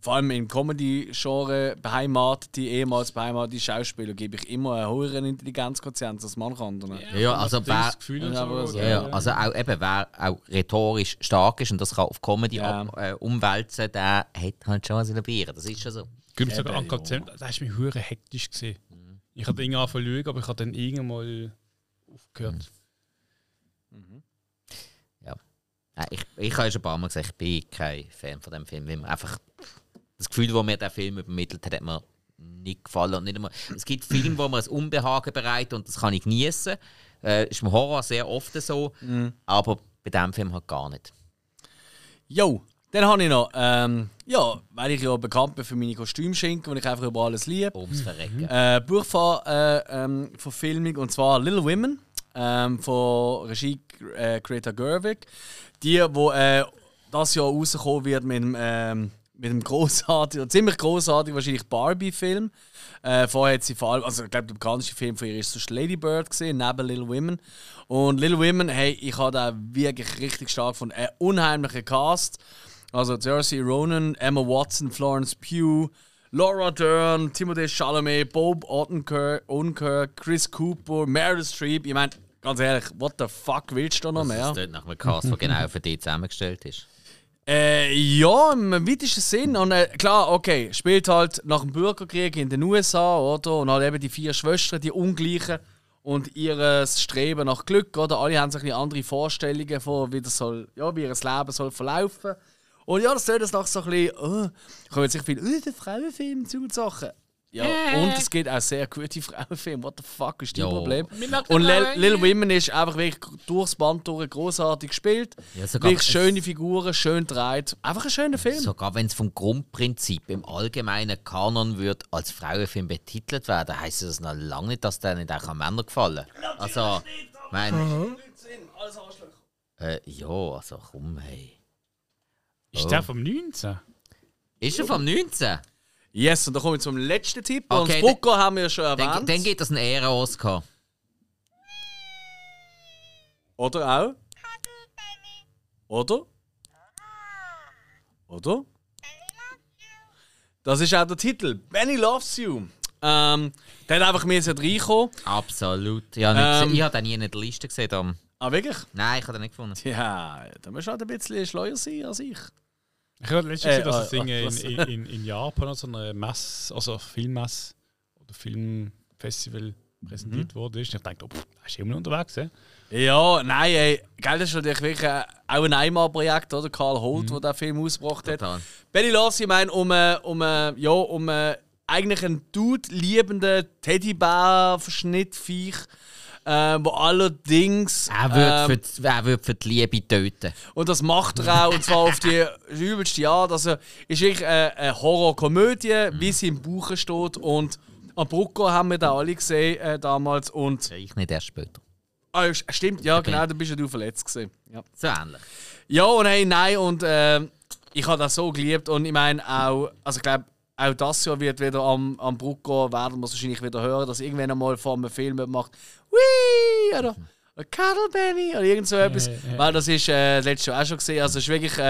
vor allem im Comedy-Genre beheimatete, ehemals beheimatete Schauspieler, gebe ich immer einen höheren Intelligenzquotient als manch anderen. Ja, ja, also das wer, Ja, so. Ja, ja. Also auch, eben, wer auch rhetorisch stark ist und das kann auf Comedy Ja. ab, äh, umwälzen, der hat halt schon seine Bier. Das ist schon so. Ich muss sagen, Eben, Anka ja. Zem, das war mir hure hektisch. Gewesen. Ich hatte irgendwie angefangen zu schauen, aber ich habe dann irgendwann mal aufgehört. Ja. Äh, Ich, ich habe ja schon ein paar Mal gesagt, ich bin kein Fan von dem Film. Weil mir einfach das Gefühl, das mir der Film übermittelt hat, hat mir nicht gefallen. Und nicht einmal, es gibt Filme, wo man ein Unbehagen bereitet und das kann ich genießen. Äh, ist im Horror sehr oft so, aber bei diesem Film halt gar nicht. Jo, dann habe ich noch, ähm, ja, weil ich ja bekannt bin für meine Kostümschinken, die ich einfach über alles liebe. Ums Verrecken. äh, Buchverfilmung äh, ähm, Verfilmung, und zwar Little Women ähm, von Regie äh, Greta Gerwig. Die, wo äh, das Jahr rauskommen wird mit dem ähm, mit dem großartigen, ziemlich großartigen wahrscheinlich Barbie-Film. Äh, vorher hat sie vor allem, also ich glaube, der bekannteste Film von ihr ist sonst Lady Bird gesehen, neben Little Women. Und Little Women, hey, ich habe da wirklich richtig stark von einem unheimlichen Cast. Also Jersey Ronan, Emma Watson, Florence Pugh, Laura Dern, Timothée Chalamet, Bob Odenkirk, Chris Cooper, Meryl Streep. Ich meine, ganz ehrlich, what the fuck willst du noch mehr? Das ist nach einem Cast, der genau für dich zusammengestellt ist. Äh, ja, im weitesten Sinn. Und äh, klar, okay, spielt halt nach dem Bürgerkrieg in den USA, oder? Und halt eben die vier Schwestern, die ungleichen und ihr Streben nach Glück, oder? Alle haben sich ein andere Vorstellungen von, wie das soll, ja, wie ihr Leben soll verlaufen. Und ja, das tut das nach so ein bisschen, oh, kommen sich viel, oh, der Frauenfilm zu Sachen. Ja, und es gibt auch sehr gute Frauenfilme. What the fuck ist dein Ja. Problem? Und Lil, Lil Women ist einfach wirklich durchs Band durch großartig gespielt. Ja, sogar- wirklich schöne Figuren, schön gedreht. Einfach ein schöner Film. Sogar wenn es vom Grundprinzip im allgemeinen Kanon wird als Frauenfilm betitelt werden, heisst das noch lange nicht, dass der nicht auch an Männer gefallen. Also, mein, äh, ja, also komm, hey. Ist der vom 19? Ist er vom 19? Yes, und dann kommen wir zum letzten Tipp. Okay, und das Booker haben wir schon erwähnt. Dann, dann gibt es einen Ehren-Oscar. Oder auch? Oder? Oder? Das ist auch der Titel. Benny Loves You. Ähm, der hat einfach mir reinkommen. Absolut. Ja, nicht Ähm. ich habe den nie in der Liste gesehen. Darum. Ah, wirklich? Nein, ich habe den nicht gefunden. Ja, da musst du halt ein bisschen schleuer sein als ich. Ich habe letztens Äh, gesehen, dass das äh, Ding in, was? in, in, in Japan an so einer Messe, also Filmmesse oder Filmfestival präsentiert worden ist. Und ich dachte, oh, pff, da ist immer noch unterwegs. Eh? Ja, nein, ey, gell, das ist natürlich wirklich äh, auch ein Einmalprojekt, oder? Karl Holt, der den Film ausgebracht hat. Total. Benny Loves, ich meine, um, äh, um, äh, ja, um eigentlich einen Dude-liebenden Teddybär-Verschnittviech, äh, wo allerdings. Er ähm, wird, für, die- er wird für die Liebe töten. Und das macht er auch, und zwar auf die übelste Art. Also, ist wirklich äh, eine Horrorkomödie, wie sie im Buche steht. Und am Brucko haben wir da alle gesehen äh, damals. Und. Ich nicht erst später. Ah, st- stimmt, ja, Okay. genau, da bist ja du verletzt gesehen. Ja. So ähnlich. Ja und hey, nein, und äh, ich habe das so geliebt und ich meine auch, also ich glaube, auch das Jahr wird wieder am, am Brucko, werden wir es wahrscheinlich wieder hören, dass irgendwann einmal vor einem Film macht, Wii! oder Cuddle Benny oder irgend so etwas. Weil das ist äh, letztes Jahr auch schon gesehen. Also es ist wirklich äh,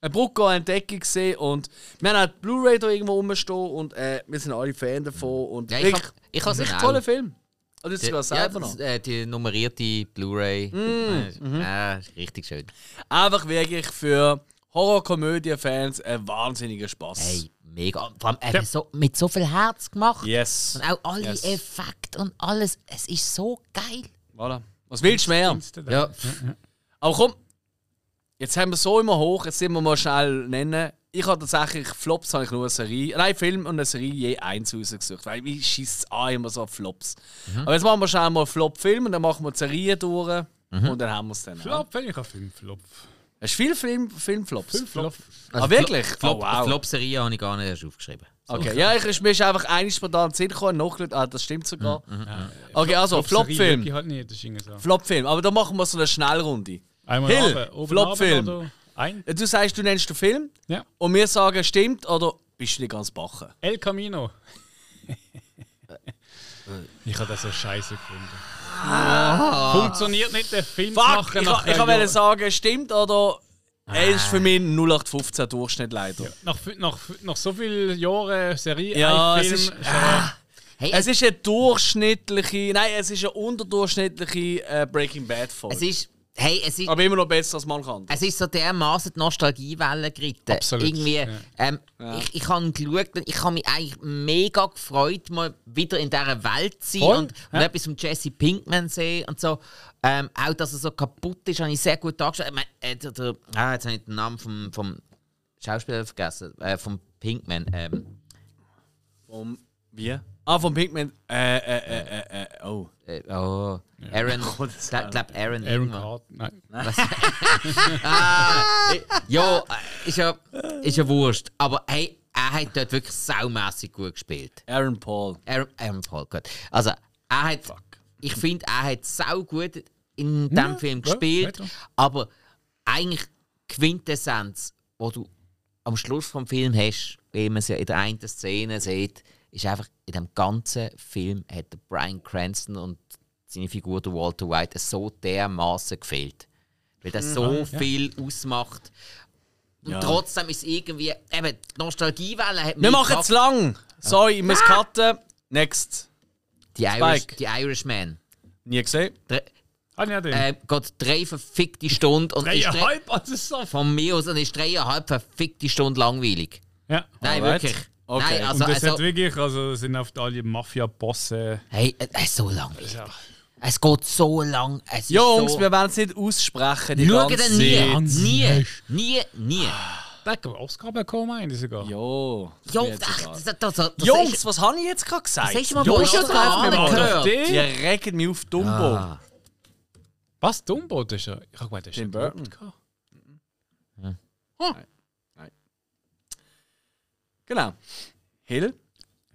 eine Brucko-Entdeckung gesehen und wir haben die Blu-ray da irgendwo rumstehen und äh, wir sind alle Fan davon. Und Ja, ich wirklich, hab- ich toller Film. Also jetzt Die, sogar ja, selber noch. das, äh, die nummerierte Blu-ray. Mm, Äh, äh, richtig schön. Einfach wirklich für Horror-Komödien-Fans ein wahnsinniger Spaß. Hey, mega. Vor allem, er hat so, mit so viel Herz gemacht. Yes. Und auch alle Yes. Effekte und alles. Es ist so geil. Voilà. Was willst du mehr? Ja, Aber komm, jetzt haben wir so immer hoch, jetzt sind wir mal schnell nennen. Ich habe tatsächlich Flops, habe ich nur eine Serie, nein, Film und eine Serie je eins rausgesucht, weil mich schießt es an immer so auf Flops. Aber jetzt machen wir schnell mal Flop-Film und dann machen wir die Serie durch und dann haben wir es dann. Ja. Flop, wenn ich habe fünf Flop. Hast du viele Film, Filmflops? Fünf Flop. Ah, wirklich? Flop, oh, wow. Flop-Serie habe ich gar nicht erst aufgeschrieben. Okay, ja, ich ist mir ist einfach eines spontan Sinn gekommen, nachgeschaut, ah, das stimmt sogar. Okay, also Flop-Serie Flop-Film. wirklich halt nicht, das ist irgendwie so. Flop-Film, aber da machen wir so eine Schnellrunde. Einmal Hill, Flop-Film. Ein? Du sagst, du nennst den Film Ja. und wir sagen, stimmt oder bist du nicht ganz bachen? El Camino. ich habe das so scheiße gefunden. Funktioniert nicht der Film zu Fuck! machen Ich, nach ich wollte sagen, stimmt oder. Er ist für mich ein 0815 Durchschnitt leider. Nach, nach, nach so vielen Jahren Serie, Ja, ein es Film. ist- schon- Hey, Es ist eine durchschnittliche, nein, es ist eine unterdurchschnittliche äh, Breaking Bad Folge. es ist. Hey, es ist. aber immer noch besser als man kann. Es ist so dermaßen die Nostalgiewelle geritten. Absolut, Irgendwie, ja. ähm, Ich, ich habe geschaut und ich habe mich eigentlich mega gefreut, mal wieder in dieser Welt zu sein Voll, und, und ja. etwas von Jesse Pinkman sehen und so. Ähm, auch, dass er so kaputt ist, habe ich sehr gut dargestellt. Ich meine, äh, der, der, ah, jetzt habe ich den Namen vom, vom Schauspieler vergessen, äh, vom Pinkman. Ähm, Vom, wie? Ah, vom Pigment. Äh, äh, äh, äh, äh, oh. äh, oh, Aaron, das ich glaube Aaron. Aaron. Carter. Nein. Ja, äh, ist ja, ist ja wurscht. Aber hey, er hat dort wirklich saumässig gut gespielt. Aaron Paul. Aaron, Aaron Paul, gut. Also, er hat. Ich finde, er hat sau gut in diesem Film ja, gespielt. weiter. aber eigentlich Quintessenz, wo du am Schluss vom Film hast, wie man es ja in der einen Szene sieht, ist einfach in dem ganzen Film hat Brian Cranston und seine Figur der Walter White so dermaßen gefehlt. Weil das so viel ausmacht. Und Ja. trotzdem ist irgendwie, eben, die Nostalgiewelle hat Wir machen es lang. Sorry, ich muss cutten. Next. Die, Irish, die Irishman. Nie gesehen. Drei, Ah, ja, den. äh, geht drei verfickte Stunden und ist drei, Dreieinhalb, also so. von mir aus und ist dreieinhalb verfickte Stunden langweilig. Ja. Nein, Alright. wirklich. Okay. Nein, also, und das also hat wirklich, also sind oft alle Mafia-Bosse. hey, es ist so langweilig. Ja. Es geht so lang. Es Jungs, so, wir werden es nicht aussprechen. Die Schauen ganze nie. Zeit. Nie. Nie, nie. Der hat Oscar bekommen, meine ich sogar. Jo. das Jo, das, das, das, das Jungs, ist, was habe ich jetzt gerade gesagt? das ist mal ja schon dran, wir gehört. Die regen mich auf Dumbo. Ah. Was? Dumbo? Das ist ja. Ich habe gemeint, das ist Tim ja Burton. gehabt. Genau. Hill.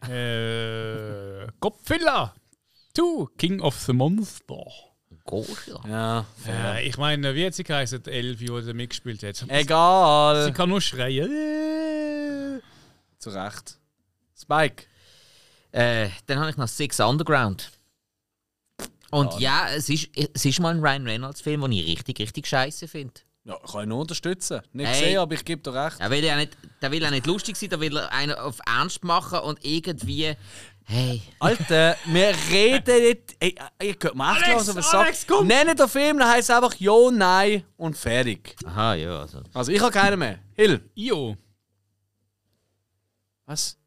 Äh. Godzilla! 2, King of the Monster. Gosh, ja. Ja. Äh, ich meine, wie hat sie geheißen, die Elfi, die da mitgespielt hat? Sie Egal. kann nur schreien. Äh. Zu Recht. Spike. Äh, dann habe ich noch Six Underground. Und ja, es, ist, es ist mal ein Ryan Reynolds-Film, den ich richtig, richtig scheiße finde. Ja, kann ich nur unterstützen. Nicht Hey. gesehen, aber ich gebe dir recht. Der will ja nicht, der will ja nicht lustig sein, der will einen auf Ernst machen und irgendwie. Hey. Alter, wir reden nicht. Ey, ihr könnt mir echt Alex, hören, was Alex, sagt. Nennen den Film, dann heisst es einfach Jo, Nein und fertig. Aha, ja, also. Also ich habe keinen mehr. Hill. Io. Was?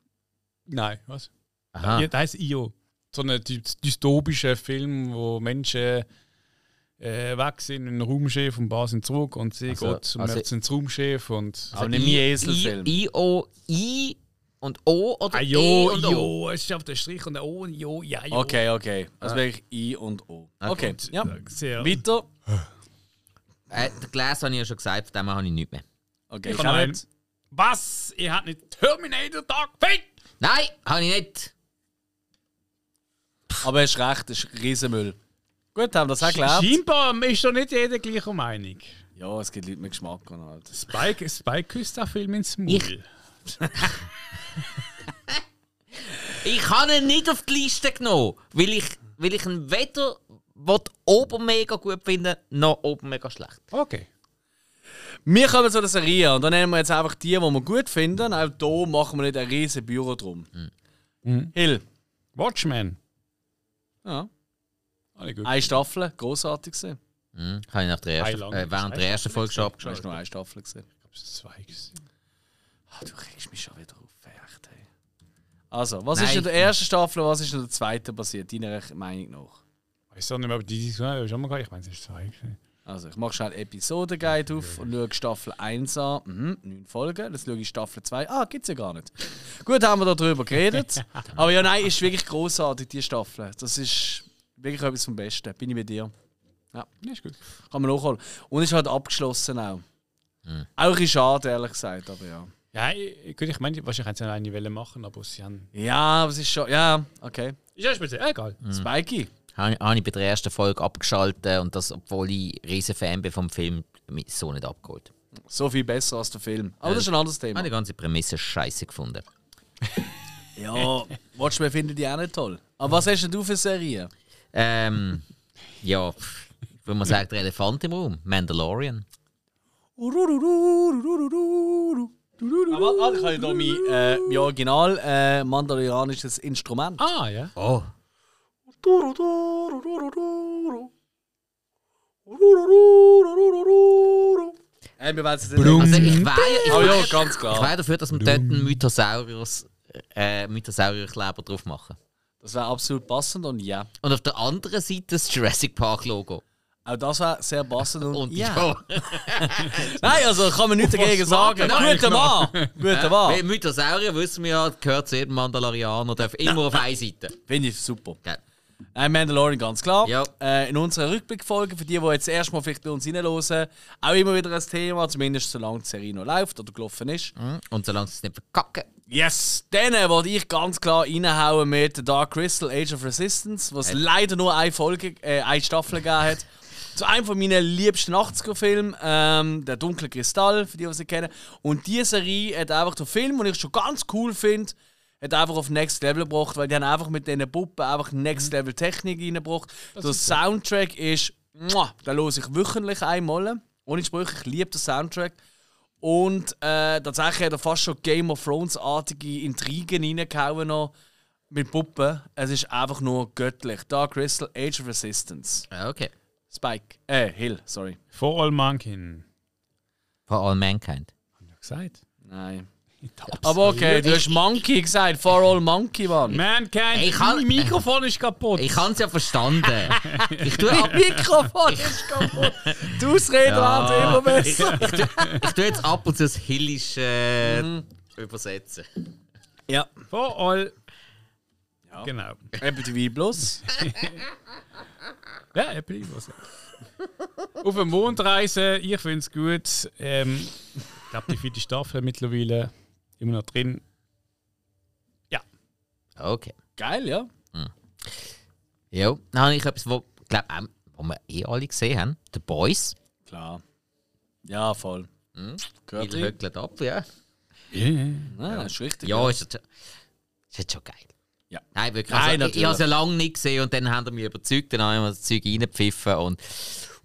Nein, was? Aha. Ja, das heisst Io. So ein dy dystopischer Film, wo Menschen äh, weg sind, ein Raumschiff und ein sind zurück und sie Also- geht zum also- also, ins Raumschiff und. Aber nicht mein Eselfilm. I, I, O, I und O oder Ah, E jo, und O? jo, es ist auf der Strich und der O und Jo, ja, jo. Okay, okay. Also wirklich I und O. Okay, ja. Sehr. Weiter. Äh, der Glas habe ich ja schon gesagt, von dem habe ich nichts mehr. Okay, Ich habe nicht. Was? Ihr habt nicht Terminator Tag Fake? Nein, habe ich nicht. Aber es ist recht, es ist Riesenmüll. Gut, haben wir das auch gelernt. Scheinbar ist doch nicht jeder gleicher Meinung. Ja, es gibt Leute mit Geschmack und halt. Spike, Spike küsst den Film ins Maul. Ich- Ich habe ihn nicht auf die Liste genommen, weil ich, weil ich ihn weder oben mega gut finde, noch oben mega schlecht. Okay. Wir kommen zu der Serie und dann nehmen wir jetzt einfach die, die wir gut finden. Auch hier machen wir nicht ein riesen Büro drum. Mhm. Hill. Watchmen. Ja. Gut. Eine Staffel, großartig gesehen. Hm, habe ich nach der ersten, lange äh, während der ersten Folge schon Du abgeschaltet. hast nur eine Staffel gesehen. Ich glaube, es ist zwei. gewesen. Ah, du regst mich schon wieder auf, echt, hey. Also, was Nein. ist in der ersten Staffel und was ist in der zweiten passiert, deiner Meinung nach? Weißt du nicht mehr, aber die Diskussion habe ich schon mal gehabt. Ich meine, es ist zwei. gewesen. Also, ich mache schnell Episodenguide auf und schaue Staffel 1 an. Mhm, 9 Folgen. Jetzt schaue ich Staffel 2. Ah, gibt's ja gar nicht. Gut, haben wir darüber geredet. Aber ja, nein, ist wirklich großartig die Staffel. Das ist wirklich etwas vom Besten. Bin ich mit dir. Ja, ist gut. Kann man nachholen. Und ist halt abgeschlossen auch. Auch ein bisschen schade, ehrlich gesagt, aber ja. Ja, ich, gut, ich meine, wahrscheinlich hätten sie eine Welle machen, aber sie haben. Ja, aber es ist schon. Ja, okay. Ist ja speziell, egal. Spikey. Habe habe ich bei der ersten Folge abgeschaltet und das, obwohl ich riesen Fan bin vom Film, mich so nicht abgeholt. So viel besser als der Film. Aber das ist ein anderes Ich Thema. habe die ganze Prämisse scheiße gefunden. Ja, Watchmen findet ich auch nicht toll. Aber was hast denn du für Serien? Ähm, ja, ich würde mal sagen, der Elefant im Raum, Mandalorian. Aber warte, ich habe hier mein, äh, mein Original äh, mandalorianisches Instrument. Ah, ja. Oh, Äh, wir werden es jetzt nicht also ich wäre ich Oh ja, ich dafür, dass wir dort einen Mythosaurus, äh, Mythosaurierkleber drauf machen. Das wäre absolut passend und ja. Und auf der anderen Seite das Jurassic Park Logo. Auch das wäre sehr passend und, Und ja. ja. Nein, also kann man nichts dagegen sagen. wir Guter Mann! Guter Mann! Weil Mythosaurier wissen wir ja, gehört zu jedem Mandalorianer, darf immer auf eine Seite. Finde ich super. Gell. Nein, Mandalorian, ganz klar. Ja. Äh, in unserer Rückblickfolge, für die, die jetzt erstmal vielleicht bei uns reinhören, auch immer wieder ein Thema, zumindest solange die Serie noch läuft oder gelaufen ist. Und solange sie es nicht verkacken. Yes! Dann äh, wollte ich ganz klar reinhauen mit The Dark Crystal Age of Resistance, was leider nur eine Folge, äh, eine Staffel gegeben hat. zu einem von meinen liebsten 80er-Filmen, ähm, Der dunkle Kristall, für die, die sie kennen. Und diese Serie hat einfach den Film, den ich schon ganz cool finde, hat einfach auf Next Level gebracht, weil die haben einfach mit diesen Puppen einfach Next Level Technik reingebracht. Der Soundtrack ist, muah, da höre ich wöchentlich einmal. Ohne Sprüche, ich liebe den Soundtrack. Und äh, tatsächlich hat er fast schon Game of Thrones-artige Intrigen reingehauen noch mit Puppen. Es ist einfach nur göttlich. Dark Crystal, Age of Resistance. Ah, Okay. Spike. Äh, Hill, sorry. For All Mankind. For all mankind. Hab ich gesagt. Nein. Ich Aber okay, du hast Monkey gesagt. For all Monkey, Mann. Mankind. Ich kann- mein Mikrofon ist kaputt. Ich habe es ja verstanden. ich tue ab, Mein Mikrofon ist kaputt. Die Ausrede Ja. werden immer besser. ich tue jetzt ab und zu das Hillisch äh, übersetzen. Ja. For All. Genau. Apple TV Plus. Ja, Apple was. Auf der Mondreise, ich finde es gut. Ähm, ich glaube, die vierte Staffel mittlerweile immer noch drin. Okay. Geil, ja. Ja, dann habe ich etwas, wo, glaub, auch, wo wir eh alle gesehen haben. The Boys. Klar. Ja, voll. Gehört rein. höckelt ab, ja. Ja, ist richtig. Ja, ist, jetzt- ist jetzt schon geil. Ja. Nein, wirklich. Nein, also, ich ich habe es ja lange nicht gesehen und dann haben sie mich überzeugt, dann haben wir das Zeug reingepfiffen und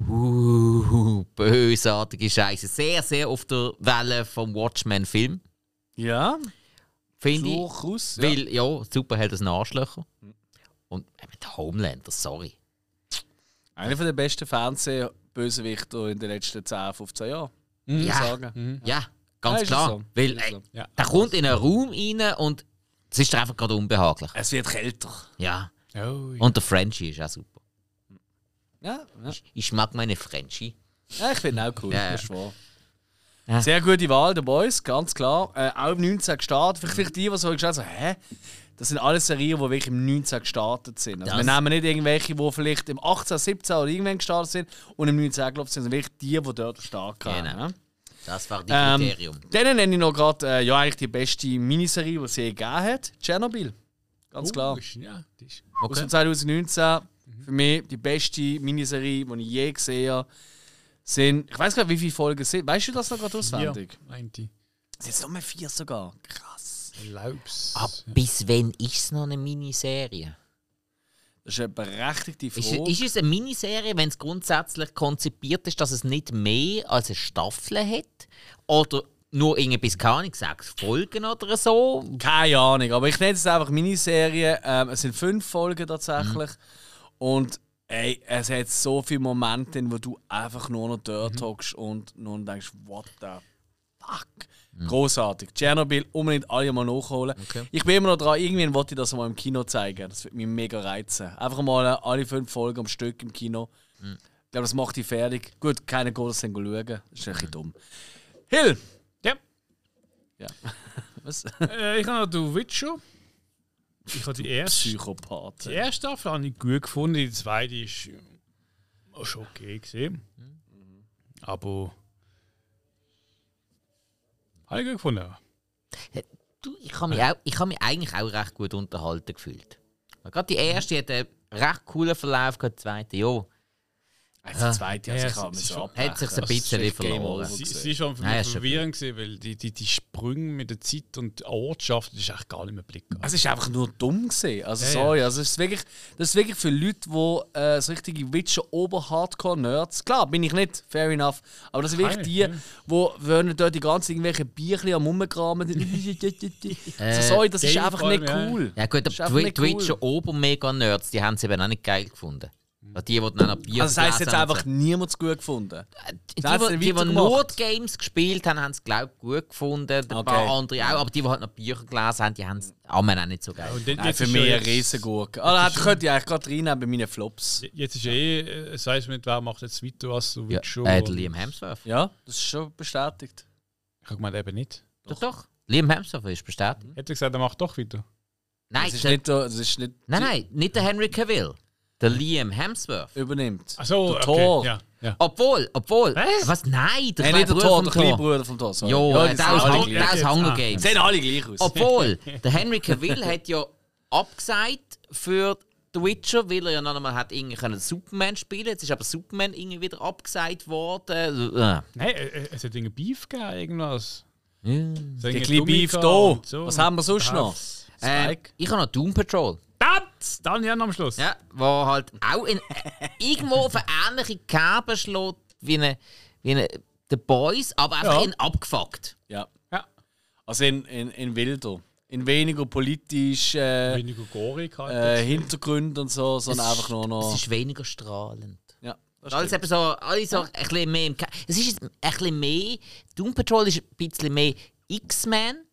uh, bösartige Scheiße. Sehr, sehr auf der Welle vom Watchmen-Film, Ja, finde ich. durchaus. Ja. Weil, ja, Superheld ist ein Arschlöcher. Und äh, mit Homelander, sorry. Einer der besten Fernsehbösewichter in den letzten 10, 15 Jahren. Ich Ja. sagen. Ja, Ja, ganz ist klar. so. Weil äh, so. Ja. der kommt in einen Raum rein und es ist einfach gerade unbehaglich. Es wird kälter. Ja. Oh, ja. Und der Frenchie ist auch super. Ja, ja. Ich, ich mag meine Frenchie. ja ich finde auch cool. Ja. Das ist wahr. Ja. Sehr gute Wahl, der Boys, ganz klar. Äh, auch im 19 gestartet. Vielleicht, die, die so geschaut haben, so, hä? Das sind alles Serien, die wirklich im 19 gestartet sind. Also Das- wir nehmen nicht irgendwelche, die vielleicht im 18, 17 oder irgendwann gestartet sind und im 19 gelaufen sind, sondern wirklich die, die dort stark haben. Genau. Ja? Das war die Ähm, Kriterium. Dann nenne ich noch gerade äh, ja, eigentlich die beste Miniserie, die es je gegeben hat: Tschernobyl. Ganz klar. Oh, ist- ja, das ist- Aus Okay. dem 2019 für mich die beste Miniserie, die ich je gesehen habe. Sind, ich weiß gar nicht, wie viele Folgen es sind. Weißt du das noch gerade auswendig? Ja, meint ich. Es sind jetzt nur vier sogar. Krass. Erlaub's. Ab bis wann ist es noch eine Miniserie? Das ist eine berechtigte Ist, Frage. ist es eine Miniserie, wenn es grundsätzlich konzipiert ist, dass es nicht mehr als eine Staffel hat? Oder nur irgendwie bis, keine Ahnung, sechs Folgen oder so? Keine Ahnung, aber ich nenne es einfach Miniserie. Ähm, es sind fünf Folgen tatsächlich. Und ey, es hat so viele Momente, in wo du einfach nur noch dort hockst und nur denkst, what the fuck. Großartig. Tschernobyl unbedingt alle mal nachholen. Okay. Ich bin immer noch dran, irgendwann wollte ich das mal im Kino zeigen. Das wird mich mega reizen. Einfach mal alle fünf Folgen am Stück im Kino. Ich glaube, das macht dich fertig. Gut, keine dann schauen. Das ist ein bisschen dumm. Hill! Ja. Ja. Was? Äh, ich habe noch The Witcher. Ich habe die erste, Psychopath. die erste Staffel habe ich gut gefunden, die zweite ist äh, auch schon okay gesehen. Aber habe ich gut gefunden. Du, ich habe mich, auch- ich habe mich eigentlich auch recht gut unterhalten gefühlt. Gerade die erste hat einen recht coolen Verlauf, gehabt, die zweite, ja. Also die zweite, also Ja, ich kann es mir ist so abbrechen. Hat sich's ein bisschen Game verloren. Sie, gewesen. sie ist schon für Nein, mich verwirrend gewesen, weil die, die, die Sprünge mit der Zeit und der Ortschaft, das ist echt gar nicht mehr Blick. Es ist einfach nur dumm gesehen. Also Ja, sorry, also es ist wirklich, das ist wirklich für Leute, die äh, so richtige Witcher Ober-Hardcore-Nerds. Klar, bin ich nicht, fair enough. Aber das sind wirklich die, die wollen dort die ganzen irgendwelche Bierchen am Rumkramen. Äh, so, sorry, das ist einfach nicht allem, ja. Ja gut, Das ist aber Twitcher cool. Ober-Mega-Nerds, die haben es eben auch nicht geil gefunden. Die, die dann auch Bier Also das heisst jetzt einfach niemand gut gefunden. Die, Das die, die, die nur die Games gespielt haben, haben es, glaube ich, gut gefunden. Ein Okay. paar andere auch. Aber die, die halt noch Bücher gelesen haben, die haben es auch nicht so geil. Und jetzt, Nein, für mich ja eine jetzt- Riesengurke. Ah, da könnte ich eigentlich gerade reinnehmen bei meinen Flops. Jetzt ist eh, äh, es weiß nicht, wer macht jetzt weiter als The Ja, Witcher. äh, Liam Hemsworth. Ja, das ist schon bestätigt. Ich habe gemeint, eben nicht. Doch. doch. Liam Hemsworth ist bestätigt. Hätte gesagt, er macht doch weiter. Nein, Das ist der, nicht, das ist nicht nein, nein, nicht der Henry Cavill. Der Liam Hemsworth. übernimmt. Achso, Der okay. Thor. Ja, ja. Obwohl, obwohl. Was? Was? Nein, der Nein, kleine nicht der Bruder Thor, der kleine. Bruder vom Thor. Jo, Ja, äh, der sind aus, der Ah. Hunger Games. Sehen alle gleich aus. Obwohl, der Henry Cavill hat ja abgesagt für The Witcher, weil er ja noch einmal hat irgendwie können Superman spielen Jetzt ist aber Superman irgendwie wieder abgesagt worden. Äh. Nein, äh, äh, es hat irgendwie Beef gegeben, irgendwas. Ja. So Ein irgendwie bisschen Beef da. so. Was haben wir sonst noch? Äh, ich habe noch Doom Patrol. Das! Dann ja noch am Schluss. Ja, wo halt auch in, irgendwo auf eine ähnliche Kerbe schlägt wie eine, wie eine The Boys, aber einfach Ja. in abgefuckt. Ja. Ja. Also in, in, in wilder. In weniger politisch äh, Weniger gorig halt. äh, Hintergrund und so, sondern einfach nur Es noch. ist weniger strahlend. Ja, das Alles eben so, alles so ein bisschen mehr im Ke Es ist ein bisschen mehr. Doom Patrol ist ein bisschen mehr X-Men.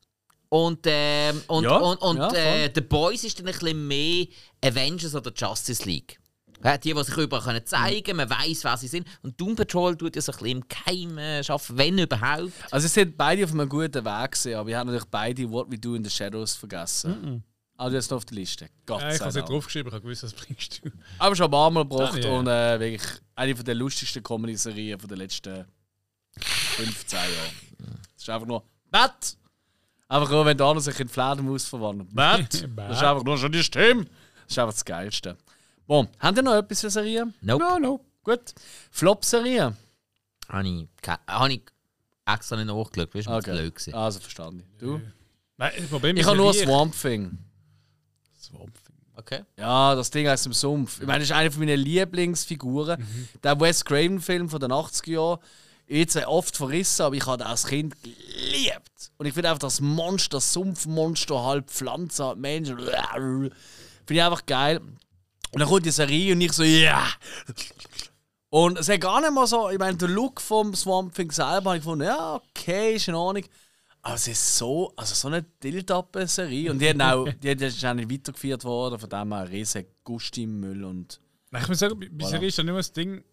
Und, ähm, und, Ja, und, und ja, äh. The Boys ist dann ein bisschen mehr Avengers oder Justice League. Ja, die, die sich überall können zeigen können, man weiß, wer sie sind. Und Doom Patrol tut ja so ein bisschen im Keim äh, arbeiten, wenn überhaupt. Also, es sind beide auf einem guten Weg gewesen, aber ich habe natürlich beide What We Do in the Shadows vergessen. Also, jetzt noch auf der Liste. Gott ja, ich habe es nicht draufgeschrieben, ich habe gewusst, was bringst du. Aber schon ein paar Mal gebracht Ah, ja. und äh, wirklich eine von der lustigsten Comedy-Serien der letzten 15 Jahre. Es ist einfach nur Bett! Einfach nur, wenn der andere sich in Fledermaus verwandelt. Bett! Das ist einfach nur schon die Stimme. Das ist einfach das Geilste. Bon, habt ihr noch etwas für Serien? Nope. No, no. Gut. Flop-Serie? Habe ich, habe ich extra nicht nachgeschaut, weißt du, okay. blöd gewesen. Also, verstanden. Du? Nein, das Problem Ich ist habe nur Swamp Thing. Swamp Thing. Okay. Ja, das Ding aus dem Sumpf. Ich meine, das ist eine meiner Lieblingsfiguren. Der Wes Craven-Film von den 80er Jahren. Jetzt oft verrissen, aber ich habe den als Kind geliebt. Und ich finde einfach das Monster, das Sumpfmonster, halb Pflanze, halb Mensch. Finde ich einfach geil. Und dann kommt die Serie und ich so, ja! Und es hat gar nicht mal so, ich meine, der Look vom Swamp Thing selber habe ich gefunden, ja, okay, ist in Ordnung. Aber es ist so, also so eine Dildappe-Serie. Und die hat auch, die ist auch nicht weitergeführt worden, von dem her riesen Gust im Müll und. Ich muss sagen, bei Voilà. Serie ist dann immer das Ding.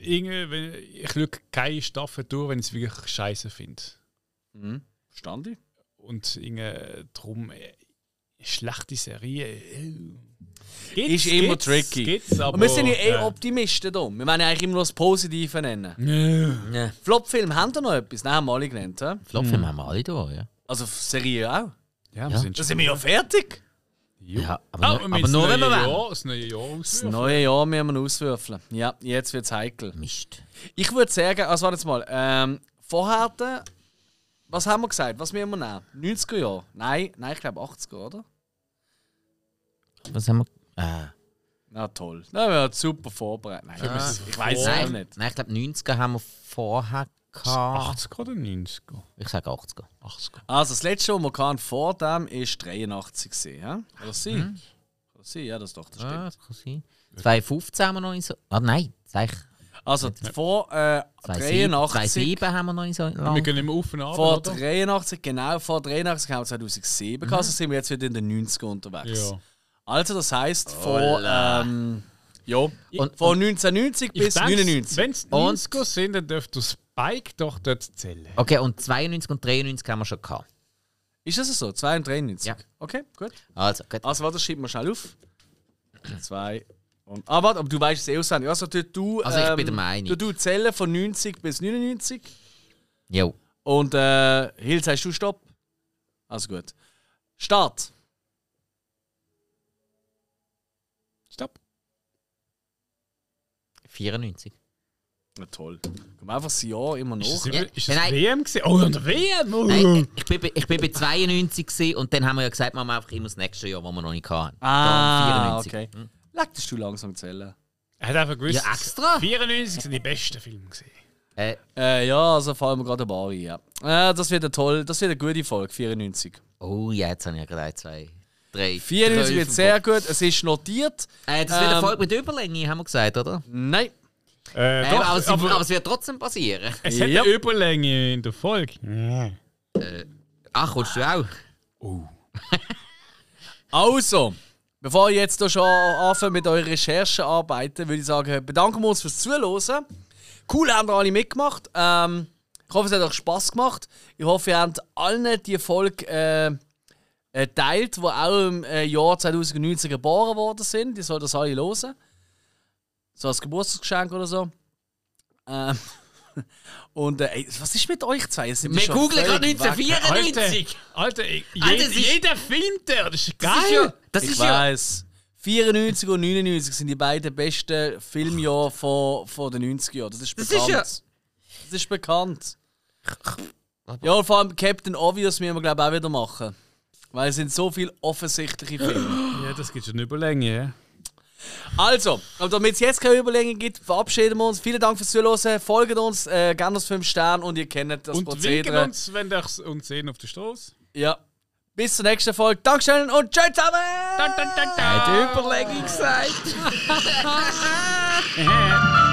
Irgendwie, wenn, ich schaue keine Staffel durch, wenn ich es wirklich scheiße finde. Mhm. Verstand ich? Und irgendwie drum, äh, schlechte Serie. Äh, Ist immer tricky. Gibt's, aber, Und wir sind ja eh äh, Optimisten da. Wir wollen eigentlich immer nur das Positive nennen. Nö. Ja. Flopfilm, haben da noch etwas? Nein, haben wir alle genannt. hä? Flopfilm haben wir alle da, ja. Also Serie auch. Ja, wir Ja. sind Da sind wir ja fertig. Ja, aber, Ah, aber nur das wenn wir neue wollen. Jahr, das neue Jahr Das auswürfeln. neue Jahr müssen wir auswürfeln. Ja, jetzt wird es heikel. Mist. Ich würde sagen, also warte jetzt mal. Ähm, vorher, äh, was haben wir gesagt? Was müssen wir nehmen? 90er Jahre? Nein, nein, ich glaube 80er, oder? Was haben wir? Äh, Na toll. Na, wir haben super vorbereitet. Nein, wir ich, weiß es auch nicht. nein, ich glaube 90er haben wir vorher gehabt. 80 oder 90er? Ich sage 80er. 80er. Also das letzte, was wir hatten vor dem, ist 83 gewesen, ja? Kann das sein? Kann das sein? Ja, das doch, das stimmt. Ah, das kann sein. 2015 haben wir noch nicht so. Ah, nein, sag ich. Also vor äh, 2007 83. 2007 haben wir noch nicht so Wir lange. gehen immer auf und ab, Vor oder? 83, genau, vor 83 haben wir 2007 gehabt, also sind wir jetzt wieder in den 90er unterwegs. Ja. Also das heisst von Holla. ähm, ja, Und- von 1990 bis 99. Wenn es Und- 90er sind, dann dürfte das Spike doch dort zählen. Okay, und 92 und 93 haben wir schon gehabt. Ist das so? 2 und 93? Ja. Okay, gut. Also, gut. Also warte, schreib mal schnell auf. 2 und... Ah, warte, aber du weißt es eh auswendig. Also du, du, Also, ich ähm, bin der Meinung. Du, du zählen von 90 bis 99 Jo. und äh, Hill, sagst du Stopp? Also gut. Start. Stopp. 94. Na toll. Komm einfach das Jahr immer Ist das, noch. Ja, ist das nein. WM gewesen? Oh, an der WM! Oh. Nein, ich bin, bei- ich bin bei 92 gewesen und dann haben wir ja gesagt, machen wir einfach immer das nächste Jahr, wo wir noch nicht hatten. Ah, Dann 94. okay. Hm. Legtest du langsam zählen? Er hat einfach gewusst, Ja, extra. 94 sind die besten Filme gesehen. Äh, Äh, ja, also fallen wir gerade ein paar ein, ja. Äh, das wird eine toll, das wird eine gute Folge, 94. oh, ja, jetzt habe ich ja gerade ein, zwei, drei. 94 drei wird sehr gut, es ist notiert. Äh, das wird eine Ähm, Folge mit Überlänge, haben wir gesagt, oder? Nein. Äh, Äh, doch, aber, es, aber, aber es wird trotzdem passieren. es hat Ja. eine Überlänge in der Folge. Ja. Ach, kommst du auch? Also, bevor ihr jetzt hier schon anfangen mit euren Recherchearbeiten, würde ich sagen, bedanken wir uns fürs Zuhören. Cool, haben ihr alle mitgemacht. Ähm, ich hoffe, es hat euch Spass gemacht. Ich hoffe, ihr habt allen die Folge äh, äh, teilt, die auch im äh, Jahr 2019 geboren worden sind. Die sollen das alle hören. So als Geburtstagsgeschenk oder so. Ähm, und äh, ey, was ist mit euch zwei? Wir googeln gerade völlig weg? 1994. Alter, ich- Alter, jed, das ist- jeder filmt der, das ist Das ist geil. ja, das Ich ist ja, weiß. 94 und 99 sind die beiden besten Filmjahre von, von den 90er Jahren. Das ist Das bekannt. ist ja- Das ist bekannt. Ja, und vor allem Captain Obvious müssen wir, glaube ich, auch wieder machen. Weil es sind so viele offensichtliche Filme. Ja, das gibt schon eine Überlänge. Ja. Also, damit es jetzt keine Überlegung gibt, verabschieden wir uns. Vielen Dank fürs Zuhören. Folgt uns, äh, gerne das 5 Sterne und ihr kennt das Und winken Prozedere. uns, wenn ihr uns sehen auf der Straße. Ja. Bis zur nächsten Folge. Dankeschön und tschüss zusammen! Hat Überlegung gesagt.